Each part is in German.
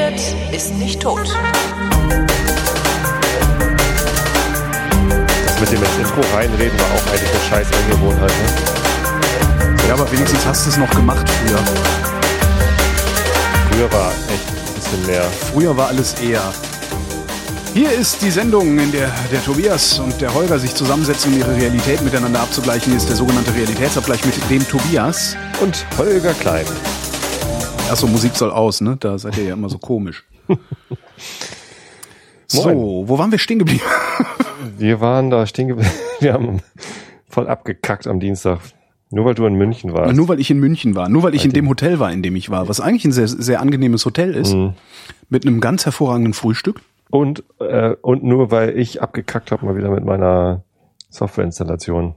redet, ist nicht tot. Das mit dem Intro reinreden war auch eigentlich eine scheiß Angewohnheit. Ne? Ja, aber wenigstens hast du es noch gemacht früher. Früher war echt ein bisschen mehr. Früher war alles eher. Hier ist die Sendung, in der der Tobias und der Holger sich zusammensetzen, um ihre Realität miteinander abzugleichen. Hier ist der sogenannte Realitätsabgleich mit dem Tobias. Und Holger Klein. Achso, Musik soll aus, ne? Da seid ihr ja immer so komisch. so, wo waren wir stehen geblieben? Wir waren da stehen geblieben. Wir haben voll abgekackt am Dienstag. Nur weil du in München warst. Nur weil ich in München war. Nur weil ich in dem Hotel war, in dem ich war. Was eigentlich ein sehr, sehr angenehmes Hotel ist. Mhm. Mit einem ganz hervorragenden Frühstück. Und, äh, und nur weil ich abgekackt habe mal wieder mit meiner Softwareinstallation.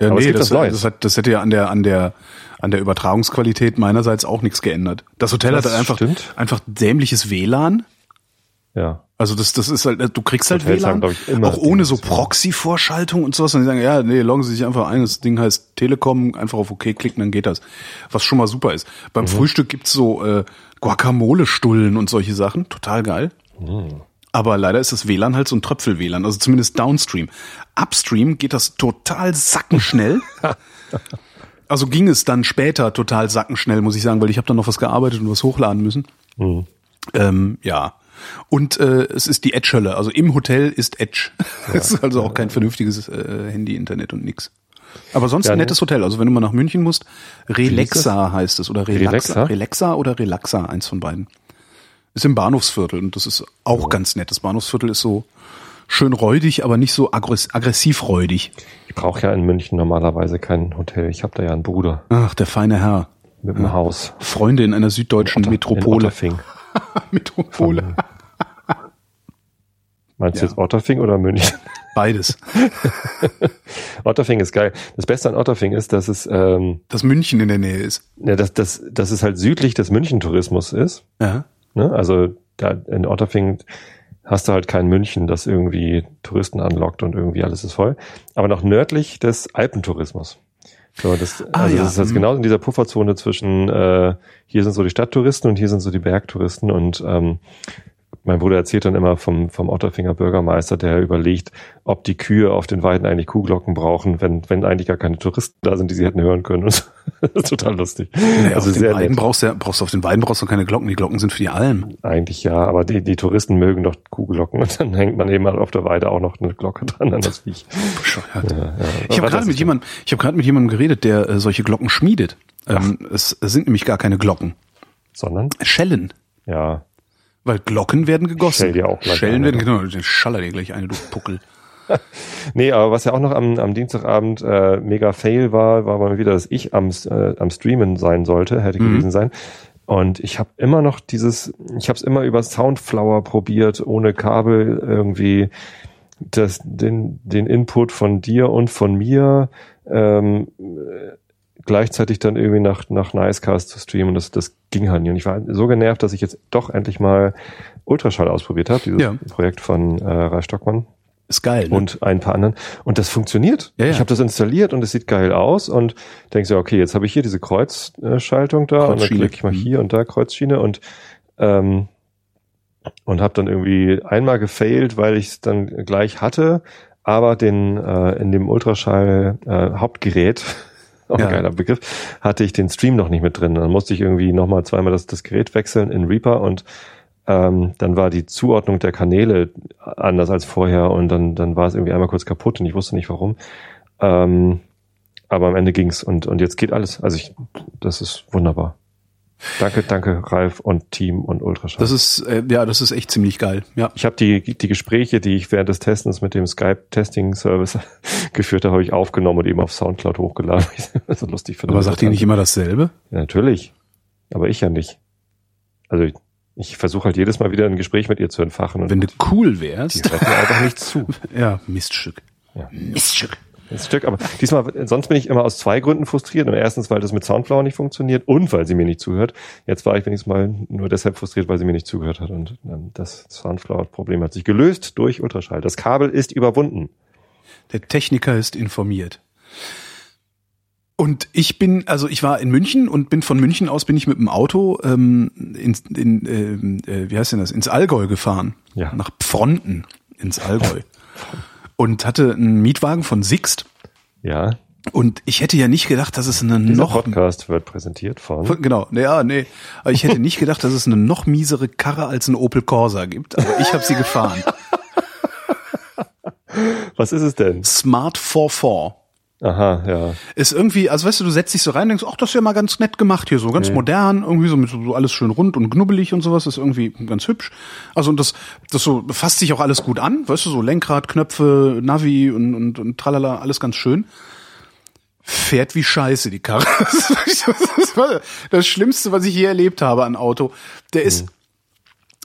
Ja, Aber nee, das, Neues. das, hat, das hätte ja an der, an der, an der Übertragungsqualität meinerseits auch nichts geändert. Das Hotel Das hat einfach, stimmt. einfach dämliches WLAN. Ja. Also das, das ist halt, du kriegst halt Hotels WLAN, haben, ich, auch ohne so. Proxy-Vorschaltung und sowas. Und die sagen, ja, nee, loggen Sie sich einfach ein, das Ding heißt Telekom, einfach auf OK klicken, dann geht das. Was schon mal super ist. Mhm. Beim Frühstück gibt's so äh, Guacamole-Stullen und solche Sachen. Total geil. Mhm. Aber leider ist das WLAN halt so ein Tröpfel-WLAN, also zumindest downstream. Upstream geht das total sackenschnell. also ging es dann später total sackenschnell, muss ich sagen, weil ich habe dann noch was gearbeitet und was hochladen müssen. Mhm. Ähm, ja. Und äh, es ist die Edge-Hölle. Also im Hotel ist Edge. Es ist also auch kein vernünftiges äh, Handy-Internet und nix. Aber sonst Ja, ein ne? nettes Hotel. Also wenn du mal nach München musst, Relaxa heißt es. Oder Relaxa. Relaxa? Relaxa oder Relaxa, eins von beiden. Ist im Bahnhofsviertel und das ist auch ganz nett. Das Bahnhofsviertel ist so schön räudig, aber nicht so aggress aggressiv räudig. Ich brauche ja in München normalerweise kein Hotel. Ich habe da ja einen Bruder Ach, der feine Herr. mit einem Haus. Freunde in einer süddeutschen In Metropole. Otterfing. Metropole. Meinst Ja. du jetzt Otterfing oder München? Beides. Otterfing ist geil. Das Beste an Otterfing ist, dass es, ähm, Dass München in der Nähe ist. ja, dass, dass, dass es halt südlich des München-Tourismus ist. Ja. Ne? Also da in Otterfing hast du halt kein München, das irgendwie Touristen anlockt und irgendwie alles ist voll. Aber noch nördlich des Alpentourismus. So, das, Ah, also ja. das ist jetzt genau in dieser Pufferzone zwischen äh, hier sind so die Stadttouristen und hier sind so die Bergtouristen und ähm, mein Bruder erzählt dann immer vom, vom Otterfinger Bürgermeister, der überlegt, ob die Kühe auf den Weiden eigentlich Kuhglocken brauchen, wenn, wenn eigentlich gar keine Touristen da sind, die sie hätten hören können. Das ist total lustig. Naja, also auf den sehr Weiden nett. brauchst du, ja- brauchst du auf den Weiden brauchst du keine Glocken. Die Glocken sind für die Alm. Eigentlich ja, aber die, die Touristen mögen doch Kuhglocken und dann hängt man eben halt auf der Weide auch noch eine Glocke dran an das Viech. Bescheuert. Ja, ja. Ich habe gerade mit jemandem, ich habe gerade mit jemandem geredet, der äh, solche Glocken schmiedet. Ähm, es sind nämlich gar keine Glocken. Sondern? Schellen. Ja. Weil Glocken werden gegossen. Schell dir auch gleich Schellen eine, werden, genau, den schaller dir gleich eine, du Puckel. Nee, aber was ja auch noch am, am Dienstagabend äh, mega fail war, war mal wieder, dass ich am, äh, am Streamen sein sollte, hätte Mhm. gewesen sein. Und ich habe immer noch dieses, ich habe es immer über Soundflower probiert, ohne Kabel irgendwie das, den, den Input von dir und von mir ähm, äh, gleichzeitig dann irgendwie nach, nach Nicecast zu streamen. Das, das ging halt nicht. Und ich war so genervt, dass ich jetzt doch endlich mal Ultraschall ausprobiert habe, dieses Ja. Projekt von äh, Ralf Stockmann Ist geil, ne? und ein paar anderen. Und das funktioniert. Ja, ja. Ich habe das installiert und es sieht geil aus und denkst ja, okay, jetzt habe ich hier diese Kreuzschaltung da und dann klicke ich mal Mhm. hier und da Kreuzschiene und ähm, und habe dann irgendwie einmal gefailt, weil ich es dann gleich hatte, aber den äh, in dem Ultraschall äh, Hauptgerät auch Ja. ein geiler Begriff, hatte ich den Stream noch nicht mit drin. Dann musste ich irgendwie nochmal zweimal das, das Gerät wechseln in Reaper und ähm, dann war die Zuordnung der Kanäle anders als vorher und dann, dann war es irgendwie einmal kurz kaputt und ich wusste nicht warum. Ähm, aber am Ende ging's und, und jetzt geht alles. Also ich, das ist wunderbar. Danke, danke, Ralf und Team und Ultraschall. Das ist, äh, ja, das ist echt ziemlich geil. Ja. ich habe die, die Gespräche, die ich während des Testens mit dem Skype-Testing-Service geführt habe, habe ich aufgenommen und eben auf Soundcloud hochgeladen. ich so lustig finde. Aber sagt ihr nicht immer dasselbe? Ja, natürlich. Aber ich ja nicht. Also ich, ich versuche halt jedes Mal wieder ein Gespräch mit ihr zu entfachen Wenn du cool die wärst. hört mir einfach nicht zu. Ja, Miststück. Ja. Miststück. Das Stück, aber diesmal, sonst bin ich immer aus zwei Gründen frustriert. Und erstens, weil das mit Soundflower nicht funktioniert und weil sie mir nicht zuhört. Jetzt war ich wenigstens mal nur deshalb frustriert, weil sie mir nicht zugehört hat. Und ähm, das Soundflower-Problem hat sich gelöst durch Ultraschall. Das Kabel ist überwunden. Der Techniker ist informiert. Und ich bin, also ich war in München und bin von München aus bin ich mit dem Auto ähm, in, in ähm, äh, wie heißt denn das, ins Allgäu gefahren. Ja. Nach Pfronten ins Allgäu. und hatte einen Mietwagen von Sixt. Ja. Und ich hätte ja nicht gedacht, dass es eine Dieser noch Podcast wird präsentiert von. Genau, ja, nee. Aber ich hätte nicht gedacht, dass es eine noch miesere Karre als ein Opel Corsa gibt. Aber ich habe sie gefahren. Was ist es denn? Smart 44. Aha, ja. Ist irgendwie, also weißt du, du setzt dich so rein und denkst, ach, das ist ja mal ganz nett gemacht hier, so ganz modern, irgendwie so mit so, alles schön rund und knubbelig und sowas, ist irgendwie ganz hübsch. Also und das, das so fasst sich auch alles gut an, weißt du, so Lenkrad, Knöpfe, Navi und, und, und tralala, alles ganz schön. Fährt wie Scheiße, die Karre. Das war das Schlimmste, was ich je erlebt habe an Auto. Der ist,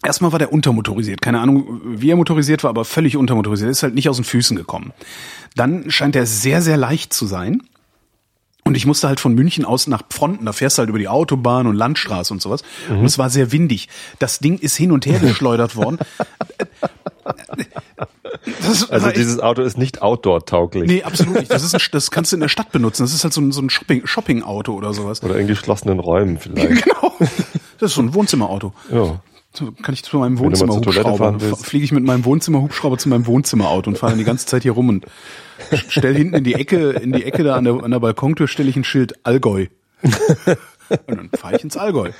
Erstmal war der untermotorisiert. Keine Ahnung, wie er motorisiert war, aber völlig untermotorisiert. Er ist halt nicht aus den Füßen gekommen. Dann scheint er sehr, sehr leicht zu sein. Und ich musste halt von München aus nach Fronten, da fährst du halt über die Autobahn und Landstraße und sowas. Und es war sehr windig. Das Ding ist hin und her geschleudert worden. Das Also dieses Auto ist nicht outdoor-tauglich. Nee, absolut nicht. Das, ist ein, das kannst du in der Stadt benutzen. Das ist halt so ein, so ein Shopping- Shopping-Auto oder sowas. Oder in geschlossenen Räumen vielleicht. Genau. Das ist so ein Wohnzimmerauto. Ja. So kann ich zu meinem Wohnzimmerhubschrauber, fliege ich mit meinem Wohnzimmerhubschrauber zu meinem Wohnzimmerauto und fahre dann die ganze Zeit hier rum und stell hinten in die Ecke, in die Ecke da an der, an der Balkontür stelle ich ein Schild Allgäu. Und dann fahre ich ins Allgäu.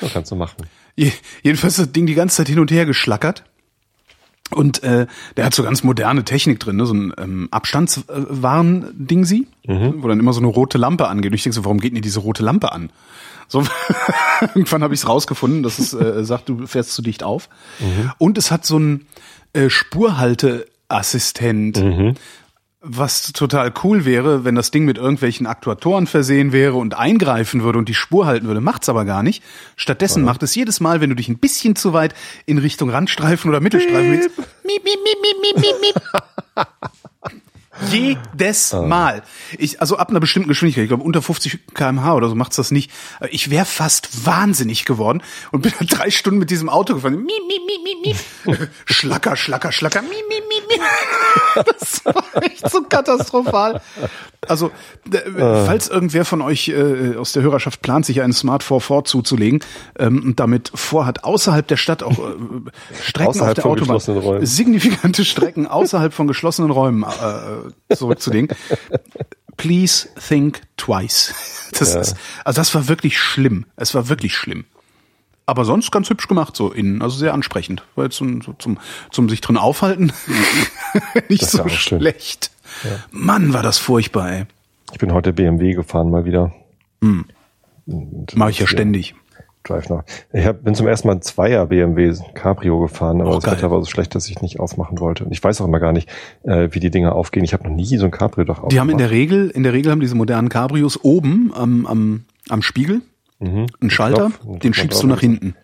Das kannst du machen. Je, jedenfalls ist das Ding die ganze Zeit hin und her geschlackert. Und äh, der hat so ganz moderne Technik drin, ne? so ein ähm, Abstandswarn-Dingsi, wo dann immer so eine rote Lampe angeht. Und ich denke so, warum geht denn diese rote Lampe an? So, irgendwann habe ich es rausgefunden, dass es äh, sagt, du fährst zu dicht auf. Und es hat so ein äh, Spurhalteassistent, was total cool wäre, wenn das Ding mit irgendwelchen Aktuatoren versehen wäre und eingreifen würde und die Spur halten würde. Macht's aber gar nicht. Stattdessen macht es jedes Mal, wenn du dich ein bisschen zu weit in Richtung Randstreifen oder Mittelstreifen willst. Miep, miep, miep, miep, miep, miep. Jedes Mal. Ich, also ab einer bestimmten Geschwindigkeit, ich glaube unter 50 kmh oder so macht's das nicht. Ich wäre fast wahnsinnig geworden und bin dann drei Stunden mit diesem Auto gefahren. Miep, miep, miep, miep, miep. Schlacker, schlacker, schlacker. Miep, miep, miep, miep. Das war echt so katastrophal. Also, äh, falls irgendwer von euch äh, aus der Hörerschaft plant, sich einen Smart 44 zuzulegen ähm, und damit vorhat, außerhalb der Stadt auch äh, Strecken Außerhalb auf der Autobahn, signifikante Strecken außerhalb von geschlossenen Räumen äh, zurückzulegen, please think twice. Das ist, also das war wirklich schlimm. Es war wirklich schlimm. Aber sonst ganz hübsch gemacht, so innen, also sehr ansprechend. So, so zum, zum sich drin aufhalten nicht so ja schlecht. Mann, war das furchtbar, ey. Ich bin heute BMW gefahren mal wieder. Mache ich ja ständig. Drive nach. Ich hab, bin zum ersten Mal ein Zweier BMW Cabrio gefahren, aber Oh, das geil. Wetter war so schlecht, dass ich nicht aufmachen wollte. Und ich weiß auch immer gar nicht, äh, wie die Dinger aufgehen. Ich habe noch nie so ein Cabrio doch aufgemacht. Die haben in der Regel, in der Regel haben diese modernen Cabrios oben am, am, am Spiegel einen Schalter, Knopf, den schiebst du nach hinten.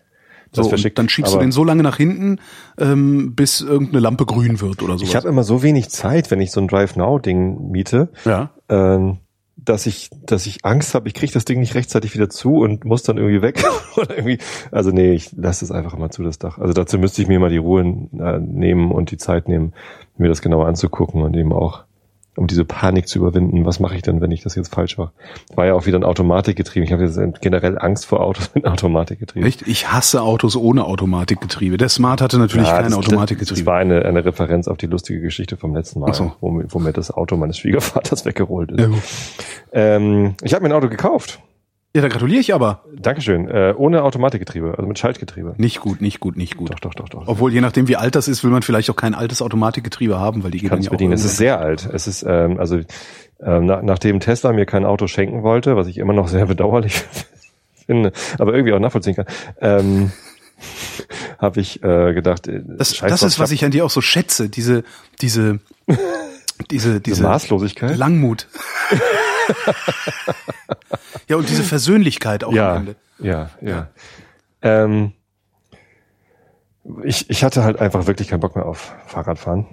So, und dann schiebst du den so lange nach hinten, ähm, bis irgendeine Lampe grün wird oder sowas. Ich habe immer so wenig Zeit, wenn ich so ein Drive Now Ding miete, ja. ähm, dass ich, dass ich Angst habe, ich kriege das Ding nicht rechtzeitig wieder zu und muss dann irgendwie weg oder irgendwie. Also nee, ich lasse es einfach immer zu das Dach. Also dazu müsste ich mir mal die Ruhe äh, nehmen und die Zeit nehmen, mir das genauer anzugucken und eben auch um diese Panik zu überwinden. Was mache ich denn, wenn ich das jetzt falsch mache? War ja auch wieder ein Automatikgetriebe. Ich habe jetzt generell Angst vor Autos mit Automatikgetriebe. Echt? Ich hasse Autos ohne Automatikgetriebe. Der Smart hatte natürlich Ja, kein das- Das Automatikgetriebe. war eine, eine Referenz auf die lustige Geschichte vom letzten Mal, so. wo, mir- wo mir das Auto meines Schwiegervaters weggerollt ist. Ja. Ähm, ich habe mir ein Auto gekauft. Ja, da gratuliere ich aber. Dankeschön. Äh, ohne Automatikgetriebe, also mit Schaltgetriebe. Nicht gut, nicht gut, nicht gut. Doch, doch, doch, doch. Obwohl, je nachdem, wie alt das ist, will man vielleicht auch kein altes Automatikgetriebe haben, weil die gehen ja auch bedienen. Es ist sehr alt. Es ist ähm, also ähm, nach, nachdem Tesla mir kein Auto schenken wollte, was ich immer noch sehr bedauerlich finde, aber irgendwie auch nachvollziehen kann, ähm, habe ich äh, gedacht, äh, Das, scheiß das ist, was ich an dir auch so schätze, diese, diese, diese, diese diese Maßlosigkeit. Langmut. Ja, und diese Versöhnlichkeit auch am ja, Ende. ja, ja. Ähm, ich, ich hatte halt einfach wirklich keinen Bock mehr auf Fahrradfahren.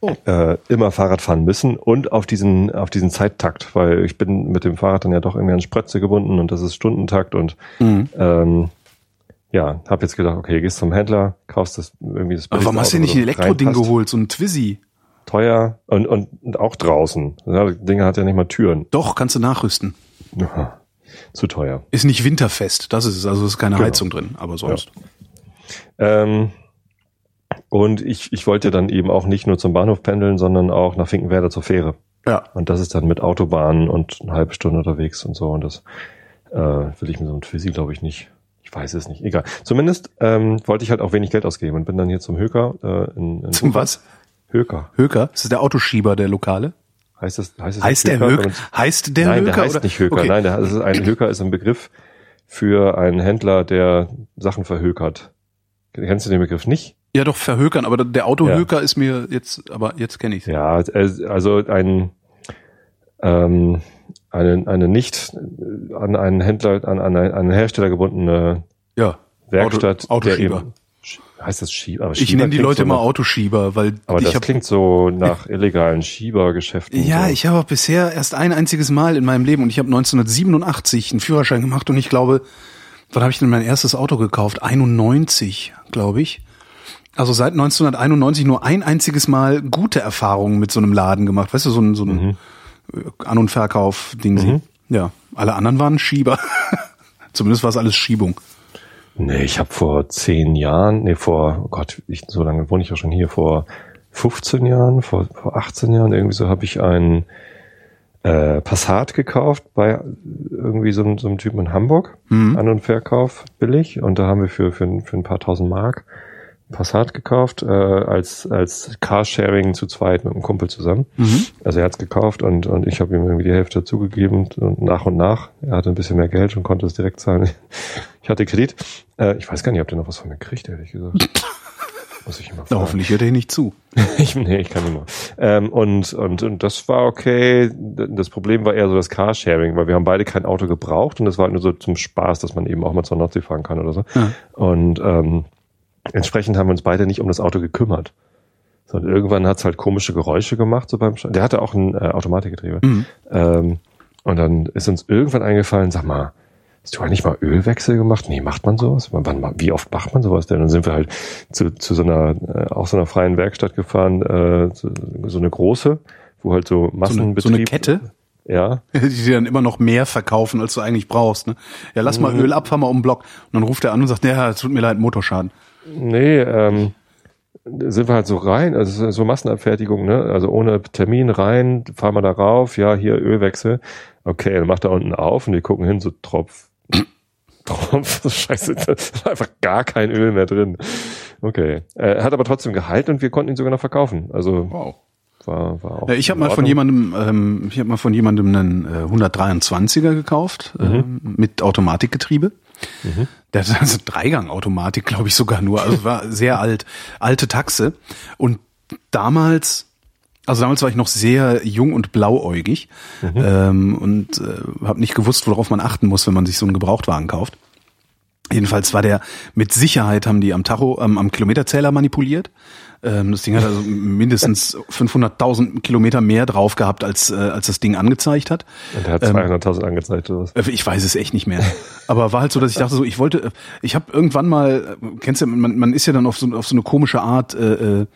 Oh. Äh, immer Fahrrad fahren müssen und auf diesen auf diesen Zeittakt, weil ich bin mit dem Fahrrad dann ja doch irgendwie an Sprötze gebunden und das ist Stundentakt und Mhm. ähm, ja, habe jetzt gedacht, okay, gehst zum Händler, kaufst das irgendwie das Aber warum hast du dir nicht ein Elektroding geholt, so ein Twizy? Teuer und, und, und auch draußen. Ja, das Ding hat ja nicht mal Türen. Doch, kannst du nachrüsten. Aha. Zu teuer. Ist nicht winterfest, das ist es, also ist keine Genau. Heizung drin, aber sonst. Ähm, und ich, ich wollte dann eben auch nicht nur zum Bahnhof pendeln, sondern auch nach Finkenwerder zur Fähre. Ja. Und das ist dann mit Autobahn und eine halbe Stunde unterwegs und so. Und das äh, will ich mit so einem Twizy, glaube ich, nicht. Ich weiß es nicht. Egal. Zumindest ähm, wollte ich halt auch wenig Geld ausgeben und bin dann hier zum Höker. Äh, in, in Zum was? Höker. Höker? Ist das der Autoschieber der Lokale? Heißt das? Heißt, es Heißt der Höker? Höker? Wenn man's- Heißt der Nein, Höker? der heißt oder? nicht Höker. Okay. Nein, der, das ist ein Höker ist ein Begriff für einen Händler, der Sachen verhökert. Kennst du den Begriff nicht? Ja, doch, verhökern, aber der Autohöker ist mir jetzt, aber jetzt kenne ich Ja, also ein ähm, eine, eine nicht an einen Händler, an, an einen Hersteller gebundene Ja. Werkstatt, Auto, der Autoschieber. eben Sch- heißt das Schieber? Aber Ich Schieber nenne die Leute so immer Autoschieber, weil Aber ich das habe klingt so nach illegalen Schiebergeschäften. Ja, so. ich habe auch bisher erst ein einziges Mal in meinem Leben und ich habe 1987 einen Führerschein gemacht und ich glaube, wann habe ich denn mein erstes Auto gekauft? 91, glaube ich. Also seit 1991 nur ein einziges Mal gute Erfahrungen mit so einem Laden gemacht. Weißt du, so ein, so ein äh, An- und Verkauf-Ding. Ja, alle anderen waren Schieber. Zumindest war es alles Schiebung. Nee, ich habe vor zehn Jahren, nee, vor, oh Gott, ich, so lange wohne ich ja schon hier, vor 15 Jahren, vor, vor 18 Jahren, irgendwie so habe ich einen äh, Passat gekauft bei irgendwie so, einem- so einem Typen in Hamburg, An- und Verkauf, billig. Und da haben wir für, für, ein- für ein paar tausend Mark Passat gekauft, äh, als, als Carsharing zu zweit mit einem Kumpel zusammen. Also er hat's gekauft und, und ich habe ihm irgendwie die Hälfte dazugegeben und nach und nach. Er hatte ein bisschen mehr Geld und konnte es direkt zahlen. Ich hatte Kredit. Äh, ich weiß gar nicht, ob der noch was von mir kriegt, ehrlich gesagt. Muss ich immer fragen. hoffentlich hört er nicht zu. Ich, nee, ich kann nicht mehr. Ähm, und, und, und das war okay. Das Problem war eher so das Carsharing, weil wir haben beide kein Auto gebraucht und das war halt nur so zum Spaß, dass man eben auch mal zur Nordsee fahren kann oder so. Ja. Und ähm, entsprechend haben wir uns beide nicht um das Auto gekümmert. Sondern irgendwann hat's halt komische Geräusche gemacht, so beim Sch- Der hatte auch ein äh, Automatikgetriebe. Ähm, und dann ist uns irgendwann eingefallen, sag mal, hast du eigentlich mal Ölwechsel gemacht? Nee, macht man sowas? Wann, wie oft macht man sowas denn? Dann sind wir halt zu, zu so einer, äh, auch so einer freien Werkstatt gefahren, äh, so, so eine große, wo halt so So eine, Massenbetrieb. so eine Kette, Ja. die dir dann immer noch mehr verkaufen, als du eigentlich brauchst. Ne? Ja, lass mal Öl ab, fahr mal um den Block. Und dann ruft er an und sagt, ja, es tut mir leid, Motorschaden. Nee, ähm, sind wir halt so rein, also so Massenabfertigung, ne? Also ohne Termin rein, fahren wir da rauf, ja, hier Ölwechsel. Okay, dann macht er unten auf und wir gucken hin, so Tropf. Tropf, scheiße, da war einfach gar kein Öl mehr drin. Okay. Er hat aber trotzdem gehalten und wir konnten ihn sogar noch verkaufen. Also Wow. war, war auch. Ja, ich habe mal von jemandem, ähm, ich habe mal von jemandem einen äh, 123er gekauft ähm, mit Automatikgetriebe. Der hat also Dreigang-Automatik, glaube ich sogar nur. Also war sehr alt, alte Taxe. Und damals, also damals war ich noch sehr jung und blauäugig ähm, und äh, habe nicht gewusst, worauf man achten muss, wenn man sich so einen Gebrauchtwagen kauft. Jedenfalls war der mit Sicherheit haben die am Tacho, ähm, am Kilometerzähler manipuliert. Ähm, das Ding hat also mindestens 500.000 Kilometer mehr drauf gehabt, als, äh, als das Ding angezeigt hat. Und er hat 200.000 angezeigt oder was. Äh, Ich weiß es echt nicht mehr. Aber war halt so, dass ich dachte so, ich wollte, äh, ich habe irgendwann mal, äh, kennst du, man, man ist ja dann auf so, auf so eine komische Art, äh,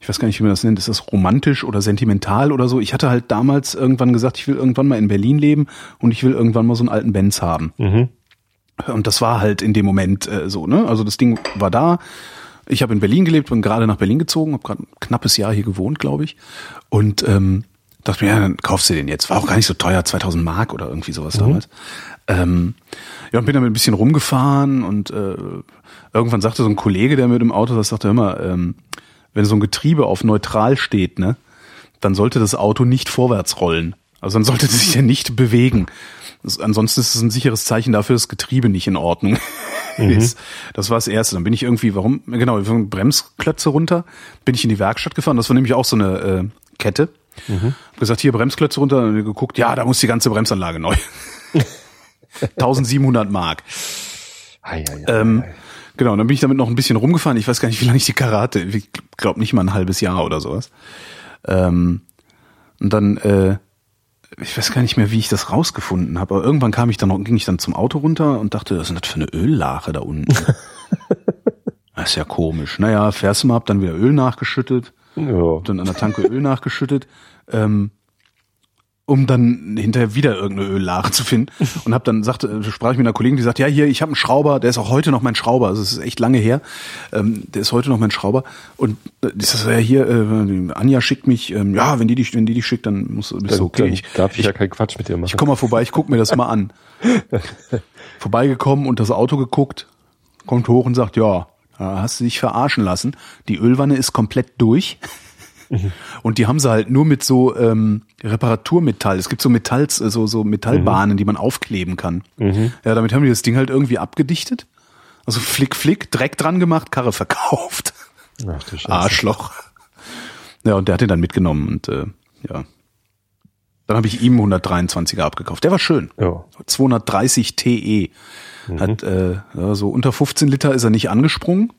ich weiß gar nicht, wie man das nennt, ist das romantisch oder sentimental oder so. Ich hatte halt damals irgendwann gesagt, ich will irgendwann mal in Berlin leben und ich will irgendwann mal so einen alten Benz haben. Und das war halt in dem Moment äh, so, ne? Also das Ding war da. Ich habe in Berlin gelebt, bin gerade nach Berlin gezogen, habe gerade ein knappes Jahr hier gewohnt, glaube ich. Und ähm, dachte mir, ja, dann kaufst du den jetzt. War auch gar nicht so teuer, 2000 Mark oder irgendwie sowas damals. Ähm, ja, und bin damit ein bisschen rumgefahren und äh, irgendwann sagte so ein Kollege, der mit dem Auto das sagte immer, ähm, wenn so ein Getriebe auf neutral steht, ne, dann sollte das Auto nicht vorwärts rollen. Also dann sollte es sich ja nicht bewegen. Das, ansonsten ist es ein sicheres Zeichen dafür, dass das Getriebe nicht in Ordnung ist. Das war das Erste. Dann bin ich irgendwie, warum? Genau, Bremsklötze runter, bin ich in die Werkstatt gefahren. Das war nämlich auch so eine äh, Kette. Hab gesagt, hier Bremsklötze runter, und geguckt, ja, da muss die ganze Bremsanlage neu. 1700 Mark. Ei, ei, ei, Ähm, genau, und dann bin ich damit noch ein bisschen rumgefahren. Ich weiß gar nicht, wie lange ich die Karate, ich glaube nicht mal ein halbes Jahr oder sowas. Ähm, und dann, äh, ich weiß gar nicht mehr, wie ich das rausgefunden habe, aber irgendwann kam ich dann noch, ging ich dann zum Auto runter und dachte, was ist denn das für eine Öllache da unten? das ist ja komisch. Naja, fährst du mal, hab dann wieder Öl nachgeschüttet. Ja. dann an der Tanke Öl nachgeschüttet, ähm, um dann hinterher wieder irgendeine Öllache zu finden. Und habe dann sagte, sprach ich mit einer Kollegin, die sagt, ja hier, ich habe einen Schrauber, der ist auch heute noch mein Schrauber. Also es ist echt lange her. Ähm, der ist heute noch mein Schrauber. Und äh, die sagt, ja hier, äh, Anja schickt mich, ähm, ja, wenn die dich, wenn die dich schickt, dann muss bist Dann, du okay. dann Ich, darf ich, ja keinen Quatsch mit dir machen. ich komme mal vorbei, ich guck mir das mal an. Vorbeigekommen und das Auto geguckt, kommt hoch und sagt, ja, hast du dich verarschen lassen. Die Ölwanne ist komplett durch. Und die haben sie halt nur mit so ähm, Reparaturmetall. Es gibt so Metalls, äh, so, so Metallbahnen, die man aufkleben kann. Ja, damit haben die das Ding halt irgendwie abgedichtet. Also flick, flick, Dreck dran gemacht, Karre verkauft. Ach du Scheiße. Arschloch. Ja, und der hat den dann mitgenommen und äh, ja. Dann habe ich ihm 123er abgekauft. Der war schön. Ja. 230 TE. Hat äh, so unter 15 Liter ist er nicht angesprungen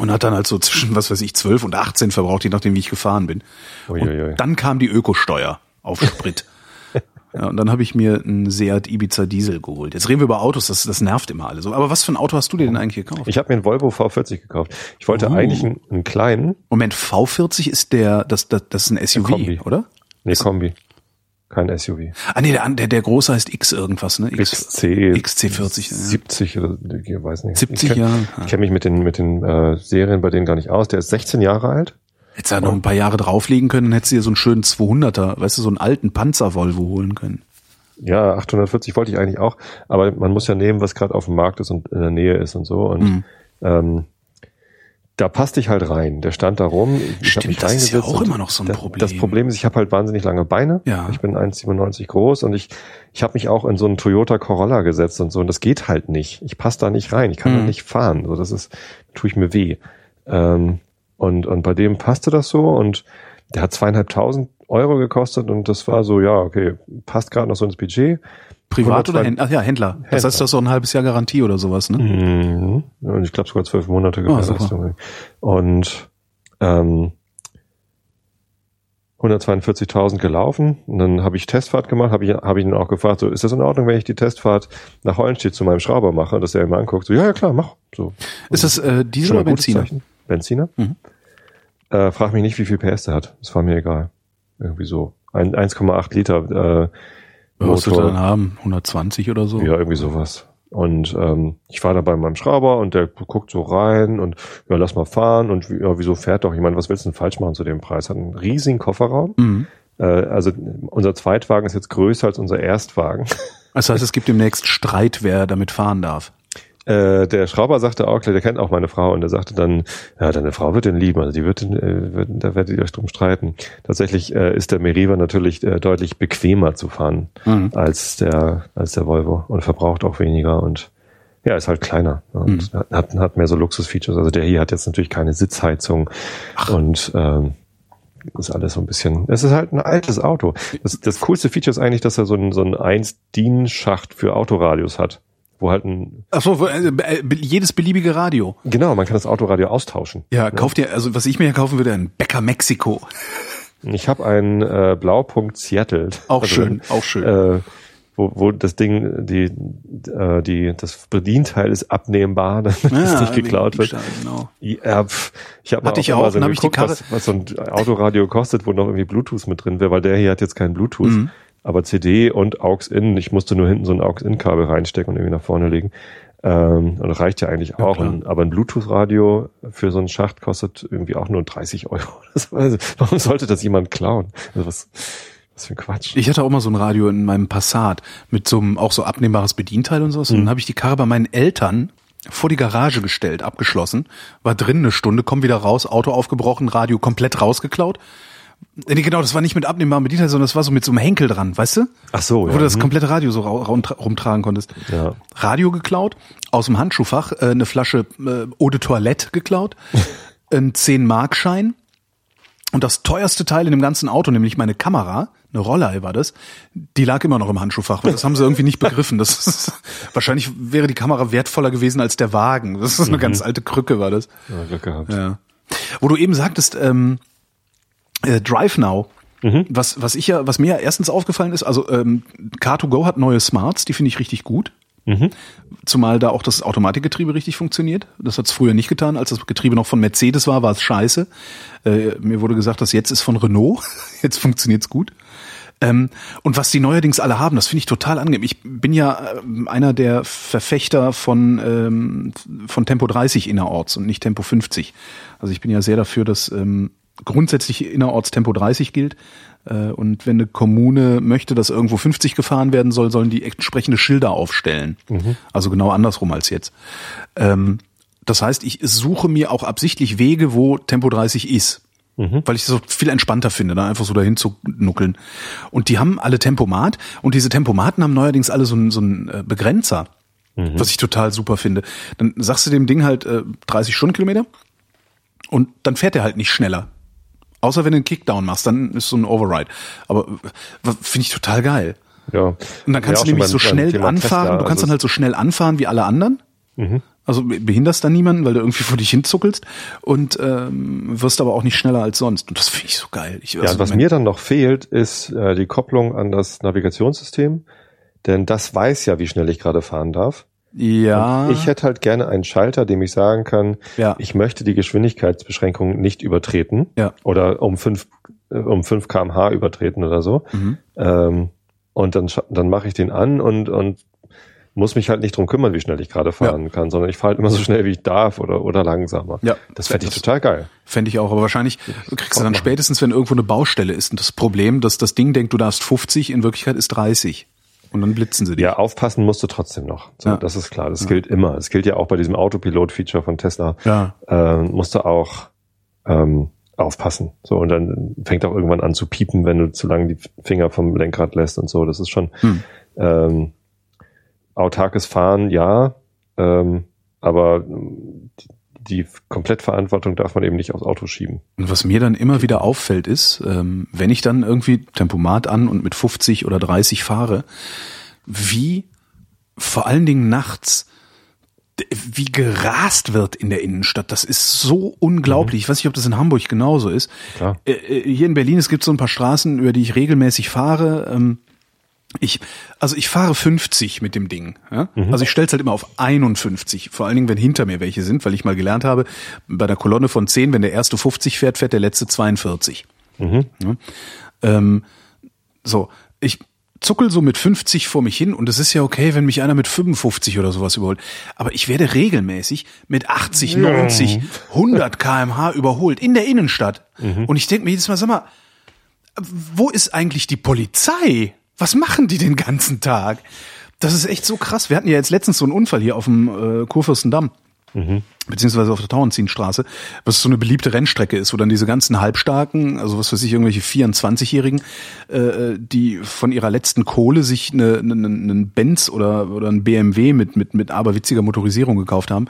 und hat dann halt so zwischen, was weiß ich, 12 und 18 verbraucht, je nachdem, wie ich gefahren bin. Uiuiui. Und dann kam die Ökosteuer auf Sprit. ja, und dann habe ich mir einen Seat Ibiza Diesel geholt. Jetzt reden wir über Autos, das, das nervt immer alle so. Aber was für ein Auto hast du dir denn eigentlich gekauft? Ich habe mir einen Volvo V40 gekauft. Ich wollte Oh. eigentlich einen, einen kleinen, Moment, V40 ist der, das, das, das ist ein SUV, Kombi. oder? nee, Kombi. Kein SUV. Ah nee, der, der, der große heißt X irgendwas, ne? X, XC. XC40, ja. 70 oder ich weiß nicht. 70 ich kenn, Jahre. Ich kenne mich mit den mit den äh, Serien bei denen gar nicht aus. Der ist 16 Jahre alt. Hättest ja noch ein paar Jahre drauflegen können, dann hättest du dir so einen schönen 200er, weißt du, so einen alten Panzer-Volvo holen können. Ja, 840 wollte ich eigentlich auch, aber man muss ja nehmen, was gerade auf dem Markt ist und in der Nähe ist und so. Und Mhm. ähm, da passte ich halt rein. Der stand da rum. Ich Stimmt, mich das ist ja auch immer noch so ein Problem. Das Problem ist, ich habe halt wahnsinnig lange Beine. Ja. Ich bin 1,97 groß und ich, ich habe mich auch in so einen Toyota Corolla gesetzt und so. Und das geht halt nicht. Ich passe da nicht rein. Ich kann da Mhm. nicht fahren. So, das ist, tue ich mir weh. Ähm, und, und bei dem passte das so und der hat zweieinhalbtausend Euro gekostet und das war so, ja, okay, passt gerade noch so ins Budget. Privat oder 102 Händler? Ach ja, Händler. Das Händler. heißt, das ist so ein halbes Jahr Garantie oder sowas, ne? Mhm. Und ich glaube sogar zwölf Monate Ah. Gewährleistung. und ähm, 142.000 gelaufen. Und dann habe ich Testfahrt gemacht, habe ich, hab ich ihn auch gefragt, so, ist das in Ordnung, wenn ich die Testfahrt nach Hollenstedt zu meinem Schrauber mache, dass er immer anguckt? So, ja, ja, klar, mach. So. Ist das äh, Diesel oder Benziner? Benziner? Mhm. Äh, frag mich nicht, wie viel PS der hat. Das war mir egal. Irgendwie so. Ein- 1,8 Liter äh, Was du dann haben? 120 oder so? Ja, irgendwie sowas. Und ähm, ich war da bei meinem Schrauber und der guckt so rein und ja, lass mal fahren und ja, wieso fährt doch? Ich meine, was willst du denn falsch machen zu dem Preis? Hat einen riesigen Kofferraum. Mhm. Äh, also unser Zweitwagen ist jetzt größer als unser Erstwagen. Das heißt, es gibt demnächst Streit, wer damit fahren darf. Äh, der Schrauber sagte auch, der kennt auch meine Frau und der sagte dann, ja, deine Frau wird den lieben, also die wird, den, äh, wird da werdet ihr euch drum streiten. Tatsächlich äh, ist der Meriva natürlich äh, deutlich bequemer zu fahren Mhm. als der als der Volvo und verbraucht auch weniger und ja, ist halt kleiner und Mhm. hat, hat mehr so Luxusfeatures. Also der hier hat jetzt natürlich keine Sitzheizung und ähm, ist alles so ein bisschen. Es ist halt ein altes Auto. Das, das coolste Feature ist eigentlich, dass er so ein so ein 1-DIN-Schacht für Autoradios hat, wo halt ein Ach so, äh, äh, jedes beliebige Radio. Genau, man kann das Autoradio austauschen. Ja, kauft ihr, also was ich mir kaufen würde, ein Bäcker Mexiko. Ich habe einen äh, Blaupunkt Seattle. Auch Also, schön, auch schön. Äh, wo, wo das Ding, die, äh, die, das Bedienteil ist abnehmbar, damit es nicht geklaut wird. Genau. Ja, pf, ich habe Hatte ich auch, ich die Karre- was, was so ein Autoradio kostet, wo noch irgendwie Bluetooth mit drin wäre, weil der hier hat jetzt kein Bluetooth, Mhm. Aber CD und AUX-In. Ich musste nur hinten so ein AUX-In-Kabel reinstecken und irgendwie nach vorne legen. Ähm, und das reicht ja eigentlich auch. klar. Und, aber ein Bluetooth-Radio für so einen Schacht kostet irgendwie auch nur 30 Euro. Das, also, warum sollte das jemand klauen? Also was, was für ein Quatsch. Ich hatte auch mal so ein Radio in meinem Passat mit so einem auch so abnehmbares Bedienteil und sowas. Und dann habe ich die Karre bei meinen Eltern vor die Garage gestellt, abgeschlossen, war drin eine Stunde, komm wieder raus, Auto aufgebrochen, Radio komplett rausgeklaut. Nee, genau, das war nicht mit abnehmbarem Bedienteil, sondern das war so mit so einem Henkel dran, weißt du? Ach so, Wo ja. du das hm. komplette Radio so ra- rum- rumtragen konntest. Ja. Radio geklaut, aus dem Handschuhfach äh, eine Flasche äh, Eau de Toilette geklaut, ein 10-Mark-Schein und das teuerste Teil in dem ganzen Auto, nämlich meine Kamera, eine Rollei war das, die lag immer noch im Handschuhfach. Das haben sie irgendwie nicht begriffen. Das ist, wahrscheinlich wäre die Kamera wertvoller gewesen als der Wagen. Das ist eine ganz alte Krücke, war das. Ja, Glück gehabt. Ja. Wo du eben sagtest, ähm, äh, Drive Now. Was, was ich ja, was mir ja erstens aufgefallen ist, also ähm, Car2Go hat neue Smarts, die finde ich richtig gut. Mhm. Zumal da auch das Automatikgetriebe richtig funktioniert. Das hat es früher nicht getan. Als das Getriebe noch von Mercedes war, war es scheiße. Äh, mir wurde gesagt, das jetzt ist von Renault. Jetzt funktioniert's gut. Ähm, und was die neuerdings alle haben, das finde ich total angenehm. Ich bin ja äh, einer der Verfechter von, ähm, von Tempo 30 innerorts und nicht Tempo 50. Also ich bin ja sehr dafür, dass ähm, grundsätzlich innerorts Tempo 30 gilt. Äh, und wenn eine Kommune möchte, dass irgendwo 50 gefahren werden soll, sollen die entsprechende Schilder aufstellen. Mhm. Also genau andersrum als jetzt. Ähm, das heißt, ich suche mir auch absichtlich Wege, wo Tempo 30 ist mhm. weil ich so viel entspannter finde, da einfach so dahin zu nuckeln. Und die haben alle Tempomat und diese Tempomaten haben neuerdings alle so einen, so einen äh, Begrenzer, mhm. was ich total super finde. Dann sagst du dem Ding halt äh, 30 Stundenkilometer und dann fährt er halt nicht schneller. Außer wenn du einen Kickdown machst, dann ist so ein Override. Aber äh, finde ich total geil. Ja. Und dann kannst ja, du nämlich so schnell anfahren, Tesla, du kannst also dann halt so schnell anfahren wie alle anderen. Mhm. Also behinderst dann niemanden, weil du irgendwie vor dich hinzuckelst und ähm, wirst aber auch nicht schneller als sonst. Und das finde ich so geil. Ich, ja, also, was mir dann noch fehlt, ist äh, die Kopplung an das Navigationssystem. Denn das weiß ja, wie schnell ich gerade fahren darf. Ja. Und ich hätte halt gerne einen Schalter, dem ich sagen kann, ja. ich möchte die Geschwindigkeitsbeschränkung nicht übertreten. Ja. Oder um fünf äh, um fünf kmh übertreten oder so. Mhm. Ähm, und dann, dann mache ich den an und, und muss mich halt nicht drum kümmern, wie schnell ich gerade fahren ja. kann, sondern ich fahre halt immer so schnell, wie ich darf oder, oder langsamer. Ja. Das fände ich total geil. Fände ich auch, aber wahrscheinlich kriegst du dann spätestens, wenn irgendwo eine Baustelle ist, und das Problem, dass das Ding denkt, du darfst 50, in Wirklichkeit ist 30. Und dann blitzen sie dich. Ja, aufpassen musst du trotzdem noch. So, ja. Das ist klar. Das ja. gilt immer. Das gilt ja auch bei diesem Autopilot-Feature von Tesla. Ja. Äh, musst du auch ähm, aufpassen. So, und dann fängt auch irgendwann an zu piepen, wenn du zu lange die Finger vom Lenkrad lässt und so. Das ist schon, hm. ähm, autarkes Fahren, ja, ähm, aber die, Komplettverantwortung darf man eben nicht aufs Auto schieben. Und was mir dann immer wieder auffällt ist, ähm, wenn ich dann irgendwie Tempomat an und mit 50 oder 30 fahre, wie vor allen Dingen nachts wie gerast wird in der Innenstadt. Das ist so unglaublich. Ich weiß nicht, ob das in Hamburg genauso ist. Klar. Äh, äh hier in Berlin, es gibt so ein paar Straßen, über die ich regelmäßig fahre. Ich, also ich fahre 50 mit dem Ding. Ja? Mhm. Also ich stelle es halt immer auf 51, vor allen Dingen, wenn hinter mir welche sind, weil ich mal gelernt habe, bei der Kolonne von 10, wenn der erste 50 fährt, fährt der letzte 42. Mhm. Ja? Ähm, so, ich zuckel so mit 50 vor mich hin und es ist ja okay, wenn mich einer mit 55 oder sowas überholt. Aber ich werde regelmäßig mit 80, 90, 100 kmh überholt in der Innenstadt. Mhm. Und ich denke mir jedes Mal, sag mal, wo ist eigentlich die Polizei? Was machen die den ganzen Tag? Das ist echt so krass. Wir hatten ja jetzt letztens so einen Unfall hier auf dem äh, Kurfürstendamm. Mhm. Beziehungsweise auf der Tauentzienstraße, was so eine beliebte Rennstrecke ist, wo dann diese ganzen Halbstarken, also was weiß ich, irgendwelche 24-Jährigen, äh, die von ihrer letzten Kohle sich eine, eine, einen Benz oder, oder ein BMW mit, mit, mit aberwitziger Motorisierung gekauft haben,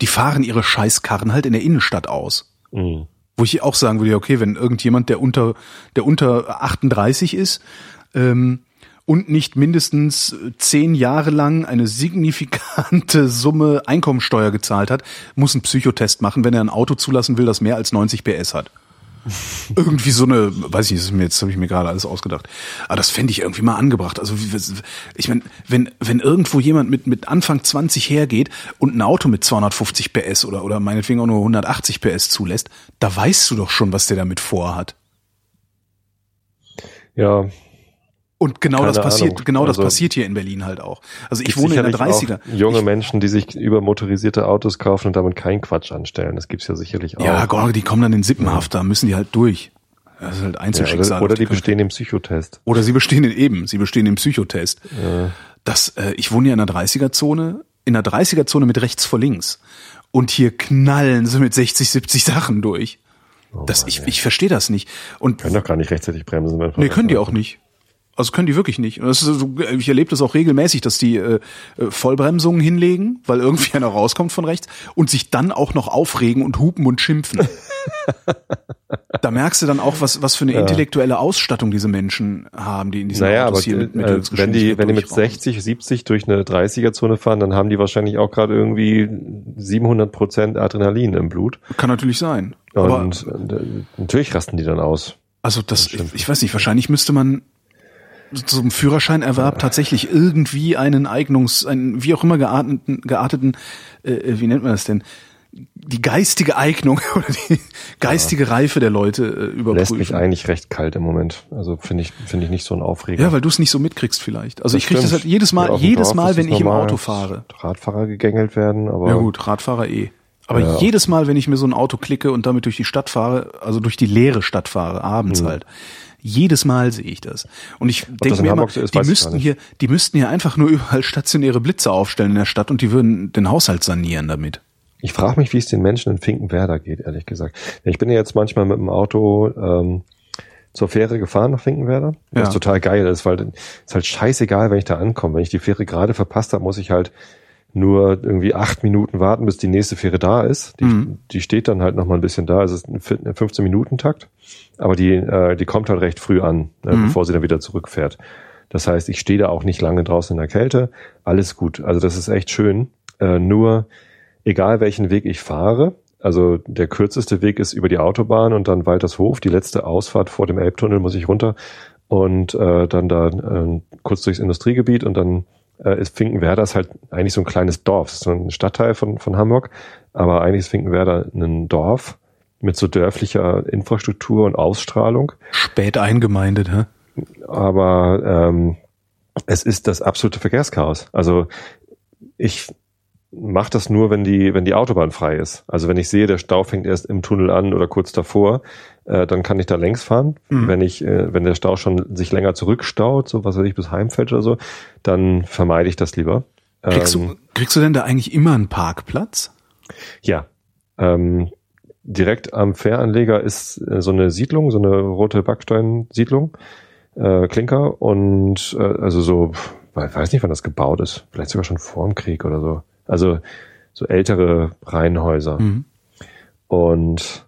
die fahren ihre Scheißkarren halt in der Innenstadt aus. Mhm. Wo ich auch sagen würde, okay, wenn irgendjemand, der unter, der unter 38 ist, ähm, und nicht mindestens zehn Jahre lang eine signifikante Summe Einkommensteuer gezahlt hat, muss einen Psychotest machen, wenn er ein Auto zulassen will, das mehr als 90 PS hat. irgendwie so eine, weiß ich nicht, das ist mir jetzt habe ich mir gerade alles ausgedacht. Aber das fände ich irgendwie mal angebracht. Also ich meine, wenn wenn irgendwo jemand mit mit Anfang 20 hergeht und ein Auto mit 250 PS oder oder meinetwegen auch nur 180 PS zulässt, da weißt du doch schon, was der damit vorhat. Ja, und genau Keine das passiert, Ahnung. genau das also, passiert hier in Berlin halt auch. Also ich wohne in der 30er. Junge ich, Menschen, die sich über motorisierte Autos kaufen und damit keinen Quatsch anstellen. Das gibt's ja sicherlich auch. Ja, Gott, die kommen dann in Sippenhaft, da müssen die halt durch. Das ist halt Einzelschicksal. Ja, oder, oder die, die bestehen im Psychotest. Oder sie bestehen in, eben, sie bestehen im Psychotest. Ja. Das, äh, ich wohne ja in der 30er-Zone, in der 30er-Zone mit rechts vor links. Und hier knallen sie mit 60, 70 Sachen durch. Oh das, Mann, ich, ich verstehe das nicht. Und können doch gar nicht rechtzeitig bremsen. Wenn nee, können die auch nicht. Also können die wirklich nicht. Ist, ich erlebe das auch regelmäßig, dass die äh, äh, Vollbremsungen hinlegen, weil irgendwie einer rauskommt von rechts und sich dann auch noch aufregen und hupen und schimpfen. da merkst du dann auch, was, was für eine intellektuelle Ausstattung diese Menschen haben, die in diesen naja, Autos hier mit, mit äh, wenn die, wenn die mit 60, 70 durch eine 30er-Zone fahren, dann haben die wahrscheinlich auch gerade irgendwie 700 Prozent Adrenalin im Blut. Kann natürlich sein. Und, und äh, natürlich rasten die dann aus. Also das, das ich, ich weiß nicht, wahrscheinlich müsste man zum Führerscheinerwerb tatsächlich irgendwie einen Eignungs, einen wie auch immer gearteten, gearteten, äh, wie nennt man das denn? die geistige Eignung oder die geistige ja. Reife der Leute äh, überprüfen. Lässt mich eigentlich recht kalt im Moment. Also finde ich finde ich nicht so ein Aufreger. Ja, weil du es nicht so mitkriegst vielleicht. Also das ich kriege das halt jedes Mal, jedes Dorf Mal, wenn ich im Auto fahre. Radfahrer gegängelt werden, aber ja gut, Radfahrer eh. Aber ja. jedes Mal, wenn ich mir so ein Auto klicke und damit durch die Stadt fahre, also durch die leere Stadt fahre, abends mhm. halt, jedes Mal sehe ich das. Und ich denke mir immer, ist, die müssten hier, die müssten hier einfach nur überall stationäre Blitze aufstellen in der Stadt und die würden den Haushalt sanieren damit. Ich frage mich, wie es den Menschen in Finkenwerder geht, ehrlich gesagt. Ich bin ja jetzt manchmal mit dem Auto ähm, zur Fähre gefahren nach Finkenwerder, was ja. total geil ist, weil es ist halt scheißegal, wenn ich da ankomme. Wenn ich die Fähre gerade verpasst habe, muss ich halt nur irgendwie acht Minuten warten, bis die nächste Fähre da ist. Die, mhm. die steht dann halt noch mal ein bisschen da. Es ist ein 15-Minuten-Takt, aber die, äh, die kommt halt recht früh an, äh, mhm. bevor sie dann wieder zurückfährt. Das heißt, ich stehe da auch nicht lange draußen in der Kälte. Alles gut. Also das ist echt schön. Äh, nur egal welchen Weg ich fahre, also der kürzeste Weg ist über die Autobahn und dann Waltershof. Die letzte Ausfahrt vor dem Elbtunnel muss ich runter und äh, dann da äh, kurz durchs Industriegebiet und dann äh, ist Finkenwerder ist halt eigentlich so ein kleines Dorf, so ein Stadtteil von, von Hamburg, aber eigentlich ist Finkenwerder ein Dorf mit so dörflicher Infrastruktur und Ausstrahlung. Spät eingemeindet, hä? Aber ähm, es ist das absolute Verkehrschaos. Also ich mache das nur, wenn die, wenn die Autobahn frei ist. Also wenn ich sehe, der Stau fängt erst im Tunnel an oder kurz davor, äh, dann kann ich da längs fahren. Mhm. Wenn ich, äh, wenn der Stau schon sich länger zurückstaut, so was weiß ich, bis Heimfeld oder so, dann vermeide ich das lieber. Kriegst, ähm, du, kriegst du denn da eigentlich immer einen Parkplatz? Ja. Ähm, direkt am Fähranleger ist äh, so eine Siedlung, so eine rote Backsteinsiedlung, äh, Klinker und äh, also so, weiß nicht, wann das gebaut ist, vielleicht sogar schon vor dem Krieg oder so. Also so ältere Reihenhäuser. Mhm. Und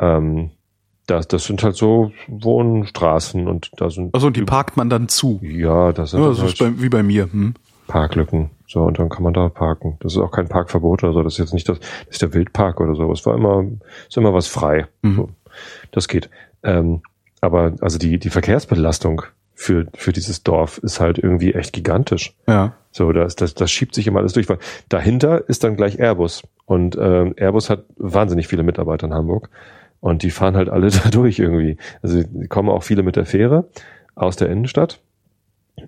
ähm, das, das sind halt so Wohnstraßen und da sind. Also die parkt man dann zu. Ja, das sind ja, das halt ist bei, wie bei mir. Hm. Parklücken. So, und dann kann man da parken. Das ist auch kein Parkverbot oder so. Das ist jetzt nicht das, das ist der Wildpark oder so. Es war immer, ist immer was frei. Mhm. So, das geht. Ähm, aber also die, die Verkehrsbelastung für, für dieses Dorf ist halt irgendwie echt gigantisch. Ja. So, das, das, das schiebt sich immer alles durch, weil dahinter ist dann gleich Airbus. Und ähm, Airbus hat wahnsinnig viele Mitarbeiter in Hamburg. Und die fahren halt alle da durch irgendwie. Also kommen auch viele mit der Fähre aus der Innenstadt.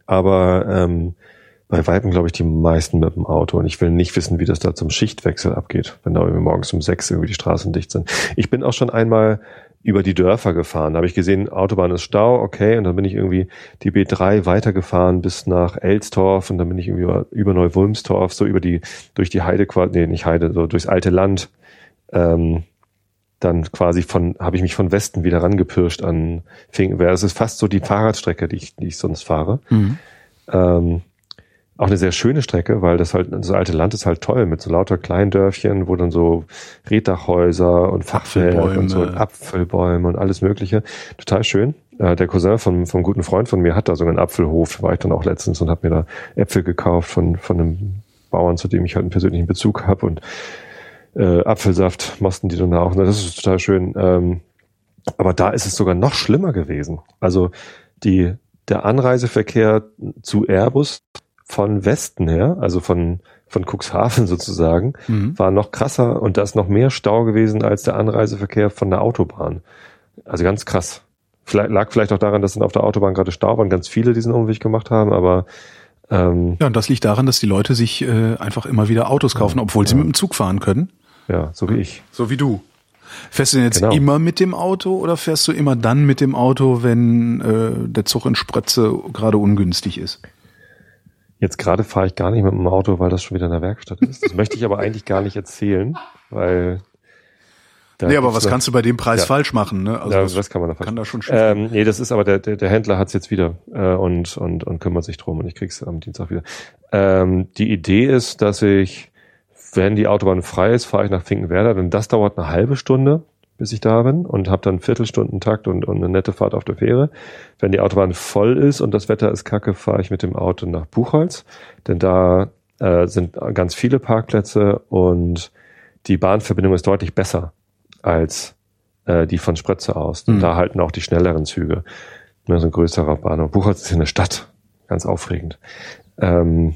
Aber ähm, bei Weitem, glaube ich, die meisten mit dem Auto. Und ich will nicht wissen, wie das da zum Schichtwechsel abgeht, wenn da irgendwie morgens um sechs irgendwie die Straßen dicht sind. Ich bin auch schon einmal über die Dörfer gefahren. Da habe ich gesehen, Autobahn ist Stau, okay, und dann bin ich irgendwie die B3 weitergefahren bis nach Elstorf und dann bin ich irgendwie über, über Neuwulmstorf, so über die, durch die Heide, nee, nicht Heide, so durchs alte Land. Ähm, dann quasi von, habe ich mich von Westen wieder rangepirscht an Finkenwerder. Das ist fast so die Fahrradstrecke, die ich, die ich sonst fahre. Mhm. Ähm, auch eine sehr schöne Strecke, weil das halt, das alte Land ist halt toll mit so lauter Kleindörfchen, wo dann so Reddachhäuser und Fachfelder und so und Apfelbäume und alles Mögliche. Total schön. Äh, der Cousin von, vom guten Freund von mir hat da sogar einen Apfelhof, war ich dann auch letztens und habe mir da Äpfel gekauft von, von einem Bauern, zu dem ich halt einen persönlichen Bezug habe und äh, Apfelsaft mussten die dann auch. Das ist total schön. Ähm, aber da ist es sogar noch schlimmer gewesen. Also die, der Anreiseverkehr zu Airbus von Westen her, also von, von Cuxhaven sozusagen, mhm. war noch krasser und da ist noch mehr Stau gewesen als der Anreiseverkehr von der Autobahn. Also ganz krass. Vielleicht, lag vielleicht auch daran, dass dann auf der Autobahn gerade Stau waren, ganz viele diesen Umweg gemacht haben, aber ähm, ja, und das liegt daran, dass die Leute sich äh, einfach immer wieder Autos kaufen, obwohl sie mit dem Zug fahren können. Ja, so wie ich. So wie du. Fährst du denn jetzt genau. immer mit dem Auto oder fährst du immer dann mit dem Auto, wenn äh, der Zug in Sprötze gerade ungünstig ist? Jetzt gerade fahre ich gar nicht mit dem Auto, weil das schon wieder in der Werkstatt ist. Das möchte ich aber eigentlich gar nicht erzählen, weil. Da nee, aber was noch, kannst du bei dem Preis ja. falsch machen? Ne? Also ja, das, was kann man da falsch kann da schon ähm, Nee, das ist aber der, der, der Händler hat's jetzt wieder äh, und, und, und kümmert sich drum und ich krieg's am Dienstag wieder. Ähm, die Idee ist, dass ich, wenn die Autobahn frei ist, fahre ich nach Finkenwerder, denn das dauert eine halbe Stunde bis ich da bin und habe dann Viertelstundentakt und, und eine nette Fahrt auf der Fähre. Wenn die Autobahn voll ist und das Wetter ist kacke, fahre ich mit dem Auto nach Buchholz, denn da äh, sind ganz viele Parkplätze und die Bahnverbindung ist deutlich besser als äh, die von Spritze aus. Mhm. Da halten auch die schnelleren Züge. Ja, so ein größerer Bahnhof. Buchholz ist ja eine Stadt. Ganz aufregend. Ähm,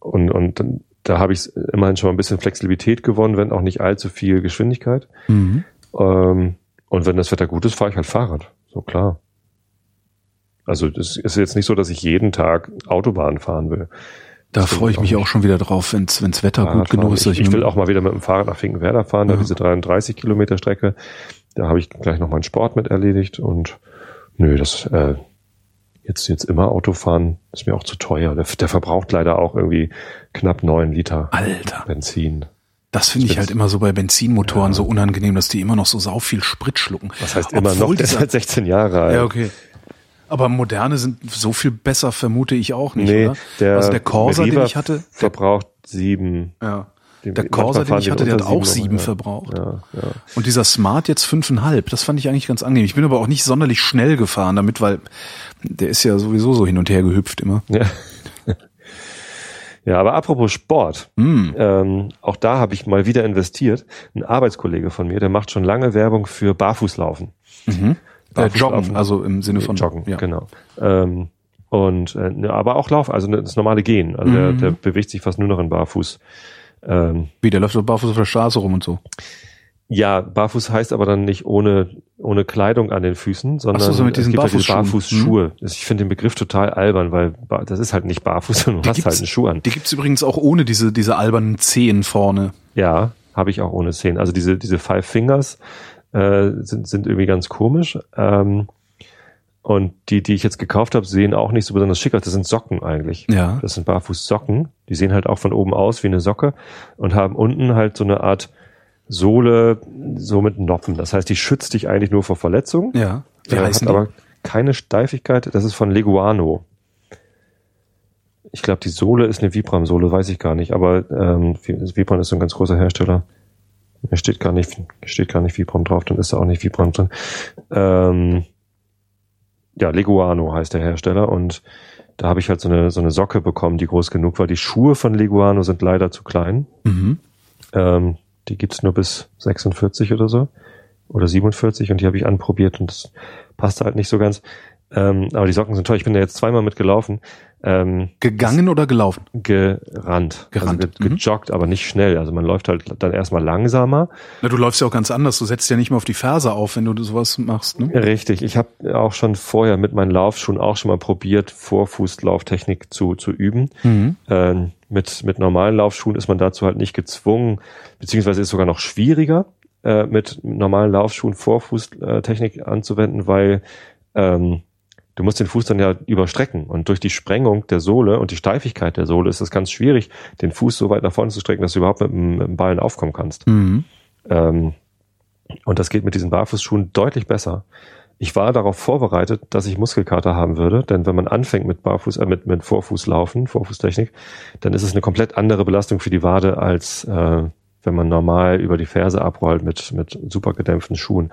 und, und da habe ich immerhin schon mal ein bisschen Flexibilität gewonnen, wenn auch nicht allzu viel Geschwindigkeit. Mhm. Ähm, und wenn das Wetter gut ist, fahre ich halt Fahrrad. So klar. Also das ist jetzt nicht so, dass ich jeden Tag Autobahn fahren will. Da freue ich mich auch schon wieder drauf, wenn's wenn's Wetter gut Fahrradfahren. genug ist. Ich, ich will auch mal wieder mit dem Fahrrad nach Finkenwerder fahren, da Ja. diese 33 Kilometer Strecke. Da habe ich gleich noch meinen Sport mit erledigt und nö, das äh, jetzt jetzt immer Autofahren ist mir auch zu teuer. Der, der verbraucht leider auch irgendwie knapp neun Liter Alter, Benzin. Das finde ich halt immer so bei Benzinmotoren so unangenehm, dass die immer noch so sau viel Sprit schlucken. Was heißt immer Obwohl noch? Der ist halt 16 Jahre alt. Ja, okay. Aber moderne sind so viel besser, vermute ich auch nicht, Nee, oder? der, also der Corsa, den Meriva ich hatte, verbraucht sieben. ja. Den- Der Corsa, den ich hatte, der hat auch sieben, ja. verbraucht. Ja, ja. Und dieser Smart jetzt fünfeinhalb, das fand ich eigentlich ganz angenehm. Ich bin aber auch nicht sonderlich schnell gefahren damit, weil der ist ja sowieso so hin und her gehüpft immer. Ja. Ja, aber apropos Sport, Hm. ähm, auch da habe ich mal wieder investiert. Ein Arbeitskollege von mir, der macht schon lange Werbung für Barfußlaufen. Mhm. Äh, Barfußlaufen. joggen, also im Sinne von Joggen, Ja. genau. Ähm, und äh, ne, aber auch Lauf, also das normale Gehen. Also der, Mhm. der bewegt sich fast nur noch in Barfuß. Ähm, Wie, der läuft so barfuß auf der Straße rum und so. Ja, Barfuß heißt aber dann nicht ohne ohne Kleidung an den Füßen, sondern so, so mit es diesen gibt halt diese Barfußschuhen. Barfußschuhe. Ich finde den Begriff total albern, weil das ist halt nicht barfuß, sondern du Die hast halt einen Schuh an. Die gibt's übrigens auch ohne diese, diese albernen Zehen vorne. Ja, habe ich auch ohne Szenen. Also diese, diese Five Fingers äh, sind, sind irgendwie ganz komisch. Ähm, und die, die ich jetzt gekauft habe, sehen auch nicht so besonders schick aus. Das sind Socken eigentlich. Ja. Das sind Barfußsocken. Die sehen halt auch von oben aus wie eine Socke und haben unten halt so eine Art Sohle, so mit Noppen. Das heißt, die schützt dich eigentlich nur vor Verletzungen. Ja. Wie Äh, hat die? aber keine Steifigkeit. Das ist von Leguano. Ich glaube, die Sohle ist eine Vibram-Sohle, weiß ich gar nicht. Aber ähm, Vibram ist so ein ganz großer Hersteller. Da steht gar nicht, steht gar nicht Vibram drauf, dann ist da auch nicht Vibram drin. Ähm, ja, Leguano heißt der Hersteller und da habe ich halt so eine, so eine Socke bekommen, die groß genug war. Die Schuhe von Leguano sind leider zu klein. Mhm. Ähm, die gibt's nur bis 46 oder so. Oder 47 und die habe ich anprobiert und das passte halt nicht so ganz. Ähm, aber die Socken sind toll. Ich bin da jetzt zweimal mitgelaufen. Ähm, Gegangen oder gelaufen? gerannt. Gerannt, Also ge mhm. gejoggt, aber nicht schnell. Also man läuft halt dann erstmal langsamer. Na, du läufst ja auch ganz anders. Du setzt ja nicht mehr auf die Ferse auf, wenn du sowas machst, ne? Richtig. Ich habe auch schon vorher mit meinen Laufschuhen auch schon mal probiert, Vorfußlauftechnik zu, zu üben. Mhm. Ähm, mit, mit normalen Laufschuhen ist man dazu halt nicht gezwungen, beziehungsweise ist sogar noch schwieriger, äh, mit normalen Laufschuhen Vorfußtechnik anzuwenden, weil ähm, du musst den Fuß dann ja überstrecken und durch die Sprengung der Sohle und die Steifigkeit der Sohle ist es ganz schwierig, den Fuß so weit nach vorne zu strecken, dass du überhaupt mit dem, mit dem Ballen aufkommen kannst. Mhm. Ähm, und das geht mit diesen Barfußschuhen deutlich besser. Ich war darauf vorbereitet, dass ich Muskelkater haben würde, denn wenn man anfängt mit Barfuß, äh, mit, mit Vorfußlaufen, Vorfußtechnik, dann ist es eine komplett andere Belastung für die Wade, als äh, wenn man normal über die Ferse abrollt mit, mit super gedämpften Schuhen.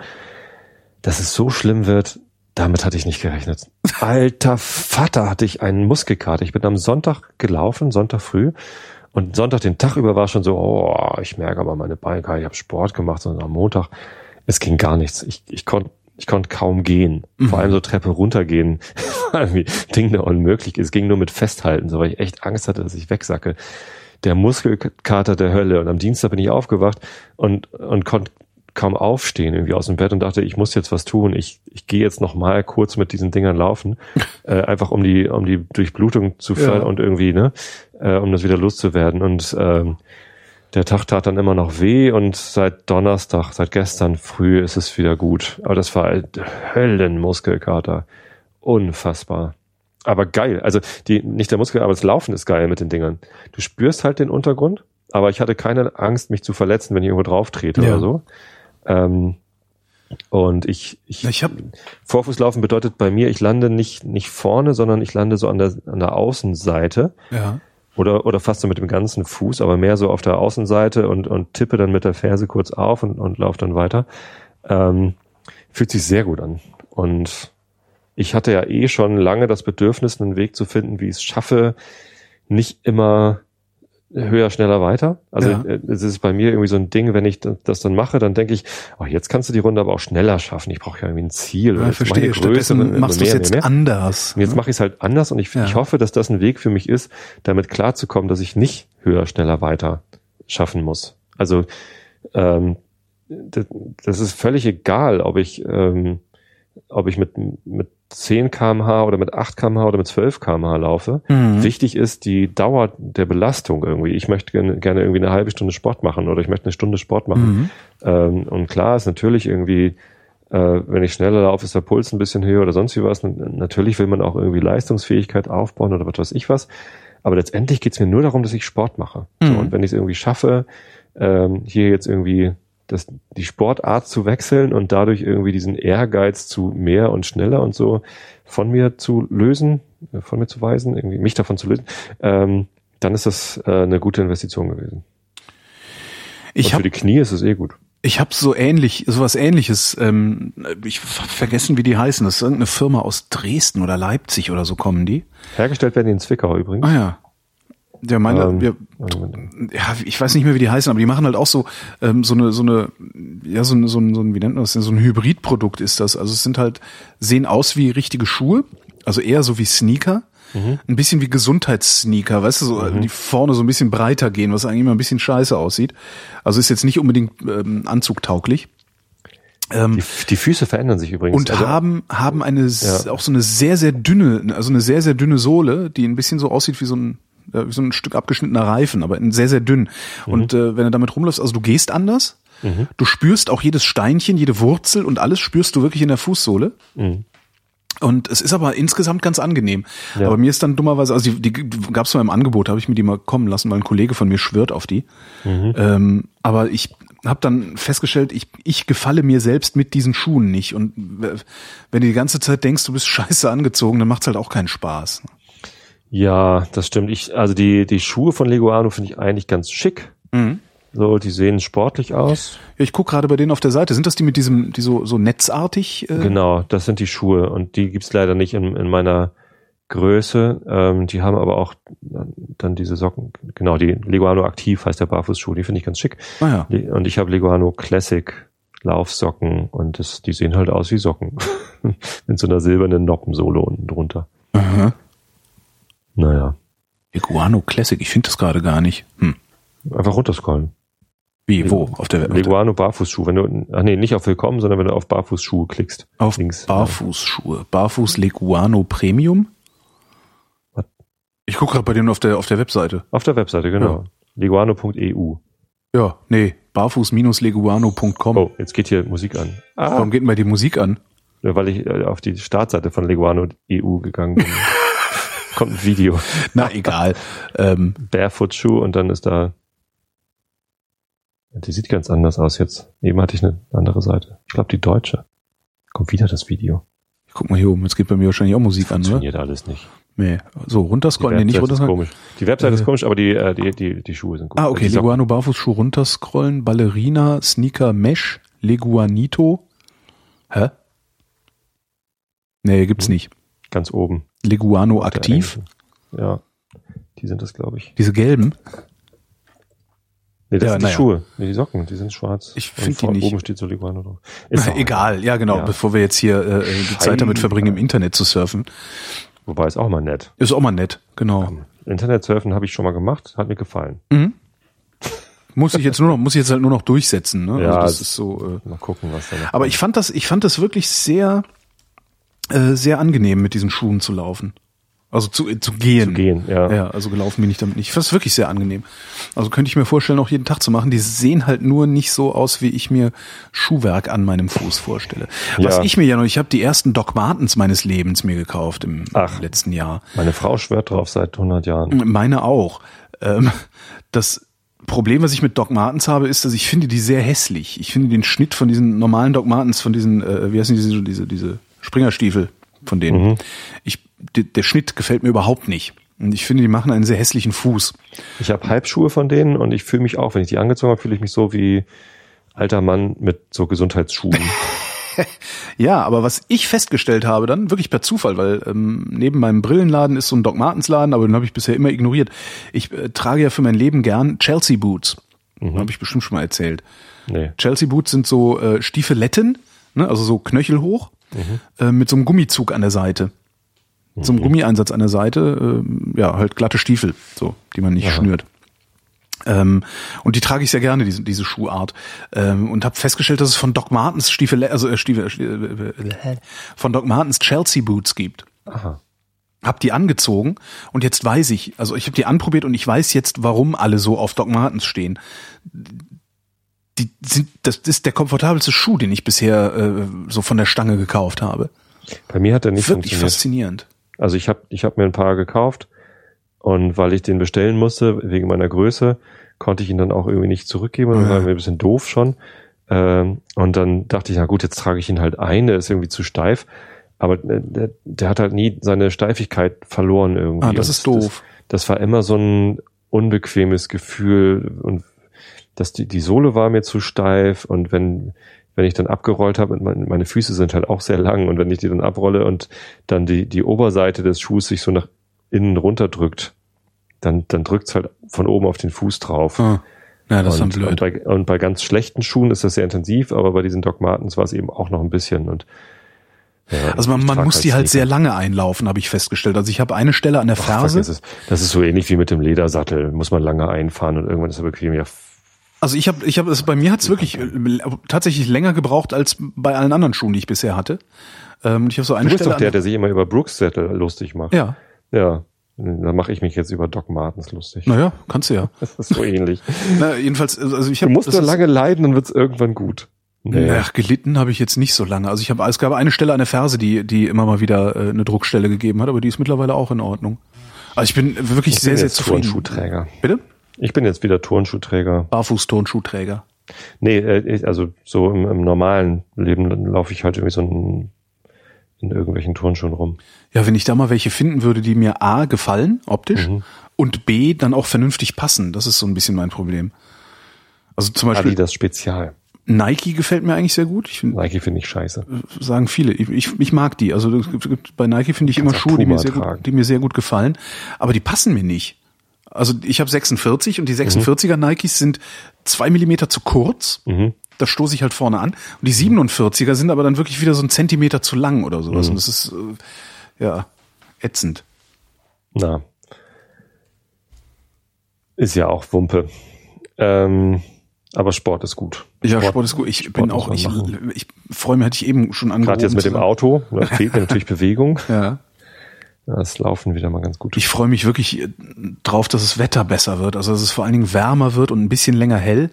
Dass es so schlimm wird, damit hatte ich nicht gerechnet. Alter Vater, hatte ich einen Muskelkater. Ich bin am Sonntag gelaufen, Sonntag früh. Und Sonntag den Tag über war schon so, oh, ich merke aber meine Beine, ich habe Sport gemacht, sondern am Montag, es ging gar nichts. Ich, ich konnte ich konnte kaum gehen. Vor allem so Treppe runtergehen, war irgendwie Ding der unmöglich. Es ging nur mit Festhalten, so weil ich echt Angst hatte, dass ich wegsacke. Der Muskelkater der Hölle. Und am Dienstag bin ich aufgewacht und, und konnte kaum aufstehen irgendwie aus dem Bett und dachte, ich muss jetzt was tun. Ich, ich gehe jetzt noch mal kurz mit diesen Dingern laufen, äh, einfach um die um die Durchblutung zu fördern Ja. und irgendwie ne, äh, um das wieder loszuwerden. Und ähm, der Tag tat dann immer noch weh und seit Donnerstag, seit gestern früh ist es wieder gut. Aber das war halt Höllenmuskelkater, unfassbar. Aber geil. Also die nicht der Muskel, aber das Laufen ist geil mit den Dingern. Du spürst halt den Untergrund, aber ich hatte keine Angst, mich zu verletzen, wenn ich irgendwo drauf trete Ja. oder so. Ähm, und ich, ich, Ich hab- Vorfußlaufen bedeutet bei mir, ich lande nicht, nicht vorne, sondern ich lande so an der, an der Außenseite Ja. Oder, oder fast so mit dem ganzen Fuß, aber mehr so auf der Außenseite und, und tippe dann mit der Ferse kurz auf und, und laufe dann weiter. Ähm, fühlt sich sehr gut an. Und ich hatte ja eh schon lange das Bedürfnis, einen Weg zu finden, wie ich es schaffe, nicht immer höher, schneller, weiter. Also Ja. äh, es ist bei mir irgendwie so ein Ding, wenn ich das dann mache, dann denke ich, oh, jetzt kannst du die Runde aber auch schneller schaffen. Ich brauche ja irgendwie ein Ziel. Ja, verstehe. eine größere, machst du es jetzt mehr, mehr. anders. Und jetzt mache ich es halt anders und ich, Ja. ich hoffe, dass das ein Weg für mich ist, damit klarzukommen, dass ich nicht höher, schneller, weiter schaffen muss. Also ähm, das, das ist völlig egal, ob ich ähm, ob ich mit mit 10 kmh oder mit 8 kmh oder mit 12 kmh laufe. Mhm. Wichtig ist die Dauer der Belastung irgendwie. Ich möchte gerne, irgendwie eine halbe Stunde Sport machen oder ich möchte eine Stunde Sport machen. Mhm. Ähm, und klar ist natürlich irgendwie, äh, wenn ich schneller laufe, ist der Puls ein bisschen höher oder sonst wie was. Natürlich will man auch irgendwie Leistungsfähigkeit aufbauen oder was weiß ich was. Aber letztendlich geht es mir nur darum, dass ich Sport mache. So, Mhm. und wenn ich es irgendwie schaffe, ähm, hier jetzt irgendwie das, die Sportart zu wechseln und dadurch irgendwie diesen Ehrgeiz zu mehr und schneller und so von mir zu lösen, äh, von mir zu weisen, irgendwie mich davon zu lösen, ähm, dann ist das äh, eine gute Investition gewesen. Ich und habe für die Knie ist es eh gut. Ich habe so ähnlich, sowas ähnliches, ähm, ich hab vergessen, wie die heißen. Das ist irgendeine Firma aus Dresden oder Leipzig oder so kommen die. Hergestellt werden die in Zwickau übrigens. Ah ja. Der meine, Ähm, wir, ja, ich weiß nicht mehr, wie die heißen, aber die machen halt auch so ähm, so eine so eine ja so ein so ein, so ein wie nennt man das denn so ein Hybridprodukt ist das. Also es sind halt sehen aus wie richtige Schuhe, also eher so wie Sneaker, ein bisschen wie Gesundheitssneaker, weißt du, so die vorne so ein bisschen breiter gehen, was eigentlich immer ein bisschen scheiße aussieht. Also ist jetzt nicht unbedingt ähm, anzugtauglich. Ähm, Die, die Füße verändern sich übrigens. und Also, haben haben eine Ja. auch so eine sehr sehr dünne also eine sehr sehr dünne Sohle die ein bisschen so aussieht wie so ein äh, so ein Stück abgeschnittener Reifen aber sehr sehr dünn und äh, wenn du damit rumläufst also du gehst anders du spürst auch jedes Steinchen jede Wurzel und alles spürst du wirklich in der Fußsohle Mhm. und es ist aber insgesamt ganz angenehm. Ja. Aber mir ist dann dummerweise, also die, die gab es mal im Angebot, habe ich mir die mal kommen lassen, weil ein Kollege von mir schwört auf die. Mhm. Ähm, aber ich habe dann festgestellt, ich, ich gefalle mir selbst mit diesen Schuhen nicht. Und w- wenn du die ganze Zeit denkst, du bist scheiße angezogen, dann macht's halt auch keinen Spaß. Ja, das stimmt. Ich, also die, die Schuhe von Leguano finde ich eigentlich ganz schick. So, die sehen sportlich aus. Ja, ich guck gerade bei denen auf der Seite. Sind das die mit diesem, die so, so netzartig? Äh? Genau, das sind die Schuhe. Und die gibt's leider nicht in, in meiner Größe. Ähm, die haben aber auch dann diese Socken. Genau, die Leguano Aktiv heißt der Barfußschuh. Die finde ich ganz schick. Ah ja. Die- Und ich habe Leguano Classic Laufsocken und das, die sehen halt aus wie Socken. Mit so einer silbernen Noppensohle unten drunter. Aha. Naja, Iguano Classic, ich finde das gerade gar nicht. Hm. einfach runterscrollen. Wie, wo? Auf der, der Leguano Barfußschuh. Wenn du, ach nee, nicht auf Willkommen, sondern wenn du auf Barfußschuhe klickst. Auf Links. Barfußschuhe. Barfuß Leguano Premium? Was? Ich gucke gerade bei denen auf der, auf der Webseite. Auf der Webseite, genau. Leguano.eu. Ja, nee, barfuß-leguano.com. Oh, jetzt geht hier Musik an. Ah, Warum geht denn bei die Musik an? nur weil ich äh, auf die Startseite von Leguano.eu gegangen bin. Kommt ein Video. Na, egal. ähm, Barefoot-Schuh und dann ist da. Die sieht ganz anders aus jetzt. Eben hatte ich eine andere Seite. Ich glaube, die deutsche. Kommt wieder das Video. ich guck mal hier oben, jetzt geht bei mir wahrscheinlich auch Musik an, ne? Funktioniert alles nicht. Nee. So, runterscrollen, nee, nicht Webseite ist runterscrollen. komisch. Die Webseite Äh. ist komisch, aber die, äh, die, die, die Schuhe sind gut. Ah, okay, Socken- Leguano Barfußschuh runterscrollen, Ballerina, Sneaker Mesh, Leguanito. Hä? Nee, gibt's Hm. nicht. Ganz oben. Leguano aktiv. Ja. Die sind das, glaube ich. Diese gelben. Nee, das Ja, sind die naja. Schuhe. Nee, die Socken, die sind schwarz. Ich Und find die nicht. Oben steht so Leguano drauf. Ist auch Egal, ja genau, Ja. bevor wir jetzt hier äh, die Zeit damit verbringen, im Internet zu surfen. Wobei ist auch mal nett. Ist auch mal nett, genau. Internet surfen habe ich schon mal gemacht, hat mir gefallen. Mhm. Muss ich jetzt nur noch, muss ich jetzt halt nur noch durchsetzen, ne? Ja, also das ist so. Äh, Mal gucken, was da aber ich fand das, ich fand das wirklich sehr, äh, sehr angenehm, mit diesen Schuhen zu laufen. Also zu, äh, zu gehen. Zu gehen, ja. Ja, also gelaufen bin ich damit nicht. Ich fand es wirklich sehr angenehm. Also könnte ich mir vorstellen, auch jeden Tag zu machen. Die sehen halt nur nicht so aus, wie ich mir Schuhwerk an meinem Fuß vorstelle. Was Ja. ich mir ja noch, ich habe die ersten Doc Martens meines Lebens mir gekauft im Ach. letzten Jahr. Meine Frau schwört drauf seit 100 Jahren. Meine auch. Ähm, das Problem, was ich mit Doc Martens habe, ist, dass ich finde die sehr hässlich. Ich finde den Schnitt von diesen normalen Doc Martens, von diesen, äh, wie heißen diese, diese, diese Springerstiefel von denen. Mhm. Ich, der Schnitt gefällt mir überhaupt nicht. Und ich finde, die machen einen sehr hässlichen Fuß. Ich habe Halbschuhe von denen und ich fühle mich auch, wenn ich die angezogen habe, fühle ich mich so wie alter Mann mit so Gesundheitsschuhen. Ja, aber was ich festgestellt habe, dann wirklich per Zufall, weil ähm, neben meinem Brillenladen ist so ein Doc Martens Laden, aber den habe ich bisher immer ignoriert. Ich äh, trage ja für mein Leben gern Chelsea Boots. Mhm. Habe ich bestimmt schon mal erzählt. Nee. Chelsea Boots sind so äh, Stiefeletten, ne, also so knöchelhoch, äh, mit so einem Gummizug an der Seite. So einem Gummieinsatz an der Seite, äh, ja, halt glatte Stiefel, so, die man nicht Aha. schnürt. Ähm, und die trage ich sehr gerne, diese, diese Schuhart. Ähm, und habe festgestellt, dass es von Doc Martens Stiefel, also äh, Stiefel, äh, äh, von Doc Martens Chelsea Boots gibt. Aha. Hab die angezogen und jetzt weiß ich, also ich habe die anprobiert und ich weiß jetzt, warum alle so auf Doc Martens stehen. Die sind, das ist der komfortabelste Schuh, den ich bisher äh, so von der Stange gekauft habe. Bei mir hat er nicht Wirklich funktioniert. faszinierend. Also ich habe ich hab mir ein paar gekauft und weil ich den bestellen musste, wegen meiner Größe, konnte ich ihn dann auch irgendwie nicht zurückgeben. Das war Ja. mir ein bisschen doof schon. Ähm, und dann dachte ich, na gut, jetzt trage ich ihn halt ein, der ist irgendwie zu steif. Aber äh, der, der hat halt nie seine Steifigkeit verloren irgendwie. Ah, das Und ist doof. Das, das war immer so ein unbequemes Gefühl und dass die, die Sohle war mir zu steif und wenn, wenn ich dann abgerollt habe, und meine, meine Füße sind halt auch sehr lang und wenn ich die dann abrolle und dann die, die Oberseite des Schuhs sich so nach innen runterdrückt, dann, dann drückt's halt von oben auf den Fuß drauf. Ah. Ja, das ist und, und, blöd. bei, und bei ganz schlechten Schuhen ist das sehr intensiv, aber bei diesen Doc Martens war es eben auch noch ein bisschen und ja, Also man, man muss die halt sehr lange einlaufen, habe ich festgestellt. Also ich habe eine Stelle an der Ach, Ferse. vergiss es. Das ist so ähnlich wie mit dem Ledersattel. Muss man lange einfahren und irgendwann ist er bequem. Ja, Also ich habe, ich habe, es bei mir hat es wirklich äh, tatsächlich länger gebraucht als bei allen anderen Schuhen, die ich bisher hatte. Ähm, und ich habe so eine du bist Stelle. doch der, der sich immer über Brooks-Sättel lustig macht. ja, Ja. Da mache ich mich jetzt über Doc Martens lustig. naja, kannst du ja. Das ist so ähnlich. Na, jedenfalls, also ich Du habe. musst nur lange leiden, dann wird's irgendwann gut. Nee. Ach, gelitten habe ich jetzt nicht so lange. Also ich habe, es gab eine Stelle an der Ferse, die, die immer mal wieder äh, eine Druckstelle gegeben hat, aber die ist mittlerweile auch in Ordnung. Also ich bin wirklich Ich sehr, bin sehr zufrieden. Bitte? Ich bin jetzt wieder Turnschuhträger. Barfuß-Turnschuhträger. Nee, äh, also so im, im normalen Leben laufe ich halt irgendwie so in, in irgendwelchen Turnschuhen rum. Ja, wenn ich da mal welche finden würde, die mir A gefallen, optisch, Mhm. und B dann auch vernünftig passen, das ist so ein bisschen mein Problem. Also zum Beispiel Adidas Spezial. Nike gefällt mir eigentlich sehr gut. Ich find, Nike finde ich scheiße. sagen viele. Ich, ich, ich mag die. Also bei Nike finde ich immer Schuhe, die mir, sehr tragen. gut, die mir sehr gut gefallen. Aber die passen mir nicht. Also ich habe 46 und die Mhm. 46er Nikes sind zwei Millimeter zu kurz. Mhm. Da stoße ich halt vorne an. Und die 47er sind aber dann wirklich wieder so ein Zentimeter zu lang oder sowas. Mhm. Und das ist äh, ja ätzend. Na. Ist ja auch Wumpe. Ähm, aber Sport ist gut. Ja, Sport, ist gut. Ich Sport bin auch, ich, ich freue mich, hatte ich eben schon angerufen. Gerade jetzt mit dem. Auto, da fehlt mir natürlich Bewegung. Ja. Das Laufen wieder mal ganz gut. Ich freue mich wirklich äh, drauf, dass das Wetter besser wird, also dass es vor allen Dingen wärmer wird und ein bisschen länger hell,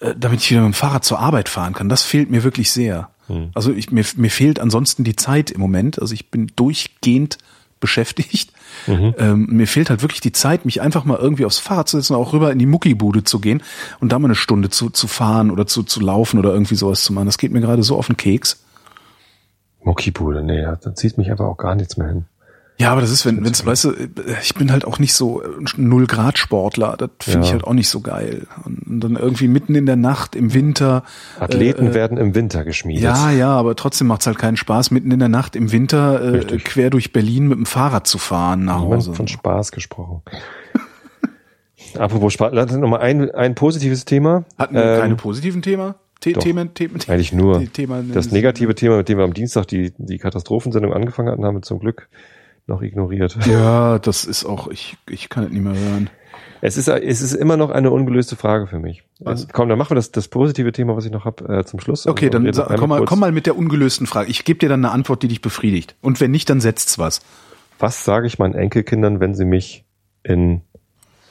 äh, damit ich wieder mit dem Fahrrad zur Arbeit fahren kann. Das fehlt mir wirklich sehr. Hm. Also ich, mir, mir fehlt ansonsten die Zeit im Moment. Also ich bin durchgehend beschäftigt. Mhm. Ähm, mir fehlt halt wirklich die Zeit, mich einfach mal irgendwie aufs Fahrrad zu setzen, auch rüber in die Muckibude zu gehen und da mal eine Stunde zu, zu fahren oder zu, zu laufen oder irgendwie sowas zu machen. Das geht mir gerade so auf den Keks. Muckibude, nee, da zieht mich aber auch gar nichts mehr hin. Ja, aber das ist, wenn, wenn's, weißt du, ich bin halt auch nicht so äh, null Grad Sportler. Das finde Ja. ich halt auch nicht so geil. Und dann irgendwie mitten in der Nacht im Winter. Athleten äh, werden im Winter geschmiedet. Ja, ja, aber trotzdem macht's halt keinen Spaß, mitten in der Nacht im Winter äh, Richtig. quer durch Berlin mit dem Fahrrad zu fahren nach Niemand Hause. von Spaß gesprochen. Apropos Spaß, lass uns noch mal ein, ein positives Thema. Hatten wir Ähm, keine positiven Thema? The doch. Themen, Themen, Eigentlich nur. Thema, Das negative Thema, mit dem wir am Dienstag die, die Katastrophensendung angefangen hatten, haben wir zum Glück noch ignoriert. Ja, das ist auch, ich, ich kann es nicht mehr hören. Es ist, es ist immer noch eine ungelöste Frage für mich. Was? Komm, dann machen wir das, das positive Thema, was ich noch habe, äh, zum Schluss. Okay, Und dann komm mal, kurz. komm mal mit der ungelösten Frage. Ich gebe dir dann eine Antwort, die dich befriedigt. Und wenn nicht, dann setzt's was. Was sage ich meinen Enkelkindern, wenn sie mich in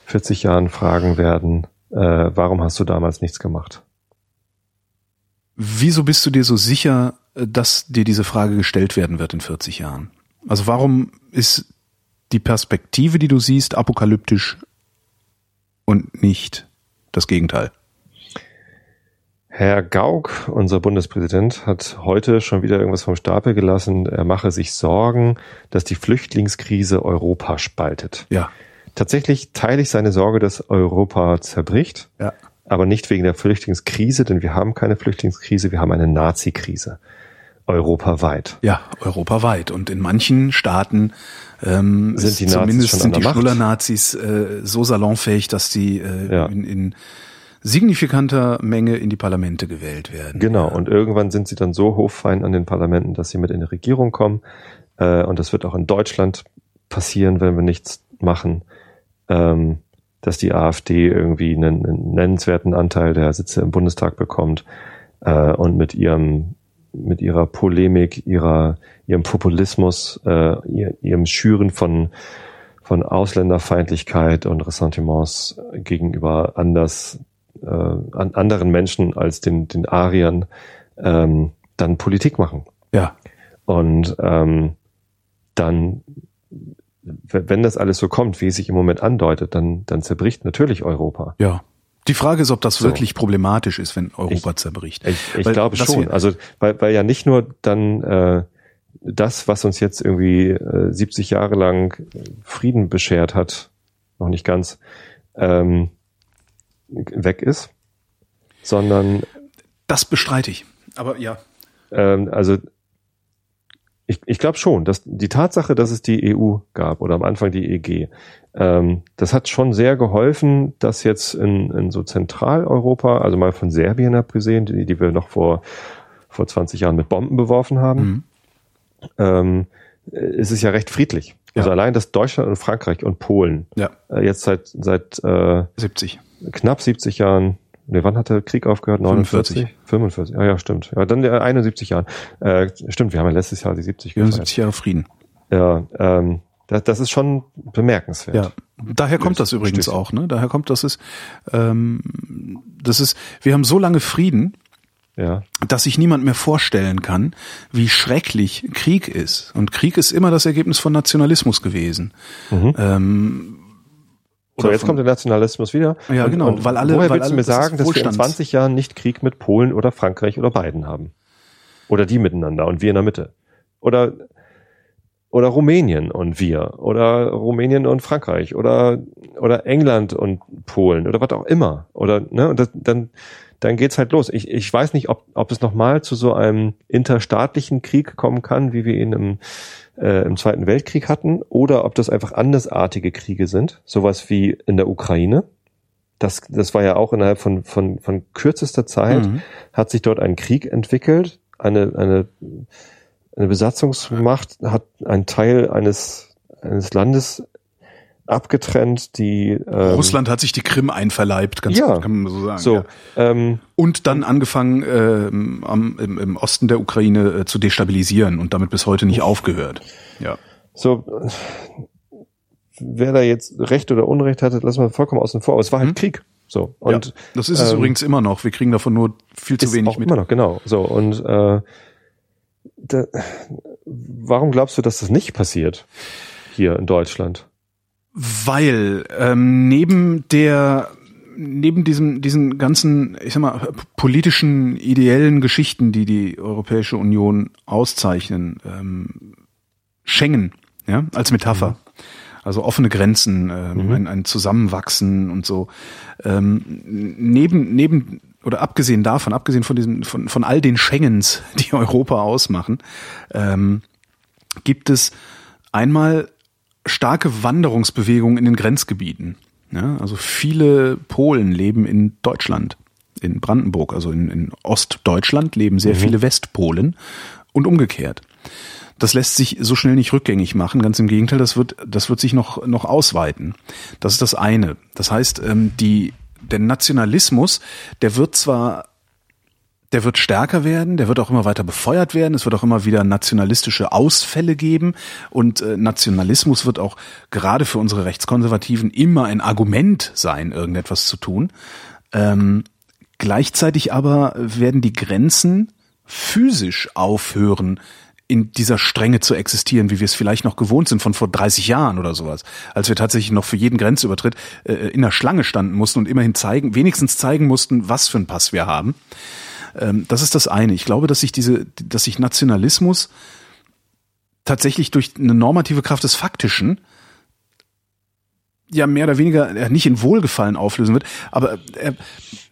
40 Jahren fragen werden, äh, warum hast du damals nichts gemacht? Wieso bist du dir so sicher, äh, dass dir diese Frage gestellt werden wird in 40 Jahren? Also warum ist die Perspektive, die du siehst, apokalyptisch und nicht das Gegenteil? Herr Gauck, unser Bundespräsident, hat heute schon wieder irgendwas vom Stapel gelassen. Er mache sich Sorgen, dass die Flüchtlingskrise Europa spaltet. Ja. Tatsächlich teile ich seine Sorge, dass Europa zerbricht, Ja. aber nicht wegen der Flüchtlingskrise, denn wir haben keine Flüchtlingskrise, wir haben eine Nazi-Krise. Europaweit. Ja, europaweit. Und in manchen Staaten ähm, Sind die Nazis zumindest sind die? Schnuller-Nazis äh, so salonfähig, dass sie äh, Ja. in, in signifikanter Menge in die Parlamente gewählt werden. Genau, und irgendwann sind sie dann so hochfein an den Parlamenten, dass sie mit in die Regierung kommen. Äh, und das wird auch in Deutschland passieren, wenn wir nichts machen, ähm, dass die AfD irgendwie einen, einen nennenswerten Anteil der Sitze im Bundestag bekommt äh, und mit ihrem mit ihrer Polemik, ihrer ihrem Populismus, äh, ihr, ihrem Schüren von von Ausländerfeindlichkeit und Ressentiments gegenüber anders äh, an anderen Menschen als den, den Ariern ähm, dann Politik machen. Ja, Und ähm, dann, wenn das alles so kommt, wie es sich im Moment andeutet, dann, dann zerbricht natürlich Europa. ja. Die Frage ist, ob das So. wirklich problematisch ist, wenn Europa zerbricht. Ich, ich Weil glaube schon. Also weil, weil ja nicht nur dann äh, das, was uns jetzt irgendwie äh, 70 Jahre lang Frieden beschert hat, noch nicht ganz, ähm, weg ist, sondern Das bestreite ich. Aber ja. ähm, also ich, ich glaube schon, dass die Tatsache, dass es die EU gab oder am Anfang die EG, ähm, das hat schon sehr geholfen, dass jetzt in, in so Zentraleuropa, also mal von Serbien abgesehen, die, die wir noch vor, vor 20 Jahren mit Bomben beworfen haben, Mhm. ähm, ist es ja recht friedlich. Also Ja. allein, dass Deutschland und Frankreich und Polen Ja, äh, jetzt seit, seit äh, 70. knapp 70 Jahren, ne, wann hat der Krieg aufgehört? 49? 45. Ah ja, stimmt. Ja, dann der 71 Jahren. Äh, stimmt, wir haben ja letztes Jahr die 70 gefeiert. 74 Jahre Frieden. Ja, ähm, das, das ist schon bemerkenswert. Ja, daher kommt das übrigens auch, ne? Daher kommt das ist, ähm, das ist, wir haben so lange Frieden, Ja, dass sich niemand mehr vorstellen kann, wie schrecklich Krieg ist. Und Krieg ist immer das Ergebnis von Nationalismus gewesen. Mhm. Ähm, So, oder jetzt von- kommt der Nationalismus wieder. Ja, genau, weil alle- woher weil willst du alle- mir das ist sagen, dass wir in Wohlstands- 20 Jahren nicht Krieg mit Polen oder Frankreich oder beiden haben? Oder die miteinander und wir in der Mitte? Oder, oder Rumänien und wir? Oder Rumänien und Frankreich? Oder, oder England und Polen? Oder was auch immer? Oder, ne, und das, dann, dann geht's halt los. Ich, ich weiß nicht, ob, ob es nochmal zu so einem interstaatlichen Krieg kommen kann, wie wir ihn im, äh, im Zweiten Weltkrieg hatten, oder ob das einfach andersartige Kriege sind, sowas wie in der Ukraine. Das, das war ja auch innerhalb von, von, von kürzester Zeit, Mhm. hat sich dort ein Krieg entwickelt, eine, eine, eine Besatzungsmacht hat einen Teil eines, eines Landes abgetrennt, die ähm, Russland hat sich die Krim einverleibt, ganz Ja. kann man so sagen. so ja. ähm, Und dann angefangen, ähm, am, im, im Osten der Ukraine äh, zu destabilisieren und damit bis heute nicht aufgehört. Ja. so äh, wer da jetzt Recht oder Unrecht hatte, lassen wir vollkommen außen vor. Aber es war halt Mhm. Krieg. So und ja. Das ist es ähm, übrigens immer noch. Wir kriegen davon nur viel zu wenig mit. immer noch genau. So und äh, da, warum glaubst du, dass das nicht passiert hier in Deutschland? Weil ähm, neben der neben diesem diesen ganzen ich sag mal politischen ideellen Geschichten, die die Europäische Union auszeichnen, ähm, Schengen ja als Metapher, also offene Grenzen, ähm, Mhm. ein, ein Zusammenwachsen und so ähm, neben neben oder abgesehen davon, abgesehen von diesem von von all den Schengens, die Europa ausmachen, ähm, gibt es einmal starke Wanderungsbewegungen in den Grenzgebieten. Ja, also viele Polen leben in Deutschland, in Brandenburg, also in, in Ostdeutschland leben sehr viele Westpolen und umgekehrt. Das lässt sich so schnell nicht rückgängig machen. Ganz im Gegenteil, das wird, das wird sich noch, noch ausweiten. Das ist das eine. Das heißt, ähm, die, der Nationalismus, der wird zwar der wird stärker werden, der wird auch immer weiter befeuert werden, es wird auch immer wieder nationalistische Ausfälle geben und äh, Nationalismus wird auch gerade für unsere Rechtskonservativen immer ein Argument sein, irgendetwas zu tun. Ähm, gleichzeitig aber werden die Grenzen physisch aufhören, in dieser Strenge zu existieren, wie wir es vielleicht noch gewohnt sind von vor 30 Jahren oder sowas, als wir tatsächlich noch für jeden Grenzübertritt äh, in der Schlange standen mussten und immerhin zeigen, wenigstens zeigen mussten, was für einen Pass wir haben. Ähm, das ist das eine. Ich glaube, dass sich diese, dass sich Nationalismus tatsächlich durch eine normative Kraft des Faktischen ja mehr oder weniger äh, nicht in Wohlgefallen auflösen wird, aber äh,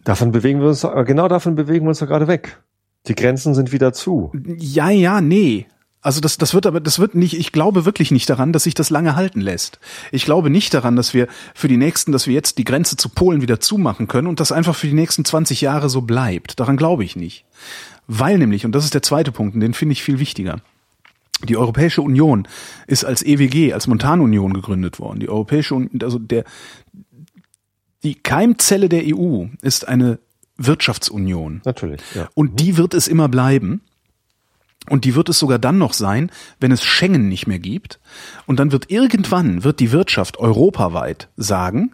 Davon bewegen wir uns, genau davon bewegen wir uns doch gerade weg. Die Grenzen sind wieder zu. Ja, ja, nee. Also das, das wird aber, das wird nicht, ich glaube wirklich nicht daran, dass sich das lange halten lässt. Ich glaube nicht daran, dass wir für die nächsten, dass wir jetzt die Grenze zu Polen wieder zumachen können und das einfach für die nächsten 20 Jahre so bleibt. Daran glaube ich nicht. Weil nämlich, und das ist der zweite Punkt, und den finde ich viel wichtiger. Die Europäische Union ist als EWG, als Montanunion gegründet worden. Die Europäische Union, also der, die Keimzelle der EU ist eine Wirtschaftsunion. Natürlich. Ja. Und die wird es immer bleiben. Und die wird es sogar dann noch sein, wenn es Schengen nicht mehr gibt. Und dann wird irgendwann, wird die Wirtschaft europaweit sagen,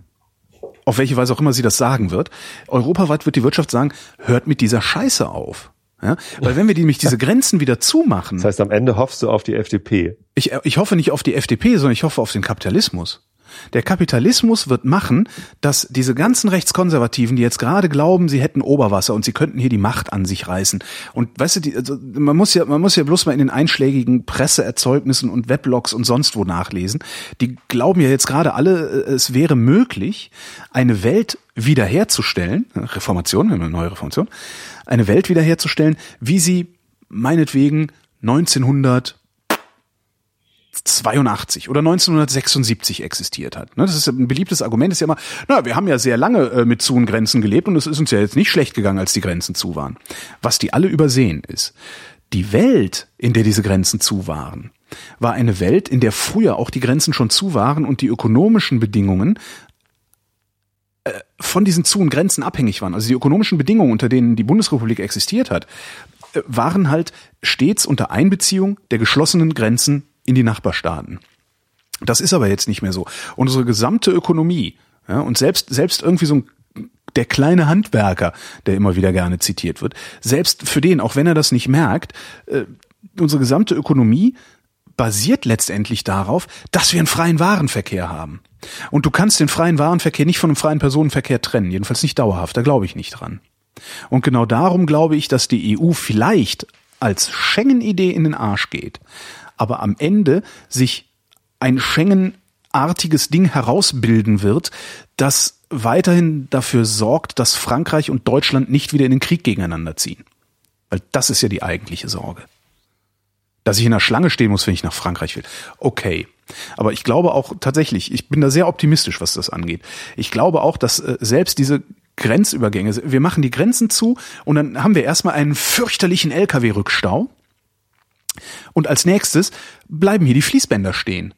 auf welche Weise auch immer sie das sagen wird, europaweit wird die Wirtschaft sagen, hört mit dieser Scheiße auf. Ja? Weil wenn wir nämlich diese Grenzen wieder zumachen. Das heißt, am Ende hoffst du auf die FDP. Ich, ich hoffe nicht auf die FDP, sondern ich hoffe auf den Kapitalismus. Der Kapitalismus wird machen, dass diese ganzen Rechtskonservativen, die jetzt gerade glauben, sie hätten Oberwasser und sie könnten hier die Macht an sich reißen. Und weißt du, die, also man muss ja, man muss ja bloß mal in den einschlägigen Presseerzeugnissen und Weblogs und sonst wo nachlesen. Die glauben ja jetzt gerade alle, äh, es wäre möglich, eine Welt wiederherzustellen, Reformation, eine neue Reformation, eine Welt wiederherzustellen, wie sie meinetwegen 1900 82 oder 1976 existiert hat. Ne, das ist ein beliebtes Argument, ist ja immer, na, wir haben ja sehr lange äh, mit zu und Grenzen gelebt und es ist uns ja jetzt nicht schlecht gegangen, als die Grenzen zu waren. Was die alle übersehen ist, die Welt, in der diese Grenzen zu waren, war eine Welt, in der früher auch die Grenzen schon zu waren und die ökonomischen Bedingungen äh, von diesen Zu- und Grenzen abhängig waren. Also die ökonomischen Bedingungen, unter denen die Bundesrepublik existiert hat, äh, waren halt stets unter Einbeziehung der geschlossenen Grenzen in die Nachbarstaaten. Das ist aber jetzt nicht mehr so. Unsere gesamte Ökonomie, ja, und selbst, selbst irgendwie so ein der kleine Handwerker, der immer wieder gerne zitiert wird, selbst für den, auch wenn er das nicht merkt, äh, unsere gesamte Ökonomie basiert letztendlich darauf, dass wir einen freien Warenverkehr haben. Und du kannst den freien Warenverkehr nicht von einem freien Personenverkehr trennen, jedenfalls nicht dauerhaft, da glaube ich nicht dran. Und genau darum glaube ich, dass die EU vielleicht als Schengen-Idee in den Arsch geht, aber am Ende sich ein Schengen-artiges Ding herausbilden wird, das weiterhin dafür sorgt, dass Frankreich und Deutschland nicht wieder in den Krieg gegeneinander ziehen. Weil das ist ja die eigentliche Sorge. Dass ich in der Schlange stehen muss, wenn ich nach Frankreich will. Okay. Aber ich glaube auch tatsächlich, ich bin da sehr optimistisch, was das angeht. Ich glaube auch, dass äh, selbst diese Grenzübergänge, wir machen die Grenzen zu und dann haben wir erstmal einen fürchterlichen Lkw-Rückstau und als nächstes bleiben hier die Fließbänder stehen,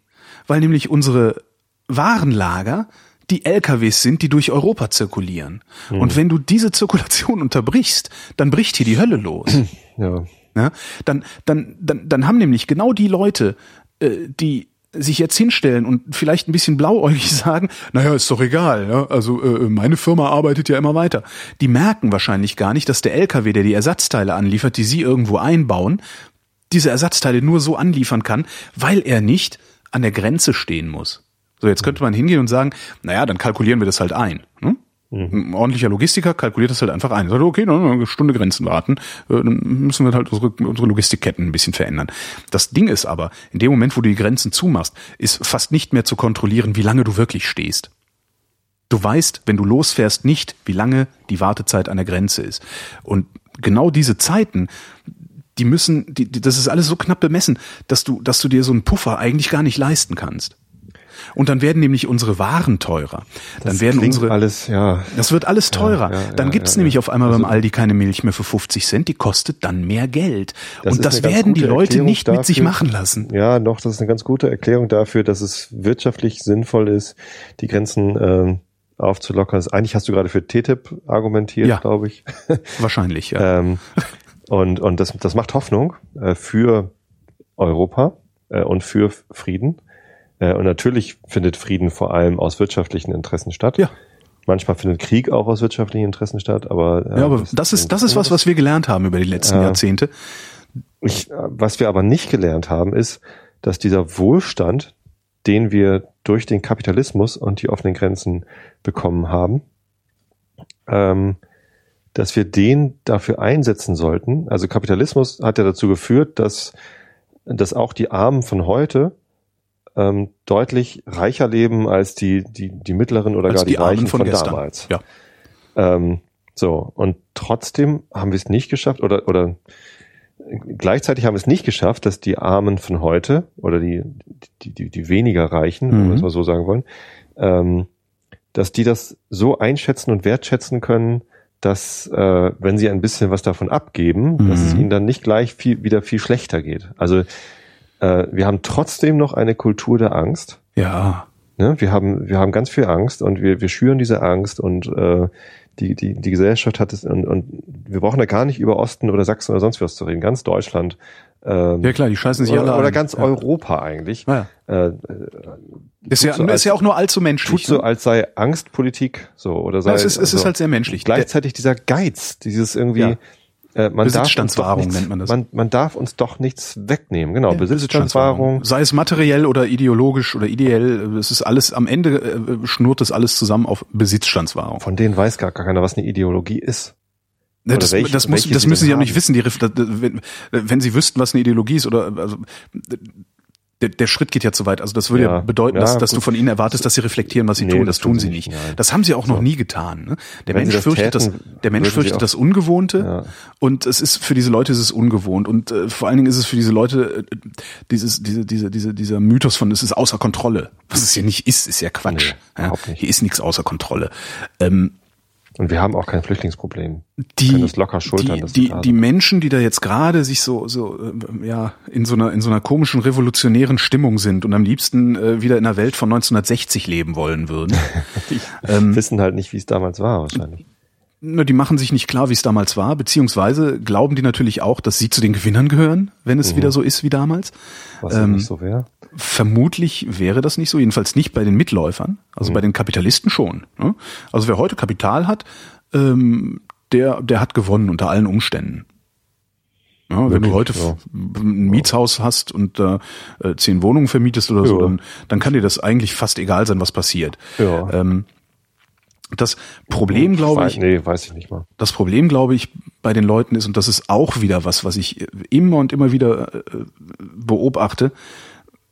weil nämlich unsere Warenlager die LKWs sind, die durch Europa zirkulieren. Mhm. Und wenn du diese Zirkulation unterbrichst, dann bricht hier die Hölle los. Ja. ja. dann, dann, dann, dann haben nämlich genau die Leute, äh, die sich jetzt hinstellen und vielleicht ein bisschen blauäugig sagen, naja, ist doch egal, ja? also äh, meine Firma arbeitet ja immer weiter. Die merken wahrscheinlich gar nicht, dass der LKW, der die Ersatzteile anliefert, die sie irgendwo einbauen, diese Ersatzteile nur so anliefern kann, weil er nicht an der Grenze stehen muss. So, jetzt könnte man hingehen und sagen, naja, dann kalkulieren wir das halt ein. Mhm. Ein ordentlicher Logistiker kalkuliert das halt einfach ein. Sagt, okay, dann eine Stunde Grenzen warten, äh, dann müssen wir halt unsere, unsere Logistikketten ein bisschen verändern. Das Ding ist aber, in dem Moment, wo du die Grenzen zumachst, ist fast nicht mehr zu kontrollieren, wie lange du wirklich stehst. Du weißt, wenn du losfährst, nicht, wie lange die Wartezeit an der Grenze ist. Und genau diese Zeiten, die müssen, die, die, das ist alles so knapp bemessen, dass du, dass du dir so einen Puffer eigentlich gar nicht leisten kannst. Und dann werden nämlich unsere Waren teurer. Dann das werden unsere alles, ja. Das wird alles teurer. Ja, ja, dann gibt's nämlich auf einmal also, beim Aldi keine Milch mehr für 50 Cent, die kostet dann mehr Geld. Und das werden die Leute Erklärung nicht dafür, mit sich machen lassen. Ja, doch, das ist eine ganz gute Erklärung dafür, dass es wirtschaftlich sinnvoll ist, die Grenzen ähm, aufzulockern. Eigentlich hast du gerade für TTIP argumentiert, ja, glaube ich. Wahrscheinlich, ja. ähm, und, und das, das macht Hoffnung äh, für Europa äh, und für Frieden. Äh, und natürlich findet Frieden vor allem aus wirtschaftlichen Interessen statt. Ja. Manchmal findet Krieg auch aus wirtschaftlichen Interessen statt, aber äh, ja, aber das, das ist das ist was, was wir gelernt haben über die letzten äh, Jahrzehnte. Ich, was wir aber nicht gelernt haben, ist, dass dieser Wohlstand, den wir durch den Kapitalismus und die offenen Grenzen bekommen haben, ähm, dass wir den dafür einsetzen sollten. Also Kapitalismus hat ja dazu geführt, dass, dass auch die Armen von heute ähm, deutlich reicher leben als die, die, die mittleren oder als gar die, die Reichen von, von damals. Ja. Ähm, So, und trotzdem haben wir es nicht geschafft, oder, oder gleichzeitig haben wir es nicht geschafft, dass die Armen von heute oder die, die, die, die weniger Reichen, mhm. wenn wir es mal so sagen wollen, ähm, dass die das so einschätzen und wertschätzen können, dass äh, wenn sie ein bisschen was davon abgeben, mhm. dass es ihnen dann nicht gleich viel, wieder viel schlechter geht. Also äh, wir haben trotzdem noch eine Kultur der Angst. Ja. Ne? Wir haben wir haben ganz viel Angst und wir wir schüren diese Angst und äh, die, die, die Gesellschaft hat es, und, und wir brauchen da gar nicht über Osten oder Sachsen oder sonst was zu reden. Ganz Deutschland. Ähm, ja klar, die scheißen sich oder, alle Oder an. ganz ja. Europa eigentlich. Ja. Äh, ist, ja, so ist ja auch nur allzu menschlich. Tut so, ne? als sei Angstpolitik so oder sei. Ja, es ist, es also, ist halt sehr menschlich. Gleichzeitig dieser Geiz, dieses irgendwie. Ja. Äh, man Besitzstandswahrung nichts, nennt man das. Man, man darf uns doch nichts wegnehmen. Genau, ja, Besitzstandswahrung. Sei es materiell oder ideologisch oder ideell, es ist alles, am Ende äh, schnurrt das alles zusammen auf Besitzstandswahrung. Von denen weiß gar keiner, was eine Ideologie ist. Ja, das, welche, das, muss, das müssen Sie ja nicht wissen. Die, wenn, wenn Sie wüssten, was eine Ideologie ist, oder also, der, der Schritt geht ja zu weit. Also das würde ja, ja bedeuten, dass, ja, dass du von ihnen erwartest, dass sie reflektieren, was sie nee, tun. Das, das tun sie nicht. nicht. Das haben sie auch so. noch nie getan. Ne? Der Mensch das fürchtet täten, das, der Mensch fürchtet das Ungewohnte ja. und es ist für diese Leute ist es ungewohnt und äh, vor allen Dingen ist es für diese Leute äh, dieses diese diese diese dieser Mythos von es ist außer Kontrolle. Was es hier nicht ist, ist ja Quatsch. Nee, ja? Hier ist nichts außer Kontrolle. Ähm, und wir haben auch kein Flüchtlingsproblem. Die, wir können das locker schultern. Die, das die, die Menschen, die da jetzt gerade sich so, so, äh, ja, in so einer, in so einer komischen revolutionären Stimmung sind und am liebsten äh, wieder in einer Welt von 1960 leben wollen würden. die ähm, wissen halt nicht, wie es damals war, wahrscheinlich. Na, die machen sich nicht klar, wie es damals war, beziehungsweise glauben die natürlich auch, dass sie zu den Gewinnern gehören, wenn es mhm. wieder so ist wie damals. Was ähm, nicht so wäre? Vermutlich wäre das nicht so, jedenfalls nicht bei den Mitläufern, also mhm. bei den Kapitalisten schon. Ne? Also wer heute Kapital hat, ähm, der, der hat gewonnen unter allen Umständen. Ja, wenn du heute ja. ein Mietshaus hast und da äh, zehn Wohnungen vermietest oder so, ja. dann, dann kann dir das eigentlich fast egal sein, was passiert. Ja. Ähm, das Problem, glaube ich, nee, weiß ich nicht mal. Das Problem, glaube ich, bei den Leuten ist, und das ist auch wieder was, was ich immer und immer wieder äh, beobachte,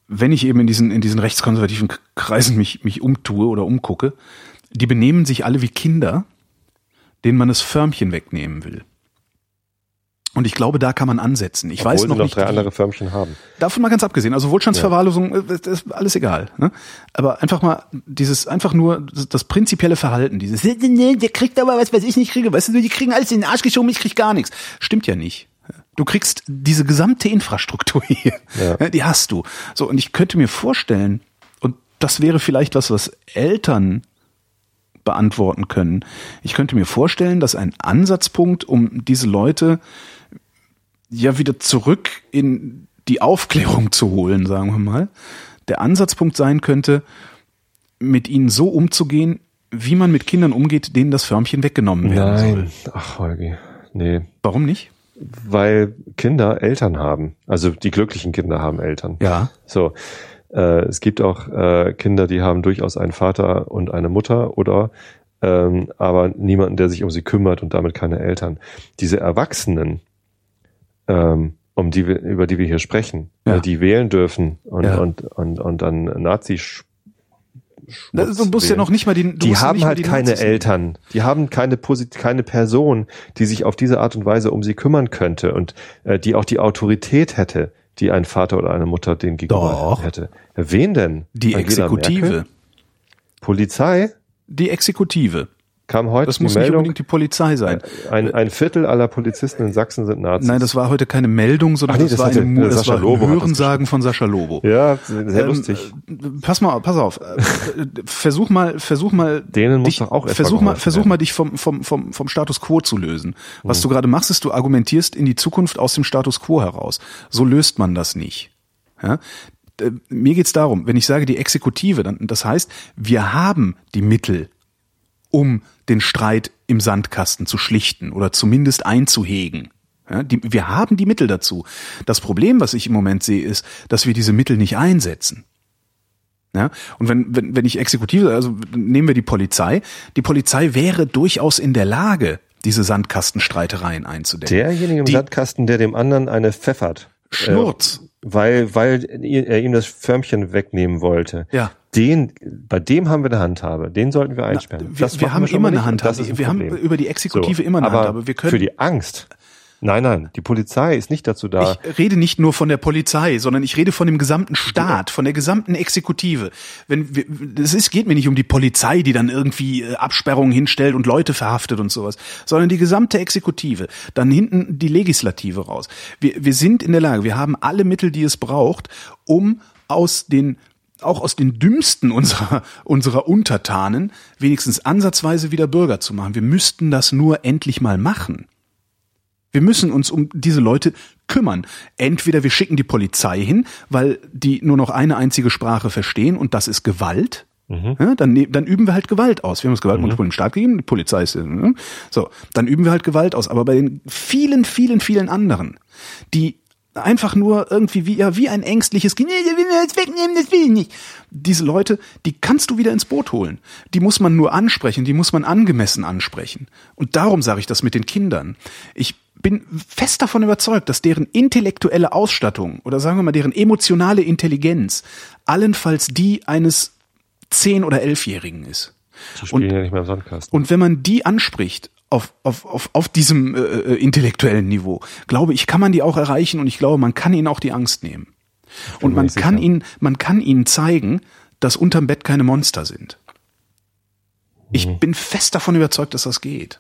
wenn ich eben in diesen, in diesen rechtskonservativen Kreisen mich, mich umtue oder umgucke, die benehmen sich alle wie Kinder, denen man das Förmchen wegnehmen will. Und ich glaube, da kann man ansetzen. Ich Obwohl weiß noch, noch nicht. drei andere Förmchen haben. Davon mal ganz abgesehen. Also Wohlstandsverwahrlosung, ja. Äh, ist alles egal. Ne? Aber einfach mal dieses, einfach nur das prinzipielle Verhalten, dieses, der kriegt aber was, was ich nicht kriege. Weißt du, die kriegen alles in den Arsch geschoben, ich krieg gar nichts. Stimmt ja nicht. Du kriegst diese gesamte Infrastruktur hier. Ja. Die hast du. So, und ich könnte mir vorstellen, und das wäre vielleicht was, was Eltern beantworten können. Ich könnte mir vorstellen, dass ein Ansatzpunkt, um diese Leute ja wieder zurück in die Aufklärung zu holen, sagen wir mal, der Ansatzpunkt sein könnte, mit ihnen so umzugehen, wie man mit Kindern umgeht, denen das Förmchen weggenommen werden Nein. soll. Ach, Holgi. Nee. Warum nicht? weil Kinder Eltern haben. Also die glücklichen Kinder haben Eltern. Ja. So. Äh, es gibt auch äh, Kinder, die haben durchaus einen Vater und eine Mutter oder ähm, aber niemanden, der sich um sie kümmert und damit keine Eltern. Diese Erwachsenen, ähm, um die wir, über die wir hier sprechen, ja. die wählen dürfen und, ja. und, und, und dann Nazi Schmutz du musst ja noch nicht mal die. die haben halt die keine Nazis Eltern. Die haben keine Posit keine Person, die sich auf diese Art und Weise um sie kümmern könnte und äh, die auch die Autorität hätte, die ein Vater oder eine Mutter den gegenüber Doch. hätte. Wen denn? Die Angela Exekutive. Merkel? Polizei? Die Exekutive kam heute Das muss Meldung, nicht unbedingt die Polizei sein. Ein, ein Viertel aller Polizisten in Sachsen sind Nazis. Nein, das war heute keine Meldung, sondern Ach nee, das, das, war hatte, eine, das war ein Hörensagen von Sascha Lobo. Ja, sehr ähm, lustig. Pass mal, pass auf. versuch mal, versuch mal, Denen dich, muss doch auch versuch mal, versuch mal dich vom, vom, vom, vom Status Quo zu lösen. Was hm. du gerade machst, ist, du argumentierst in die Zukunft aus dem Status Quo heraus. So löst man das nicht. Ja? Mir geht's darum, wenn ich sage die Exekutive, dann das heißt, wir haben die Mittel, um den Streit im Sandkasten zu schlichten oder zumindest einzuhegen. Ja, die, wir haben die Mittel dazu. Das Problem, was ich im Moment sehe, ist, dass wir diese Mittel nicht einsetzen. Ja, und wenn, wenn, wenn ich Exekutive, also nehmen wir die Polizei, die Polizei wäre durchaus in der Lage, diese Sandkastenstreitereien einzudämmen. Derjenige im die, Sandkasten, der dem anderen eine pfeffert. Schnurz. Äh, weil, weil er ihm das Förmchen wegnehmen wollte. Ja. Den, bei dem haben wir eine Handhabe, den sollten wir einsperren. Na, wir, wir haben immer eine Handhabe. wir Problem. haben über die Exekutive so, immer eine aber Handhabe. Wir können für die Angst. Nein, nein, die Polizei ist nicht dazu da. Ich rede nicht nur von der Polizei, sondern ich rede von dem gesamten Staat, von der gesamten Exekutive. Wenn wir, es ist, geht mir nicht um die Polizei, die dann irgendwie äh, Absperrungen hinstellt und Leute verhaftet und sowas, sondern die gesamte Exekutive. Dann hinten die Legislative raus. Wir, wir sind in der Lage, wir haben alle Mittel, die es braucht, um aus den auch aus den dümmsten unserer, unserer Untertanen wenigstens ansatzweise wieder Bürger zu machen. Wir müssten das nur endlich mal machen. Wir müssen uns um diese Leute kümmern. Entweder wir schicken die Polizei hin, weil die nur noch eine einzige Sprache verstehen und das ist Gewalt. Mhm. Ja, dann, ne, dann üben wir halt Gewalt aus. Wir haben das Gewaltmonopol mhm. im Staat gegeben, die Polizei ist ne? so. Dann üben wir halt Gewalt aus. Aber bei den vielen, vielen, vielen anderen, die einfach nur irgendwie wie ja wie ein ängstliches Kind, nee, der will mir jetzt wegnehmen, das will ich nicht. Diese Leute, die kannst du wieder ins Boot holen. Die muss man nur ansprechen, die muss man angemessen ansprechen. Und darum sage ich das mit den Kindern. Ich bin fest davon überzeugt, dass deren intellektuelle Ausstattung oder sagen wir mal deren emotionale Intelligenz allenfalls die eines zehn- oder elfjährigen ist. Und, ja nicht mehr im Sandkasten. Und wenn man die anspricht auf, auf, auf, auf diesem äh, äh, intellektuellen Niveau, glaube ich, kann man die auch erreichen und ich glaube, man kann ihnen auch die Angst nehmen. Und man kann ihnen, man kann ihnen zeigen, dass unterm Bett keine Monster sind. Ich mhm. bin fest davon überzeugt, dass das geht.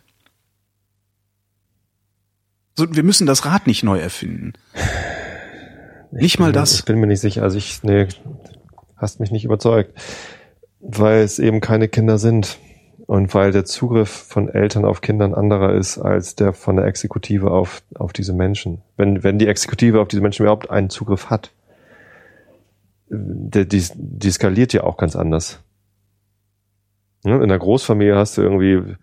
So, wir müssen das Rad nicht neu erfinden. Ich nicht mal das. Ich bin mir nicht sicher. Also ich, nee, hast mich nicht überzeugt. Weil es eben keine Kinder sind. Und weil der Zugriff von Eltern auf Kindern anderer ist als der von der Exekutive auf, auf diese Menschen. Wenn, wenn die Exekutive auf diese Menschen überhaupt einen Zugriff hat, die, die, die skaliert ja auch ganz anders. In einer Großfamilie hast du irgendwie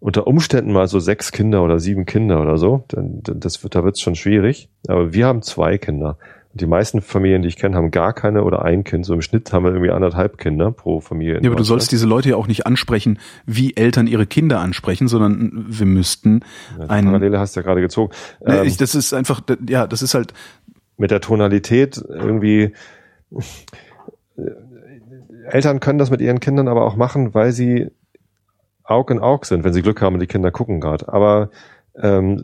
unter Umständen mal so sechs Kinder oder sieben Kinder oder so, das wird, da wird's schon schwierig. Aber wir haben zwei Kinder. Die meisten Familien, die ich kenne, haben gar keine oder ein Kind. So im Schnitt haben wir irgendwie anderthalb Kinder pro Familie. Ja, aber du sollst diese Leute ja auch nicht ansprechen, wie Eltern ihre Kinder ansprechen, sondern wir müssten ja, ein. Parallele hast du ja gerade gezogen. Nee, ähm, ich, das ist einfach, ja, das ist halt. Mit der Tonalität irgendwie. Eltern können das mit ihren Kindern aber auch machen, weil sie Aug in Aug sind, wenn sie Glück haben und die Kinder gucken gerade. Aber ähm,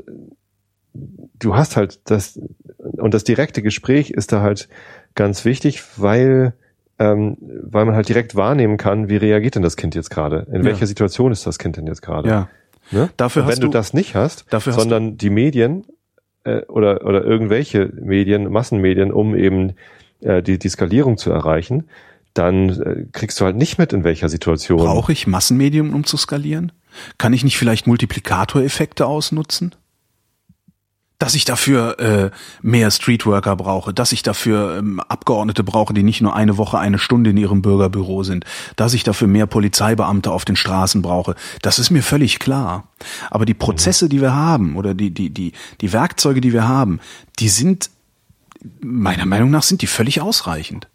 du hast halt das und das direkte Gespräch ist da halt ganz wichtig, weil ähm, weil man halt direkt wahrnehmen kann, wie reagiert denn das Kind jetzt gerade? In ja. welcher Situation ist das Kind denn jetzt gerade? Ja. Ne? Dafür hast wenn du, du das nicht hast, sondern hast die Medien äh, oder oder irgendwelche Medien, Massenmedien, um eben äh, die, die Skalierung zu erreichen, dann äh, kriegst du halt nicht mit, in welcher Situation. Brauche ich Massenmedium, um zu skalieren? Kann ich nicht vielleicht Multiplikatoreffekte ausnutzen? Dass ich dafür äh, mehr Streetworker brauche, dass ich dafür ähm, Abgeordnete brauche, die nicht nur eine Woche, eine Stunde in ihrem Bürgerbüro sind, dass ich dafür mehr Polizeibeamte auf den Straßen brauche, das ist mir völlig klar. Aber die Prozesse, die wir haben, oder die, die, die, die Werkzeuge, die wir haben, die sind, meiner Meinung nach, sind die völlig ausreichend.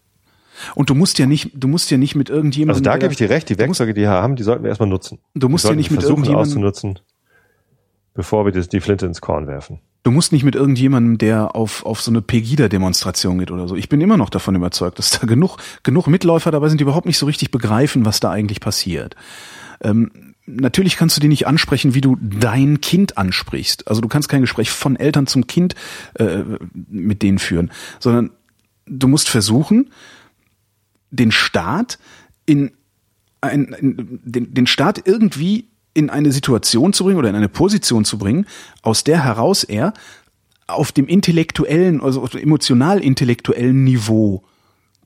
Und du musst ja nicht, du musst ja nicht mit irgendjemandem. Also da gebe ich dir recht, die Werkzeuge, die wir haben, die sollten wir erstmal nutzen. Du musst ja nicht mit versuchen auszunutzen, bevor wir die Flinte ins Korn werfen. Du musst nicht mit irgendjemandem, der auf, auf so eine Pegida-Demonstration geht oder so. Ich bin immer noch davon überzeugt, dass da genug, genug Mitläufer dabei sind, die überhaupt nicht so richtig begreifen, was da eigentlich passiert. Ähm, natürlich kannst du die nicht ansprechen, wie du dein Kind ansprichst. Also du kannst kein Gespräch von Eltern zum Kind äh, mit denen führen, sondern du musst versuchen, den Staat in, ein, in den, den Staat irgendwie in eine Situation zu bringen oder in eine Position zu bringen, aus der heraus er auf dem intellektuellen, also auf dem emotional-intellektuellen Niveau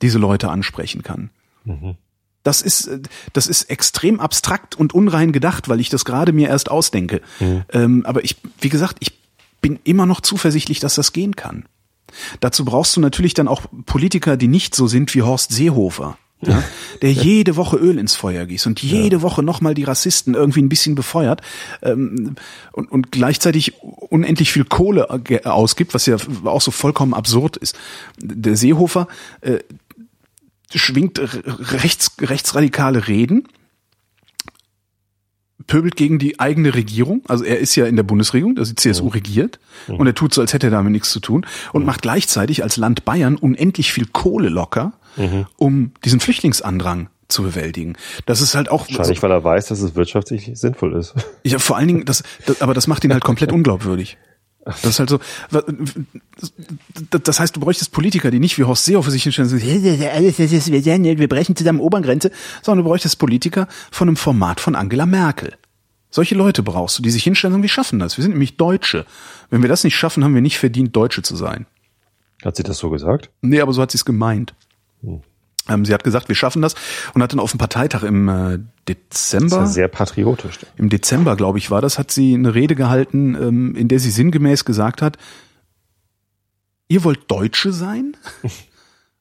diese Leute ansprechen kann. Mhm. Das ist, das ist extrem abstrakt und unrein gedacht, weil ich das gerade mir erst ausdenke. Mhm. Ähm, aber ich, wie gesagt, ich bin immer noch zuversichtlich, dass das gehen kann. Dazu brauchst du natürlich dann auch Politiker, die nicht so sind wie Horst Seehofer. Ja, der jede Woche Öl ins Feuer gießt und jede ja. Woche nochmal die Rassisten irgendwie ein bisschen befeuert ähm, und, und gleichzeitig unendlich viel Kohle ausgibt, was ja auch so vollkommen absurd ist. Der Seehofer äh, schwingt rechts, rechtsradikale Reden, pöbelt gegen die eigene Regierung. Also er ist ja in der Bundesregierung, also die CSU regiert. Mhm. Und er tut so, als hätte er damit nichts zu tun. Und mhm. macht gleichzeitig als Land Bayern unendlich viel Kohle locker um diesen Flüchtlingsandrang zu bewältigen. Das ist halt auch Wahrscheinlich, weil er weiß, dass es wirtschaftlich sinnvoll ist. ja, vor allen Dingen, das, das, aber das macht ihn halt komplett unglaubwürdig. Das ist halt so. Das heißt, du bräuchtest Politiker, die nicht wie Horst Seehofer sich hinstellen und sagen, wir brechen zusammen Obergrenze, sondern du bräuchtest Politiker von einem Format von Angela Merkel. Solche Leute brauchst du, die sich hinstellen und wir schaffen das. Wir sind nämlich Deutsche. Wenn wir das nicht schaffen, haben wir nicht verdient, Deutsche zu sein. Hat sie das so gesagt? Nee, aber so hat sie es gemeint. Hm. Ähm, sie hat gesagt, wir schaffen das und hat dann auf dem Parteitag im äh, Dezember. Das ist ja sehr patriotisch. Im Dezember, glaube ich, war das, hat sie eine Rede gehalten, ähm, in der sie sinngemäß gesagt hat, ihr wollt Deutsche sein?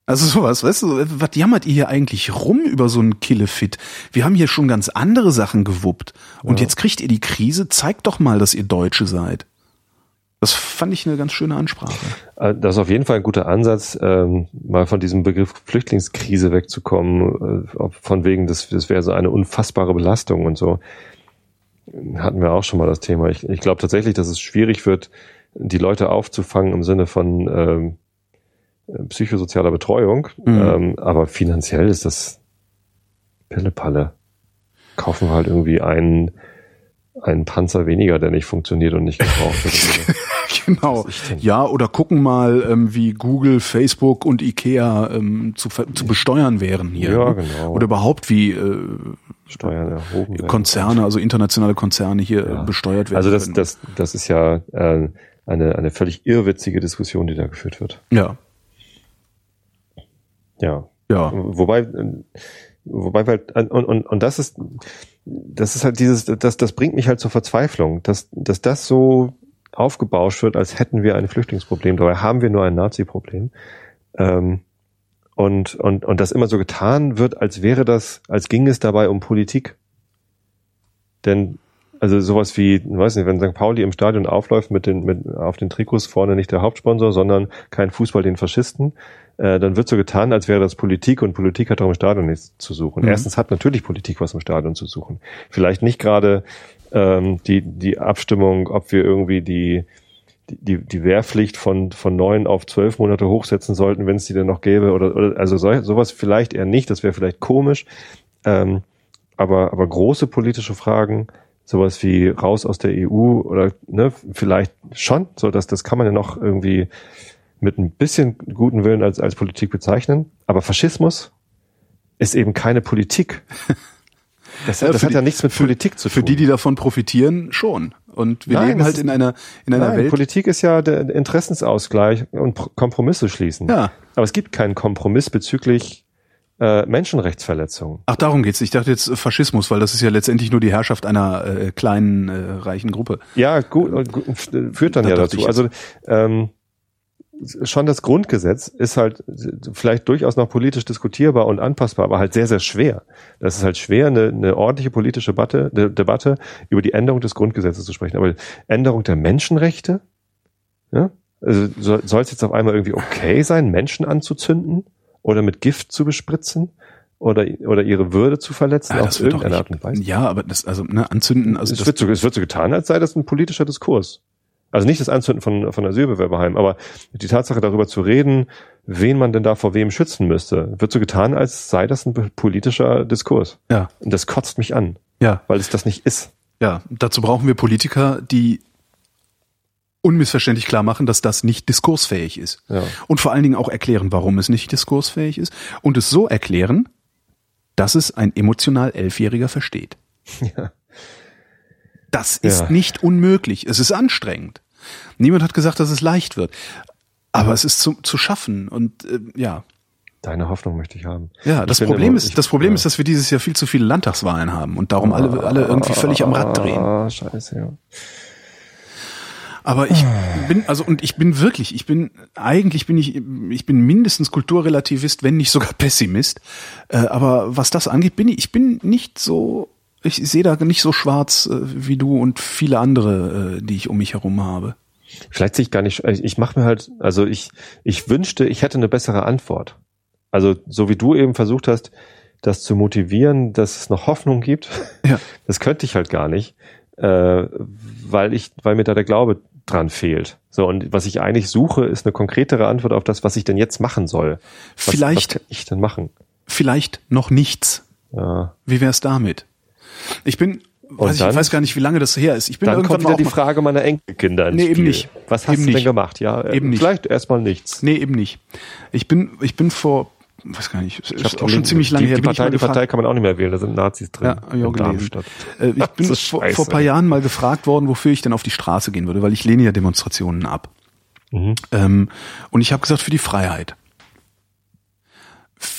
Also sowas, weißt du, was jammert ihr hier eigentlich rum über so einen Killefit? Wir haben hier schon ganz andere Sachen gewuppt. Und ja. jetzt kriegt ihr die Krise, zeigt doch mal, dass ihr Deutsche seid. Das fand ich eine ganz schöne Ansprache. Äh, das ist auf jeden Fall ein guter Ansatz, ähm, mal von diesem Begriff Flüchtlingskrise wegzukommen, äh, von wegen, das, das wäre so eine unfassbare Belastung und so. Hatten wir auch schon mal das Thema. Ich, ich glaube tatsächlich, dass es schwierig wird, die Leute aufzufangen im Sinne von ähm, psychosozialer Betreuung. Mhm. Ähm, aber finanziell ist das Pillepalle. Kaufen wir halt irgendwie einen, einen Panzer weniger, der nicht funktioniert und nicht gebraucht wird. genau. Ja, oder gucken mal, ähm, wie Google, Facebook und Ikea ähm, zu, zu besteuern wären hier. Ja, ne? genau. Oder überhaupt wie äh, Steuern erhoben werden. Konzerne, also internationale Konzerne hier ja. besteuert werden. Also das, das, das ist ja äh, eine, eine völlig irrwitzige Diskussion, die da geführt wird. Ja. Ja. Ja. Wobei, wobei halt, und, und, und das ist, das ist halt dieses, das, das bringt mich halt zur Verzweiflung, dass, dass das so aufgebauscht wird, als hätten wir ein Flüchtlingsproblem. Dabei haben wir nur ein Nazi-Problem. Ähm, und, und, und das immer so getan wird, als wäre das, als ging es dabei um Politik. Denn also sowas wie, weiß nicht, wenn St. Pauli im Stadion aufläuft mit den, mit auf den Trikots vorne nicht der Hauptsponsor, sondern kein Fußball den Faschisten, äh, dann wird so getan, als wäre das Politik und Politik hat auch im Stadion nichts zu suchen. Mhm. Erstens hat natürlich Politik was im Stadion zu suchen. Vielleicht nicht gerade ähm, die, die Abstimmung, ob wir irgendwie die, die, die Wehrpflicht von, von neun auf zwölf Monate hochsetzen sollten, wenn es die denn noch gäbe, oder, oder also so, sowas vielleicht eher nicht, das wäre vielleicht komisch. Ähm, aber, aber große politische Fragen, sowas wie raus aus der EU oder ne, vielleicht schon, so dass das kann man ja noch irgendwie mit ein bisschen guten Willen als, als Politik bezeichnen. Aber Faschismus ist eben keine Politik. Das, das hat die, ja nichts mit Politik zu tun. Für die, die davon profitieren, schon. Und wir Nein, leben halt in einer, in einer Nein, Welt. Politik ist ja der Interessensausgleich und Kompromisse schließen. Ja. Aber es gibt keinen Kompromiss bezüglich äh, Menschenrechtsverletzungen. Ach, darum geht's. Ich dachte jetzt Faschismus, weil das ist ja letztendlich nur die Herrschaft einer äh, kleinen, äh, reichen Gruppe. Ja, gut, gut führt dann da ja dazu. Also ähm, schon das Grundgesetz ist halt vielleicht durchaus noch politisch diskutierbar und anpassbar, aber halt sehr, sehr schwer. Das ist halt schwer, eine, eine ordentliche politische Debatte, eine Debatte über die Änderung des Grundgesetzes zu sprechen. Aber Änderung der Menschenrechte, ja? Also soll es jetzt auf einmal irgendwie okay sein, Menschen anzuzünden? oder mit Gift zu bespritzen oder, oder ihre Würde zu verletzen ah, auf irgendeine Art und Weise. Ja, aber das, also, ne, anzünden, also. Es, wird so, es wird so getan, als sei das ein politischer Diskurs. Also nicht das Anzünden von, von Asylbewerberheimen, aber die Tatsache darüber zu reden, wen man denn da vor wem schützen müsste, wird so getan, als sei das ein politischer Diskurs. Ja. Und das kotzt mich an. Ja. Weil es das nicht ist. Ja, dazu brauchen wir Politiker, die unmissverständlich klar machen, dass das nicht diskursfähig ist. Ja. Und vor allen Dingen auch erklären, warum es nicht diskursfähig ist. Und es so erklären, dass es ein emotional Elfjähriger versteht. Ja. Das ist ja. nicht unmöglich. Es ist anstrengend. Niemand hat gesagt, dass es leicht wird. Aber es ist zu, zu schaffen. Und äh, ja. Deine Hoffnung möchte ich haben. Ja, das Problem immer, ist, ich, das Problem ja. ist, dass wir dieses Jahr viel zu viele Landtagswahlen haben und darum alle, alle irgendwie völlig am Rad drehen. Ah, scheiße, ja. Aber ich bin, also, und ich bin wirklich, ich bin, eigentlich bin ich, ich bin mindestens Kulturrelativist, wenn nicht sogar Pessimist. Äh, aber was das angeht, bin ich, ich bin nicht so, ich sehe da nicht so schwarz äh, wie du und viele andere, äh, die ich um mich herum habe. Vielleicht sehe ich gar nicht, ich mache mir halt, also ich, ich wünschte, ich hätte eine bessere Antwort. Also, so wie du eben versucht hast, das zu motivieren, dass es noch Hoffnung gibt, ja. das könnte ich halt gar nicht, äh, weil ich, weil mir da der Glaube dran fehlt. So, und was ich eigentlich suche, ist eine konkretere Antwort auf das, was ich denn jetzt machen soll. Was, Vielleicht- Was kann ich denn machen? Vielleicht noch nichts. Ja. Wie wär's damit? Ich bin, weiß ich, dann- weiß gar nicht, wie lange das her ist. Ich bin Dann irgendwann kommt wieder die Frage meiner Enkelkinder ins Nee, eben Spiel. nicht. Was hast Eben du denn nicht. gemacht? Ja, Eben nicht. vielleicht erstmal nichts. Nee, eben nicht. Ich bin, ich bin vor, weiß gar nicht, Ich ist auch schon ziemlich lange die, her. Die ich Partei, die Partei kann man auch nicht mehr wählen, da sind Nazis drin. Ja, ich in gelesen. Darmstadt. Äh, ich bin vor, vor paar Jahren mal gefragt worden, wofür ich denn auf die Straße gehen würde, weil ich lehne ja Demonstrationen ab. Mhm. Ähm, und ich habe gesagt, für die Freiheit.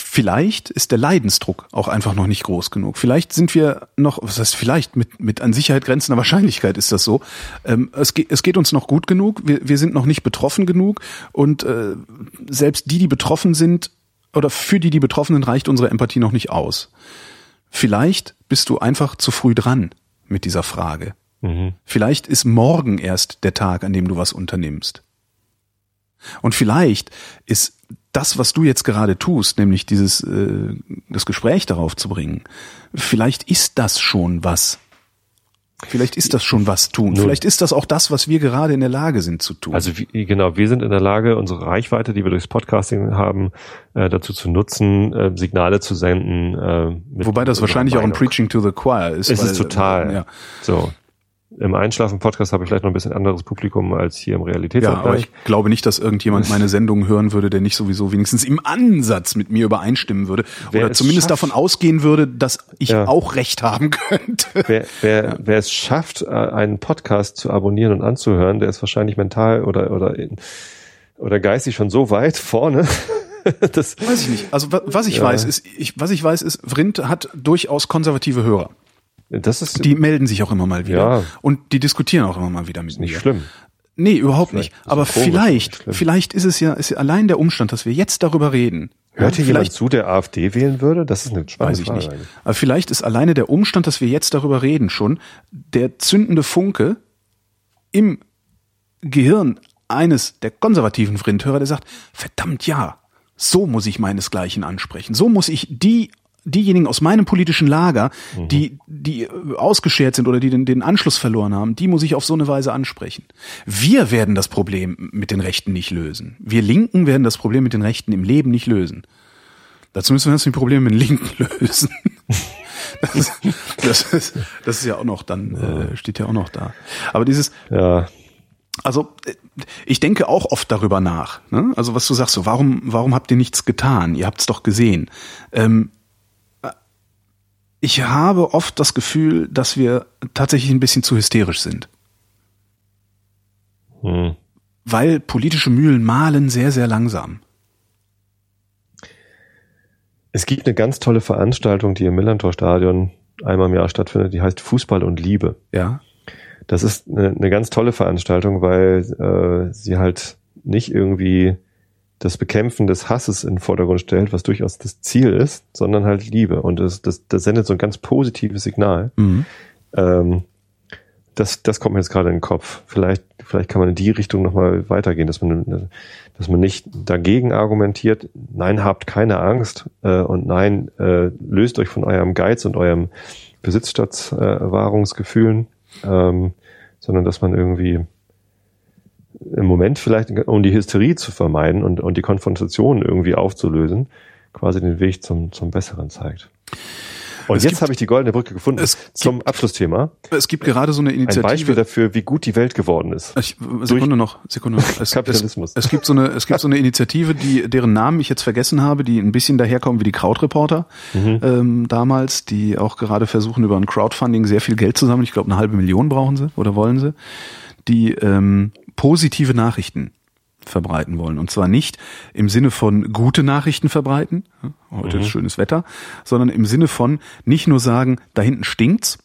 Vielleicht ist der Leidensdruck auch einfach noch nicht groß genug. Vielleicht sind wir noch, was heißt vielleicht, mit, mit an Sicherheit grenzender Wahrscheinlichkeit ist das so. Ähm, es, geht, es geht uns noch gut genug, wir, wir sind noch nicht betroffen genug und äh, selbst die, die betroffen sind, oder für die, die Betroffenen reicht unsere Empathie noch nicht aus. Vielleicht bist du einfach zu früh dran mit dieser Frage. Mhm. Vielleicht ist morgen erst der Tag, an dem du was unternimmst. Und vielleicht ist das, was du jetzt gerade tust, nämlich dieses äh, das Gespräch darauf zu bringen, vielleicht ist das schon was. Vielleicht ist das schon was tun. Nun. Vielleicht ist das auch das, was wir gerade in der Lage sind zu tun. Also wie, genau, wir sind in der Lage, unsere Reichweite, die wir durchs Podcasting haben, äh, dazu zu nutzen, äh, Signale zu senden. Äh, mit Wobei das wahrscheinlich auch ein Meinung. Preaching to the Choir ist. Ist weil, es total. Ja. So. Im Einschlafen-Podcast habe ich vielleicht noch ein bisschen anderes Publikum als hier im Ja, aber Realitätsabgleich. ich glaube nicht, dass irgendjemand meine Sendung hören würde, der nicht sowieso wenigstens im Ansatz mit mir übereinstimmen würde. Wer oder es zumindest schafft- davon ausgehen würde, dass ich Ja. auch recht haben könnte. Wer, wer, wer es schafft, äh, einen Podcast zu abonnieren und anzuhören, der ist wahrscheinlich mental oder oder oder geistig schon so weit vorne. das, Weiß ich nicht. Also wa- was ich Ja. weiß, ist, ich, was ich weiß, ist, Vrind hat durchaus konservative Hörer. Das ist Die melden sich auch immer mal wieder. Ja. Und die diskutieren auch immer mal wieder mit nicht mir. schlimm. Nee, überhaupt Vielleicht nicht. ist Aber komisch, vielleicht, vielleicht ist es ja, ist ja allein der Umstand, dass wir jetzt darüber reden. Hört hier ja, jemand vielleicht, zu, der AfD wählen würde? Das ist eine spannende weiß ich nicht. eigentlich. Aber vielleicht ist alleine der Umstand, dass wir jetzt darüber reden, schon der zündende Funke im Gehirn eines der konservativen Vrindhörer, der sagt, verdammt ja, so muss ich meinesgleichen ansprechen. So muss ich die diejenigen aus meinem politischen Lager, Mhm. die die äh, ausgeschert sind oder die den, den Anschluss verloren haben, die muss ich auf so eine Weise ansprechen. Wir werden das Problem mit den Rechten nicht lösen. Wir Linken werden das Problem mit den Rechten im Leben nicht lösen. Dazu müssen wir jetzt die Probleme mit den Linken lösen. Das ist, das ist, das ist ja auch noch dann, äh, steht ja auch noch da. Aber dieses, Ja, also äh, ich denke auch oft darüber nach. Ne? Also was du sagst, so warum warum habt ihr nichts getan? Ihr habt's doch gesehen. Ähm, äh, ich habe oft das Gefühl, dass wir tatsächlich ein bisschen zu hysterisch sind, hm. weil politische Mühlen mahlen sehr sehr langsam. Es gibt eine ganz tolle Veranstaltung, die im Millantor-Stadion einmal im Jahr stattfindet, die heißt Fußball und Liebe. Ja, Das ist eine, eine ganz tolle Veranstaltung, weil äh, sie halt nicht irgendwie das Bekämpfen des Hasses in den Vordergrund stellt, was durchaus das Ziel ist, sondern halt Liebe. Und das, das, das sendet so ein ganz positives Signal. mhm. Ähm, das, das kommt mir jetzt gerade in den Kopf. Vielleicht, vielleicht kann man in die Richtung nochmal weitergehen, dass man, dass man nicht dagegen argumentiert, nein, habt keine Angst äh, und nein, äh, löst euch von eurem Geiz und eurem Besitzstatzwahrungsgefühlen, ähm, sondern dass man irgendwie im Moment vielleicht, um die Hysterie zu vermeiden und, und die Konfrontation irgendwie aufzulösen, quasi den Weg zum, zum Besseren zeigt. Und Es jetzt gibt- habe ich die goldene Brücke gefunden es zum Abschlussthema. Es gibt gerade so eine Ein Initiative. Beispiel dafür, wie gut die Welt geworden ist. Ich, Sekunde noch, Sekunde noch. Es, Kapitalismus. Es, es gibt so eine, es gibt so eine Initiative, die, deren Namen ich jetzt vergessen habe, die ein bisschen daherkommen wie die Krautreporter Mhm. ähm, damals, die auch gerade versuchen über ein Crowdfunding sehr viel Geld zu sammeln. Ich glaube, eine halbe Million brauchen sie oder wollen sie, die ähm, positive Nachrichten verbreiten wollen. Und zwar nicht im Sinne von gute Nachrichten verbreiten, heute ist schönes Wetter, sondern im Sinne von nicht nur sagen, da hinten stinkt's,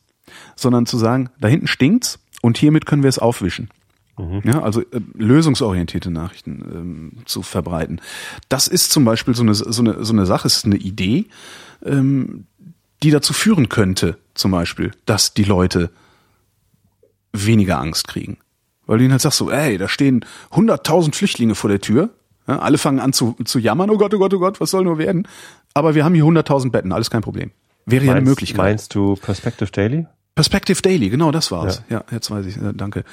sondern zu sagen, da hinten stinkt's und hiermit können wir es aufwischen. Ja, also äh, lösungsorientierte Nachrichten ähm, zu verbreiten. Das ist zum Beispiel so eine, so eine, so eine Sache, ist eine Idee, ähm, die dazu führen könnte, zum Beispiel, dass die Leute weniger Angst kriegen. Weil du ihnen halt sagst so, ey, da stehen 100.000 Flüchtlinge vor der Tür. Ja, alle fangen an zu, zu jammern, oh Gott, oh Gott, oh Gott, was soll nur werden? Aber wir haben hier 100.000 Betten, alles kein Problem. Wäre ja eine Meinst- Möglichkeit. Meinst du Perspective Daily? Perspective Daily, genau, das war's. Ja, ja jetzt weiß ich, äh, danke.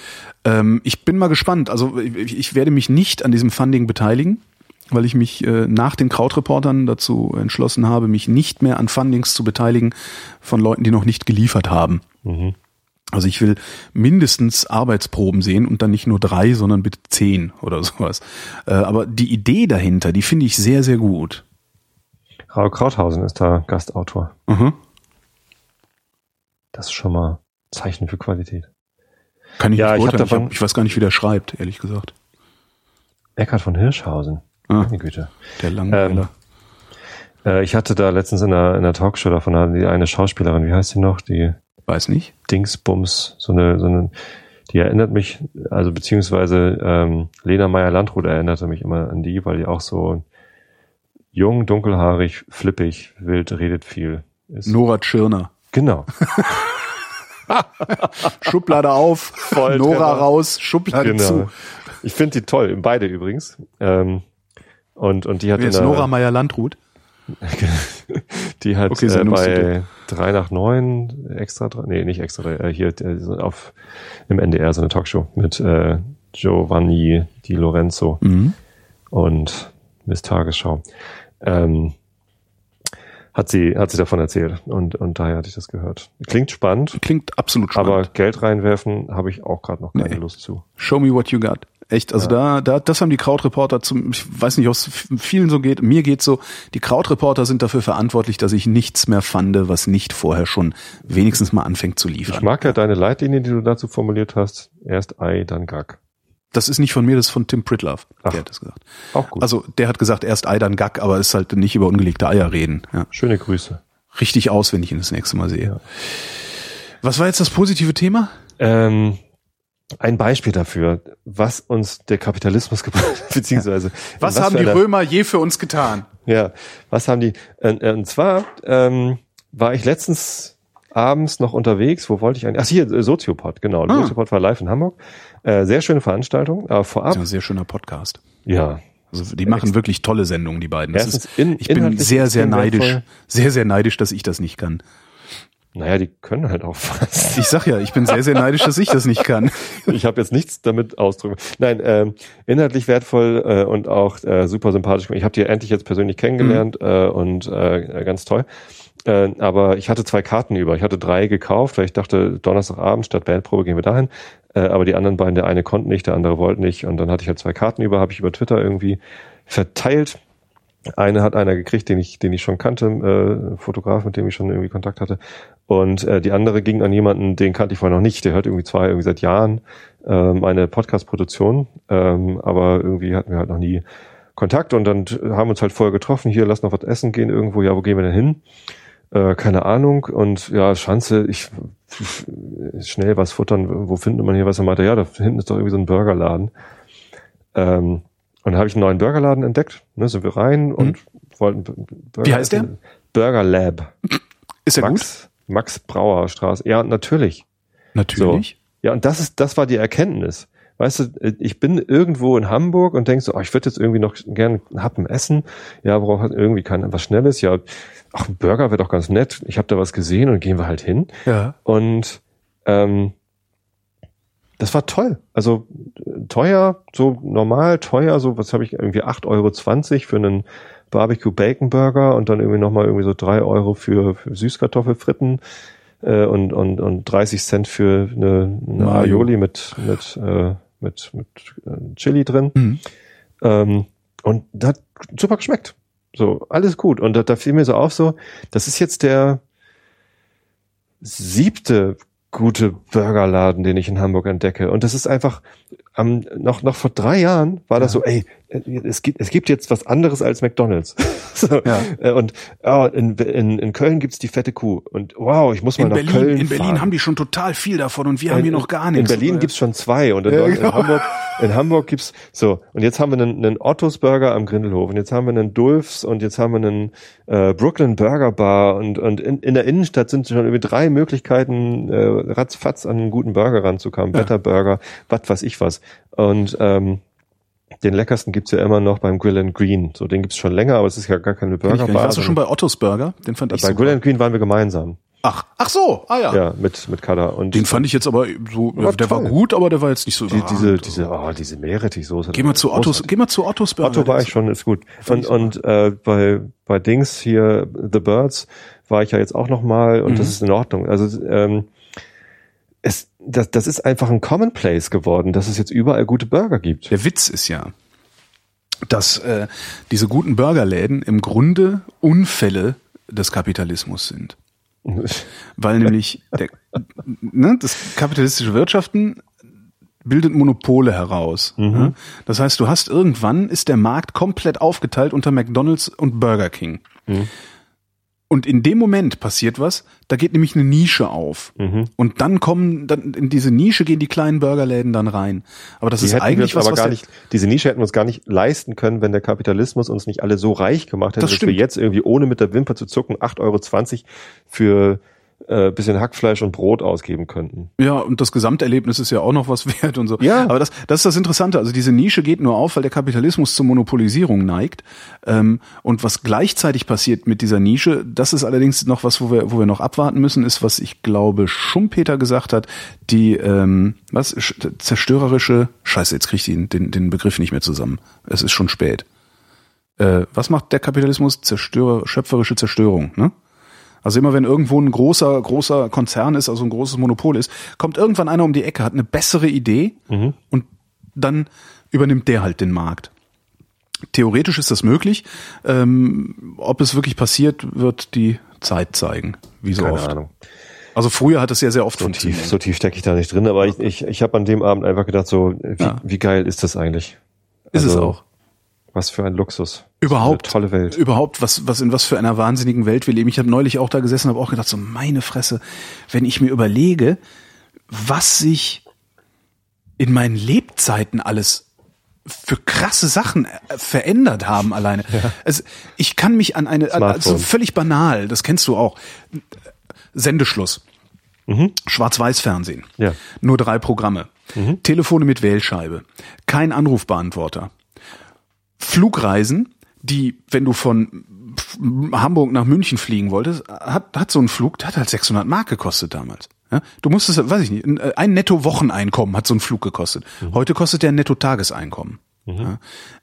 Ähm, ich bin mal gespannt. Also ich, ich werde mich nicht an diesem Funding beteiligen, weil ich mich äh, nach den Krautreportern dazu entschlossen habe, mich nicht mehr an Fundings zu beteiligen von Leuten, die noch nicht geliefert haben. Mhm. Also ich will mindestens Arbeitsproben sehen und dann nicht nur drei, sondern bitte zehn oder sowas. Äh, aber die Idee dahinter, die finde ich sehr, sehr gut. Raul Krauthausen ist da Gastautor. Mhm. Das ist schon mal Zeichen für Qualität. Kann ich Ja, nicht ich ich, hab, ich weiß gar nicht, wie der schreibt, ehrlich gesagt. Eckhard von Hirschhausen. Ah. Meine Güte. Der Langweiler. Äh, ich hatte da letztens in einer, in einer Talkshow davon die eine Schauspielerin, wie heißt sie noch? Die weiß nicht. Dingsbums, so eine, so eine, die erinnert mich, also beziehungsweise ähm, Lena Meyer-Landrut erinnerte mich immer an die, weil die auch so jung, dunkelhaarig, flippig, wild, redet viel ist. Nora Tschirner. Genau. Schublade auf, Voll Nora Treffer. raus, Schublade genau. zu. Ich finde die toll, beide übrigens. Ähm, und, und die hat Wer ist Nora Meyer-Landrut? Die hat Okay, äh, bei 3 nach 9 extra, nee, nicht extra, äh, hier äh, auf im NDR so eine Talkshow mit äh, Giovanni Di Lorenzo Mhm. und Miss Tagesschau. Ähm, hat sie, hat sie davon erzählt und, und daher hatte ich das gehört. Klingt spannend, Klingt absolut spannend. aber Geld reinwerfen habe ich auch gerade noch keine Nee. Lust zu. Show me what you got. Echt, also da, da, das haben die Krautreporter zum, ich weiß nicht, ob es vielen so geht, mir geht so, die Krautreporter sind dafür verantwortlich, dass ich nichts mehr fand, was nicht vorher schon wenigstens mal anfängt zu Ich liefern. mag ja deine Leitlinie, die du dazu formuliert hast. Erst Ei, dann Gag. Das ist nicht von mir, das ist von Tim Pritloff. Ach. Der hat das gesagt. Auch gut. Also der hat gesagt, erst Ei, dann Gack, aber ist halt nicht über ungelegte Eier reden. Ja. Schöne Grüße. Richtig aus, wenn ich ihn das nächste Mal sehe. Was war jetzt das positive Thema? Ähm, ein Beispiel dafür, was uns der Kapitalismus gebracht hat, beziehungsweise Was, in haben die Römer je für uns getan? Ja, was haben die? Und, und zwar ähm, war ich letztens abends noch unterwegs. Wo wollte ich eigentlich? Ach hier, äh, Soziopod, genau. Ah. Soziopod war live in Hamburg. Äh, sehr schöne Veranstaltung. Aber Das vorab, ist ein sehr schöner Podcast. ja, Also die machen wirklich tolle Sendungen, die beiden. Das Erstens ist, ich bin sehr, sehr neidisch, wertvoll. sehr, sehr neidisch, dass ich das nicht kann. Naja, die können halt auch was. Ich sag ja, ich bin sehr, sehr neidisch, dass ich das nicht kann. ich habe jetzt nichts damit ausdrücken. Nein, ähm, inhaltlich wertvoll äh, und auch äh, super sympathisch. Ich habe die endlich jetzt persönlich kennengelernt äh, und äh, ganz toll. Äh, aber ich hatte zwei Karten über. Ich hatte drei gekauft, weil ich dachte, Donnerstagabend statt Bandprobe gehen wir dahin. Äh, aber die anderen beiden, der eine konnte nicht, der andere wollte nicht. Und dann hatte ich halt zwei Karten über, habe ich über Twitter irgendwie verteilt. Eine hat einer gekriegt, den ich, den ich schon kannte, äh, Fotograf, mit dem ich schon irgendwie Kontakt hatte. Und äh, die andere ging an jemanden, den kannte ich vorher noch nicht. Der hört irgendwie zwei, irgendwie seit Jahren ähm, eine Podcast-Produktion, ähm, aber irgendwie hatten wir halt noch nie Kontakt und dann haben wir uns halt vorher getroffen. Hier, lass noch was essen gehen irgendwo. Ja, wo gehen wir denn hin? Äh, keine Ahnung. Und ja, Schanze, ich schnell was futtern. Wo findet man hier was? Er meinte, ja, da hinten ist doch irgendwie so ein Burgerladen. Ähm, und dann habe ich einen neuen Burgerladen entdeckt. Ne, sind wir rein und wollten B- Burger Mhm. Wie heißt der? Burger Lab. Ist ja gut? Max, Brauer Straße. Ja, natürlich. Natürlich. Ja, und das ist, das war die Erkenntnis. Weißt du, ich bin irgendwo in Hamburg und denk so, oh, ich würde jetzt irgendwie noch gerne einen Happen essen. Ja, worauf hat irgendwie kein was Schnelles? Ja, ach, ein Burger wäre doch ganz nett. Ich habe da was gesehen und gehen wir halt hin. Ja. Und ähm, das war toll. Also äh, teuer, so normal teuer, so was habe ich irgendwie 8,20 Euro für einen Barbecue Bacon Burger und dann irgendwie nochmal irgendwie so drei Euro für, für Süßkartoffelfritten äh, und, und, und 30 Cent für eine, eine. Aioli mit, mit, äh, mit, mit äh, Chili drin. Mhm. Ähm, und das hat super geschmeckt. So, alles gut. Und da, da fiel mir so auf, so, das ist jetzt der siebte gute Burgerladen, den ich in Hamburg entdecke. Und das ist einfach, ähm, noch, noch vor drei Jahren war das Ja. so, ey, äh, es gibt, es gibt jetzt was anderes als McDonalds. so, Ja. äh, Und oh, in, in, in Köln gibt's die fette Kuh. Und wow, ich muss mal In nach Berlin, Köln in Berlin fahren. haben die schon total viel davon und wir haben hier noch gar nichts. In Berlin gibt's schon zwei und in, Ja, genau. in Hamburg, in Hamburg gibt's so und jetzt haben wir einen, einen Ottos Burger am Grindelhof und jetzt haben wir einen Dulfs und jetzt haben wir einen äh, Brooklyn Burger Bar und und in, in der Innenstadt sind schon irgendwie drei Möglichkeiten äh, ratzfatz an einen guten Burger ranzukommen, Ja. Better Burger, was weiß ich was und ähm, den leckersten gibt's ja immer noch beim Grill and Green. So, den gibt's schon länger, aber es ist ja gar keine nicht. Burgerbar. Warst du schon bei Ottos Burger? Den fand ich bei super. Grill and Green waren wir gemeinsam. Ach, ach so, ah ja. Ja, mit, mit Kada. Und Den fand ich jetzt aber so, War der war toll. gut, aber der war jetzt nicht so die, diese, diese, oh, diese Meerrettichsoße. Geh mal zu Ottos, geh mal zu Ottos Burger. Otto war ich schon, ist gut. Und, und äh, bei, bei Dings hier, The Birds, war ich ja jetzt auch noch mal und das Mhm. ist in Ordnung. Also ähm, das, das ist einfach ein Commonplace geworden, dass es jetzt überall gute Burger gibt. Der Witz ist ja, dass äh, diese guten Burgerläden im Grunde Unfälle des Kapitalismus sind. Weil nämlich der, ne, das kapitalistische Wirtschaften bildet Monopole heraus. Ne? Das heißt, du hast irgendwann ist der Markt komplett aufgeteilt unter McDonald's und Burger King. Und in dem Moment passiert was, da geht nämlich eine Nische auf. Und dann kommen, dann in diese Nische gehen die kleinen Burgerläden dann rein. Aber das Die ist eigentlich was, aber was gar nicht, diese Nische hätten wir uns gar nicht leisten können, wenn der Kapitalismus uns nicht alle so reich gemacht hätte, Das dass stimmt. wir jetzt irgendwie ohne mit der Wimper zu zucken 8,20 Euro für äh, bisschen Hackfleisch und Brot ausgeben könnten. Ja, und das Gesamterlebnis ist ja auch noch was wert und so. Ja. Aber das, das ist das Interessante. Also diese Nische geht nur auf, weil der Kapitalismus zur Monopolisierung neigt. Ähm, und was gleichzeitig passiert mit dieser Nische, das ist allerdings noch was, wo wir, wo wir noch abwarten müssen, ist, was ich glaube Schumpeter gesagt hat, die ähm, was sch- zerstörerische Scheiße, jetzt kriege ich den, den, den Begriff nicht mehr zusammen. Es ist schon spät. Äh, was macht der Kapitalismus? Zerstörer, schöpferische Zerstörung, ne? Also immer wenn irgendwo ein großer, großer Konzern ist, also ein großes Monopol ist, kommt irgendwann einer um die Ecke, hat eine bessere Idee und dann übernimmt der halt den Markt. Theoretisch ist das möglich. Ähm, ob es wirklich passiert, wird die Zeit zeigen, wie so Keine oft. Ahnung. Also früher hat es ja sehr oft So funktioniert. tief, so tief stecke ich da nicht drin, aber ich, ich, ich habe an dem Abend einfach gedacht, so, wie, Ja. wie geil ist das eigentlich? ist es also, auch. Was für ein Luxus. Überhaupt. Tolle Welt. Überhaupt, was, was in was für einer wahnsinnigen Welt wir leben. Ich habe neulich auch da gesessen und habe auch gedacht, so meine Fresse, wenn ich mir überlege, was sich in meinen Lebzeiten alles für krasse Sachen äh, verändert haben alleine. Also ich kann mich an eine, also völlig banal, das kennst du auch. Sendeschluss. Schwarz-Weiß-Fernsehen. Ja. Nur drei Programme. Telefone mit Wählscheibe. Kein Anrufbeantworter. Flugreisen, die, wenn du von Hamburg nach München fliegen wolltest, hat, hat so ein Flug, der hat halt 600 Mark gekostet damals. Ja, du musstest, weiß ich nicht, ein- ein Netto-Wocheneinkommen hat so ein Flug gekostet. Heute kostet der ein Netto-Tageseinkommen. Ja.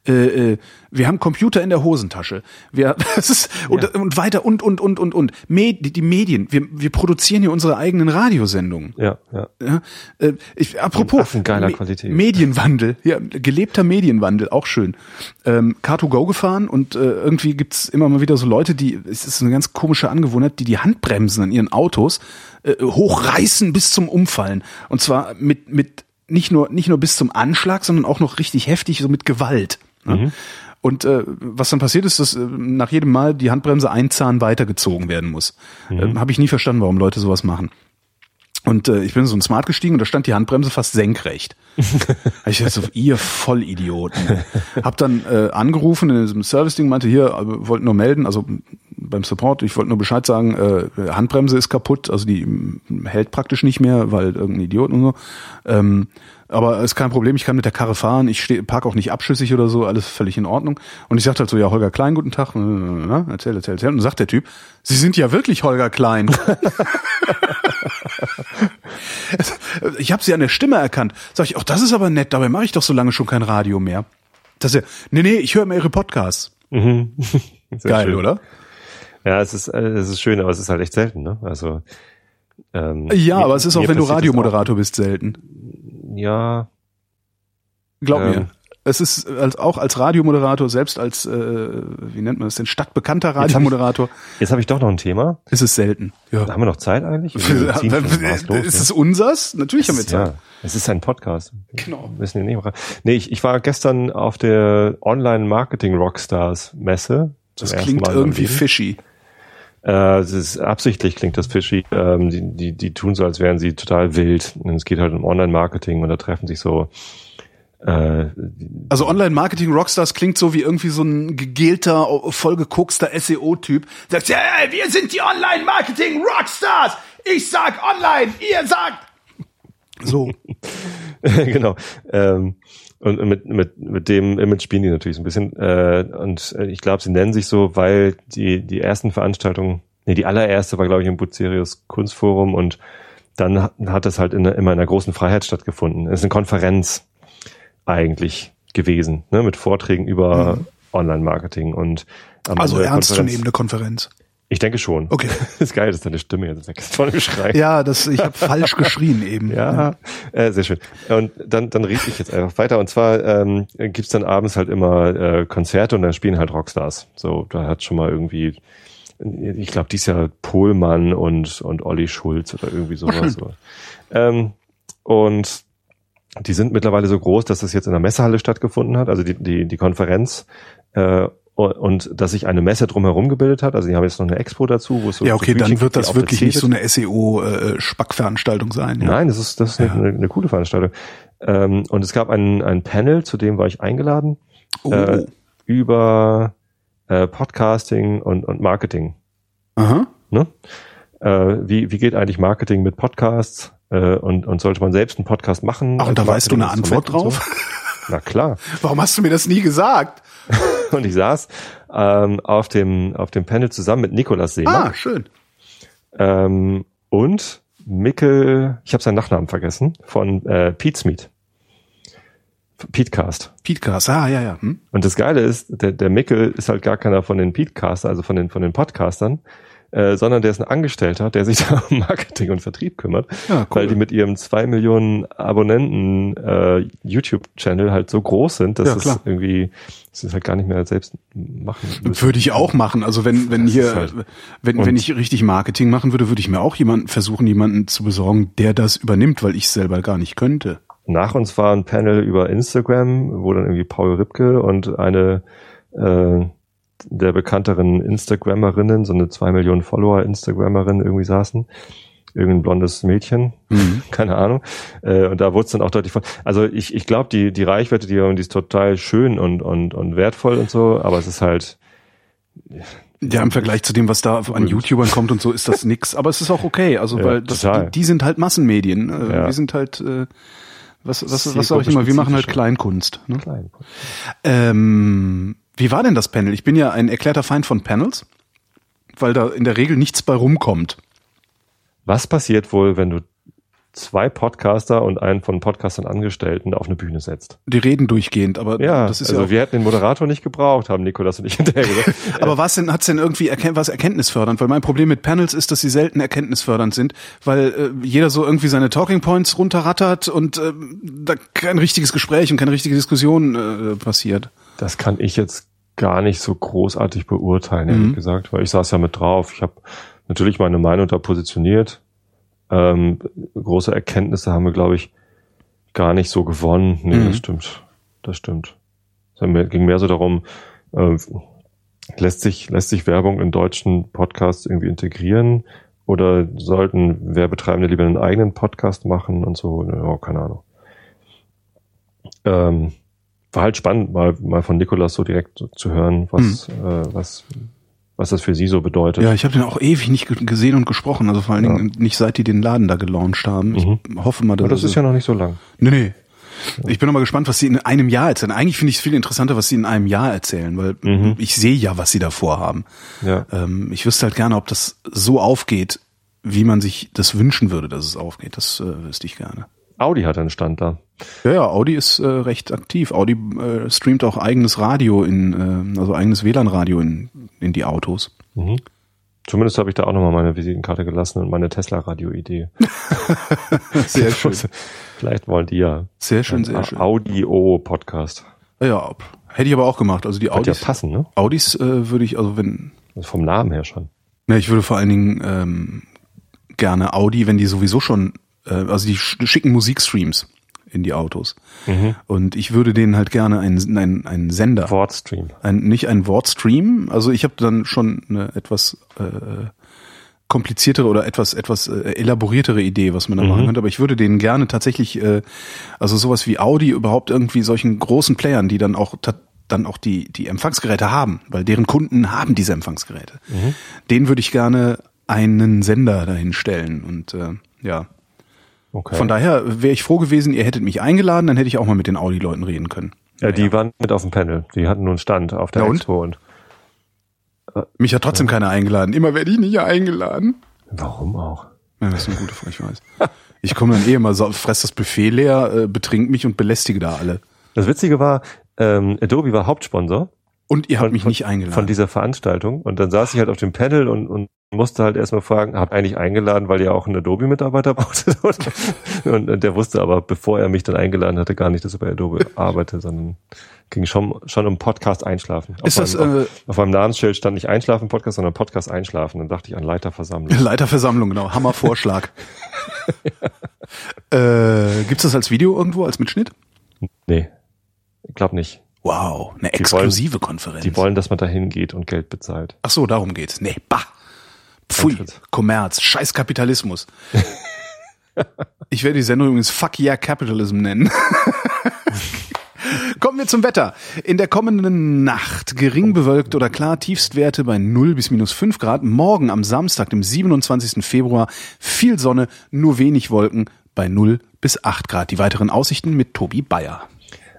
Äh, äh, wir haben Computer in der Hosentasche. Wir, das ist, und, und weiter und, und, und, und, und. Med, die, die Medien. Wir, wir produzieren hier unsere eigenen Radiosendungen. Ja, ja. Ja, äh, ich, apropos affengeiler Qualität. Medienwandel, ja, gelebter Medienwandel, auch schön. Ähm, Car2Go gefahren und äh, irgendwie gibt's immer mal wieder so Leute, die, es ist eine ganz komische Angewohnheit, die die Handbremsen an ihren Autos äh, hochreißen bis zum Umfallen. Und zwar mit, mit nicht nur, nicht nur bis zum Anschlag, sondern auch noch richtig heftig, so mit Gewalt. Ne? Und äh, was dann passiert ist, dass äh, nach jedem Mal die Handbremse ein Zahn weitergezogen werden muss. Ähm, Habe ich nie verstanden, warum Leute sowas machen. Und äh, ich bin in so ein Smart gestiegen und da stand die Handbremse fast senkrecht. ich dachte so, ihr Vollidioten. Hab dann äh, angerufen in diesem Service-Ding, meinte hier, äh, wollte nur melden, also beim Support, ich wollte nur Bescheid sagen, äh, Handbremse ist kaputt, also die hält praktisch nicht mehr, weil irgendein Idiot und so. Ähm, aber ist kein Problem, ich kann mit der Karre fahren, ich park auch nicht abschüssig oder so, alles völlig in Ordnung. Und ich sagte halt so, ja, Holger Klein, guten Tag, äh, erzähl, erzähl, erzähl. Und dann sagt der Typ, Sie sind ja wirklich Holger Klein. ich habe sie an der Stimme erkannt. Sag ich, ach, das ist aber nett, dabei mache ich doch so lange schon kein Radio mehr. Das ist ja, nee, nee, ich höre mir ihre Podcasts. Sehr Geil, schön. oder? Ja, es ist, äh, es ist schön, aber es ist halt echt selten, ne? Also, ähm, Ja, mir- aber es ist auch, wenn du Radiomoderator bist, selten. Auch. Ja, Glaub Ähm. mir. Es ist als, auch als Radiomoderator, selbst als, äh, wie nennt man das denn, stadtbekannter hab ich- Radiomoderator, jetzt habe ich doch noch ein Thema. ist es selten. Ja. Haben wir noch Zeit eigentlich? Maßlos, ist es unsers? Natürlich haben wir Es Zeit. Ja, es ist ein Podcast. Genau. Wir müssen nehmen. Nee, ich, ich war gestern auf der Online-Marketing-Rockstars-Messe. Das klingt irgendwie fishy. Äh, es ist absichtlich klingt das fishy. Ähm, die, die, die tun so, als wären sie total wild. Und es geht halt um Online-Marketing und da treffen sich so äh, Also Online-Marketing-Rockstars klingt so wie irgendwie so ein gegelter, vollgekokster SEO-Typ. Sagt, ja, ja, wir sind die Online-Marketing-Rockstars. Ich sag online, ihr sagt. So. genau. Ähm, und mit, mit, mit dem Image spielen die natürlich so ein bisschen. Äh, und äh, ich glaube, sie nennen sich so, weil die, die ersten Veranstaltungen nee, die allererste war, glaube ich, im Bucerius Kunstforum und dann hat es halt in, immer in einer großen Freiheit stattgefunden. Es ist eine Konferenz eigentlich gewesen, ne, mit Vorträgen über mhm. Online-Marketing und also ernstzunehmende Konferenz. Ich denke schon. Okay. Das ist geil, dass deine Stimme jetzt weg ist von dem Schrei. Ja, das, ich habe falsch geschrien eben. Ja, äh, sehr schön. Und dann, dann rede ich jetzt einfach weiter. Und zwar ähm, gibt's dann abends halt immer äh, Konzerte und dann spielen halt Rockstars. So, da hat schon mal irgendwie, ich glaube, dies Jahr Pohlmann und, und Olli Schulz oder irgendwie sowas. So. Ähm, und die sind mittlerweile so groß, dass das jetzt in der Messehalle stattgefunden hat, also die, die, die Konferenz. Äh, und dass sich eine Messe drumherum gebildet hat. Also die haben jetzt noch eine Expo dazu, wo es so Ja, okay, so dann wird das wirklich nicht so eine SEO-Spackveranstaltung äh, sein. Ja. Nein, das ist, das ist ja. eine, eine, coole Veranstaltung. Ähm, und es gab ein, ein Panel, zu dem war ich eingeladen, oh. äh, über äh, Podcasting und, und Marketing. Aha. Ne? Äh, wie, wie geht eigentlich Marketing mit Podcasts? Äh, und, und sollte man selbst einen Podcast machen? Ach, und da weißt du eine Antwort drauf? So? Na klar. Warum hast du mir das nie gesagt? und ich saß ähm, auf dem auf dem Panel zusammen mit Nikolas Seemann. Ah, schön. Ähm, und Mickel, ich habe seinen Nachnamen vergessen, von äh, Pete Smith. Petecast. Petecast, ah, ja, ja. Hm? Und das Geile ist, der, der Mickel ist halt gar keiner von den Petecastern, also von den, von den Podcastern, äh, sondern der ist ein Angestellter, der sich da um Marketing und Vertrieb kümmert, ja, cool. weil die mit ihrem zwei Millionen Abonnenten äh, YouTube-Channel halt so groß sind, dass ja, es irgendwie das ist halt gar nicht mehr selbst machen. Müssen. Würde ich auch machen. Also wenn wenn das hier halt wenn wenn ich richtig Marketing machen würde, würde ich mir auch jemanden versuchen, jemanden zu besorgen, der das übernimmt, weil ich selber gar nicht könnte. Nach uns war ein Panel über Instagram, wo dann irgendwie Paul Ripke und eine äh, der bekannteren Instagrammerinnen, so eine zwei Millionen Follower Instagrammerin irgendwie saßen. Irgendein blondes Mädchen, mhm. keine Ahnung. Äh, und da wurde es dann auch deutlich von. Also ich, ich glaube, die, die Reichweite, die die ist total schön und, und, und wertvoll und so, aber es ist halt. Ja, im Vergleich zu dem, was da an YouTubern kommt und so, ist das nix. Aber es ist auch okay, also ja, weil das, die, die, sind halt Massenmedien. Äh, ja. Wir sind halt äh, was, was, was sag ich immer, wir machen halt Kleinkunst. Ne? Kleinkunst. Ähm, wie war denn das Panel? Ich bin ja ein erklärter Feind von Panels, weil da in der Regel nichts bei rumkommt. Was passiert wohl, wenn du zwei Podcaster und einen von Podcastern Angestellten auf eine Bühne setzt. Die reden durchgehend, aber ja, das ist also ja wir hätten den Moderator nicht gebraucht, haben Nikolas und ich hinterher aber was denn, hat's denn irgendwie erken was erkenntnisfördernd? Weil mein Problem mit Panels ist, dass sie selten erkenntnisfördernd sind, weil äh, jeder so irgendwie seine Talking Points runterrattert und äh, da kein richtiges Gespräch und keine richtige Diskussion äh, passiert. Das kann ich jetzt gar nicht so großartig beurteilen, ehrlich mhm. gesagt, weil ich saß ja mit drauf. Ich habe natürlich meine Meinung da positioniert. Ähm, große Erkenntnisse haben wir, glaube ich, gar nicht so gewonnen. Nee, mhm. das stimmt. Das stimmt. Es ging mehr so darum, äh, lässt sich, lässt sich Werbung in deutschen Podcasts irgendwie integrieren? Oder sollten Werbetreibende lieber einen eigenen Podcast machen und so? Oh, keine Ahnung. Ähm, war halt spannend, mal, mal von Nikolas so direkt zu hören, was, mhm. äh, was, was das für sie so bedeutet. Ja, ich habe den auch ewig nicht gesehen und gesprochen, also vor allen Dingen ja. nicht seit die den Laden da gelauncht haben. Ich mhm. hoffe mal, dass Aber das ist ja noch nicht so lang. Nee, nee. Ich bin noch mal gespannt, was sie in einem Jahr erzählen. Eigentlich finde ich es viel interessanter, was sie in einem Jahr erzählen, weil mhm. ich sehe ja, was sie da vorhaben. Ja. Ähm, ich wüsste halt gerne, ob das so aufgeht, wie man sich das wünschen würde, dass es aufgeht. Das äh, wüsste ich gerne. Audi hat einen Stand da. Ja, ja, Audi ist äh, recht aktiv. Audi äh, streamt auch eigenes Radio in, äh, also eigenes WLAN-Radio in, in die Autos. Mhm. Zumindest habe ich da auch nochmal meine Visitenkarte gelassen und meine Tesla-Radio-Idee. sehr schön. Vielleicht wollen die ja. Sehr schön, sehr schön. Audio-Podcast. Ja, hätte ich aber auch gemacht. Also die Audis. ja passen, ne? Audis äh, würde ich, also wenn. Also vom Namen her schon. Ne, ich würde vor allen Dingen ähm, gerne Audi, wenn die sowieso schon also die schicken Musikstreams in die Autos. Mhm. Und ich würde denen halt gerne einen, einen, einen Sender. Wortstream. Ein, nicht ein Wortstream. Also ich habe dann schon eine etwas äh, kompliziertere oder etwas etwas äh, elaboriertere Idee, was man da mhm. machen könnte. Aber ich würde denen gerne tatsächlich, äh, also sowas wie Audi überhaupt irgendwie solchen großen Playern, die dann auch dann auch die die Empfangsgeräte haben, weil deren Kunden haben diese Empfangsgeräte. Mhm. Den würde ich gerne einen Sender dahin stellen und äh, ja Okay. Von daher wäre ich froh gewesen, ihr hättet mich eingeladen, dann hätte ich auch mal mit den Audi-Leuten reden können. Ja, die ja. waren mit auf dem Panel. Die hatten nun Stand auf der ja, Expo und, Mich hat trotzdem keiner eingeladen. Immer werde ich nicht eingeladen. Warum auch? Ja, das ist eine gute Frage, ich weiß. Ich komme dann eh immer so, fress das Buffet leer, äh, betrink mich und belästige da alle. Das Witzige war, ähm, Adobe war Hauptsponsor Und ihr habt Von- mich nicht eingeladen. von dieser Veranstaltung und dann saß ich halt auf dem Panel und, und musste halt erstmal fragen, hab eigentlich eingeladen, weil ihr auch einen Adobe-Mitarbeiter brauchtet. und, und der wusste aber, bevor er mich dann eingeladen hatte, gar nicht, dass er bei Adobe arbeitet, sondern ging schon, schon um Podcast einschlafen. Ist auf das, meinem, äh, auf, auf meinem Namensschild stand nicht Einschlafen Podcast, sondern Podcast einschlafen. Dann dachte ich an Leiterversammlung. Leiterversammlung, genau. Hammervorschlag. äh, gibt's das als Video irgendwo, als Mitschnitt? nee, ich glaube nicht. Wow, eine wollen- exklusive Konferenz. Die wollen, dass man da hingeht und Geld bezahlt. Ach so, darum geht's. Nee, bah. Pfui. Kommerz, scheiß Kapitalismus. ich werde die Sendung übrigens Fuck Yeah Capitalism nennen. Kommen wir zum Wetter. In der kommenden Nacht gering bewölkt oder klar, Tiefstwerte bei 0 bis minus 5 Grad. Morgen am Samstag, dem 27. Februar, viel Sonne, nur wenig Wolken bei 0 bis 8 Grad. Die weiteren Aussichten mit Tobi Bayer.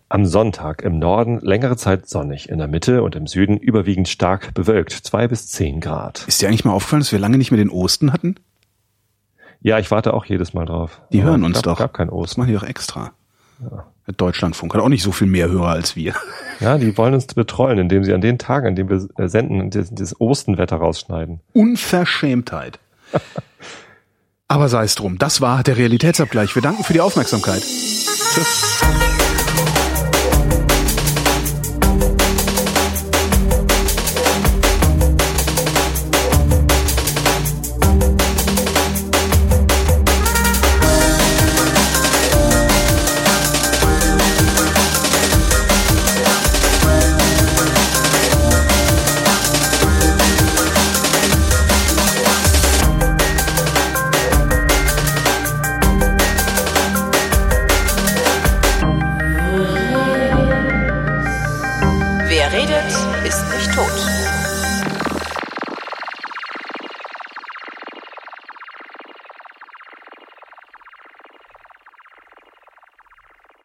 Am Sonntag im Norden längere Zeit sonnig, in der Mitte und im Süden überwiegend stark bewölkt, zwei bis zehn Grad. Ist dir eigentlich mal aufgefallen, dass wir lange nicht mehr den Osten hatten? Ja, ich warte auch jedes Mal drauf. Die Aber hören uns gab, doch. gab kein Das Osten. machen die doch extra. Der Deutschlandfunk hat auch nicht so viel mehr Hörer als wir. Ja, die wollen uns betreuen, indem sie an den Tagen, an denen wir äh, senden, das, das Ostenwetter rausschneiden. Unverschämtheit. Aber sei es drum, das war der Realitätsabgleich. Wir danken für die Aufmerksamkeit. Tschüss.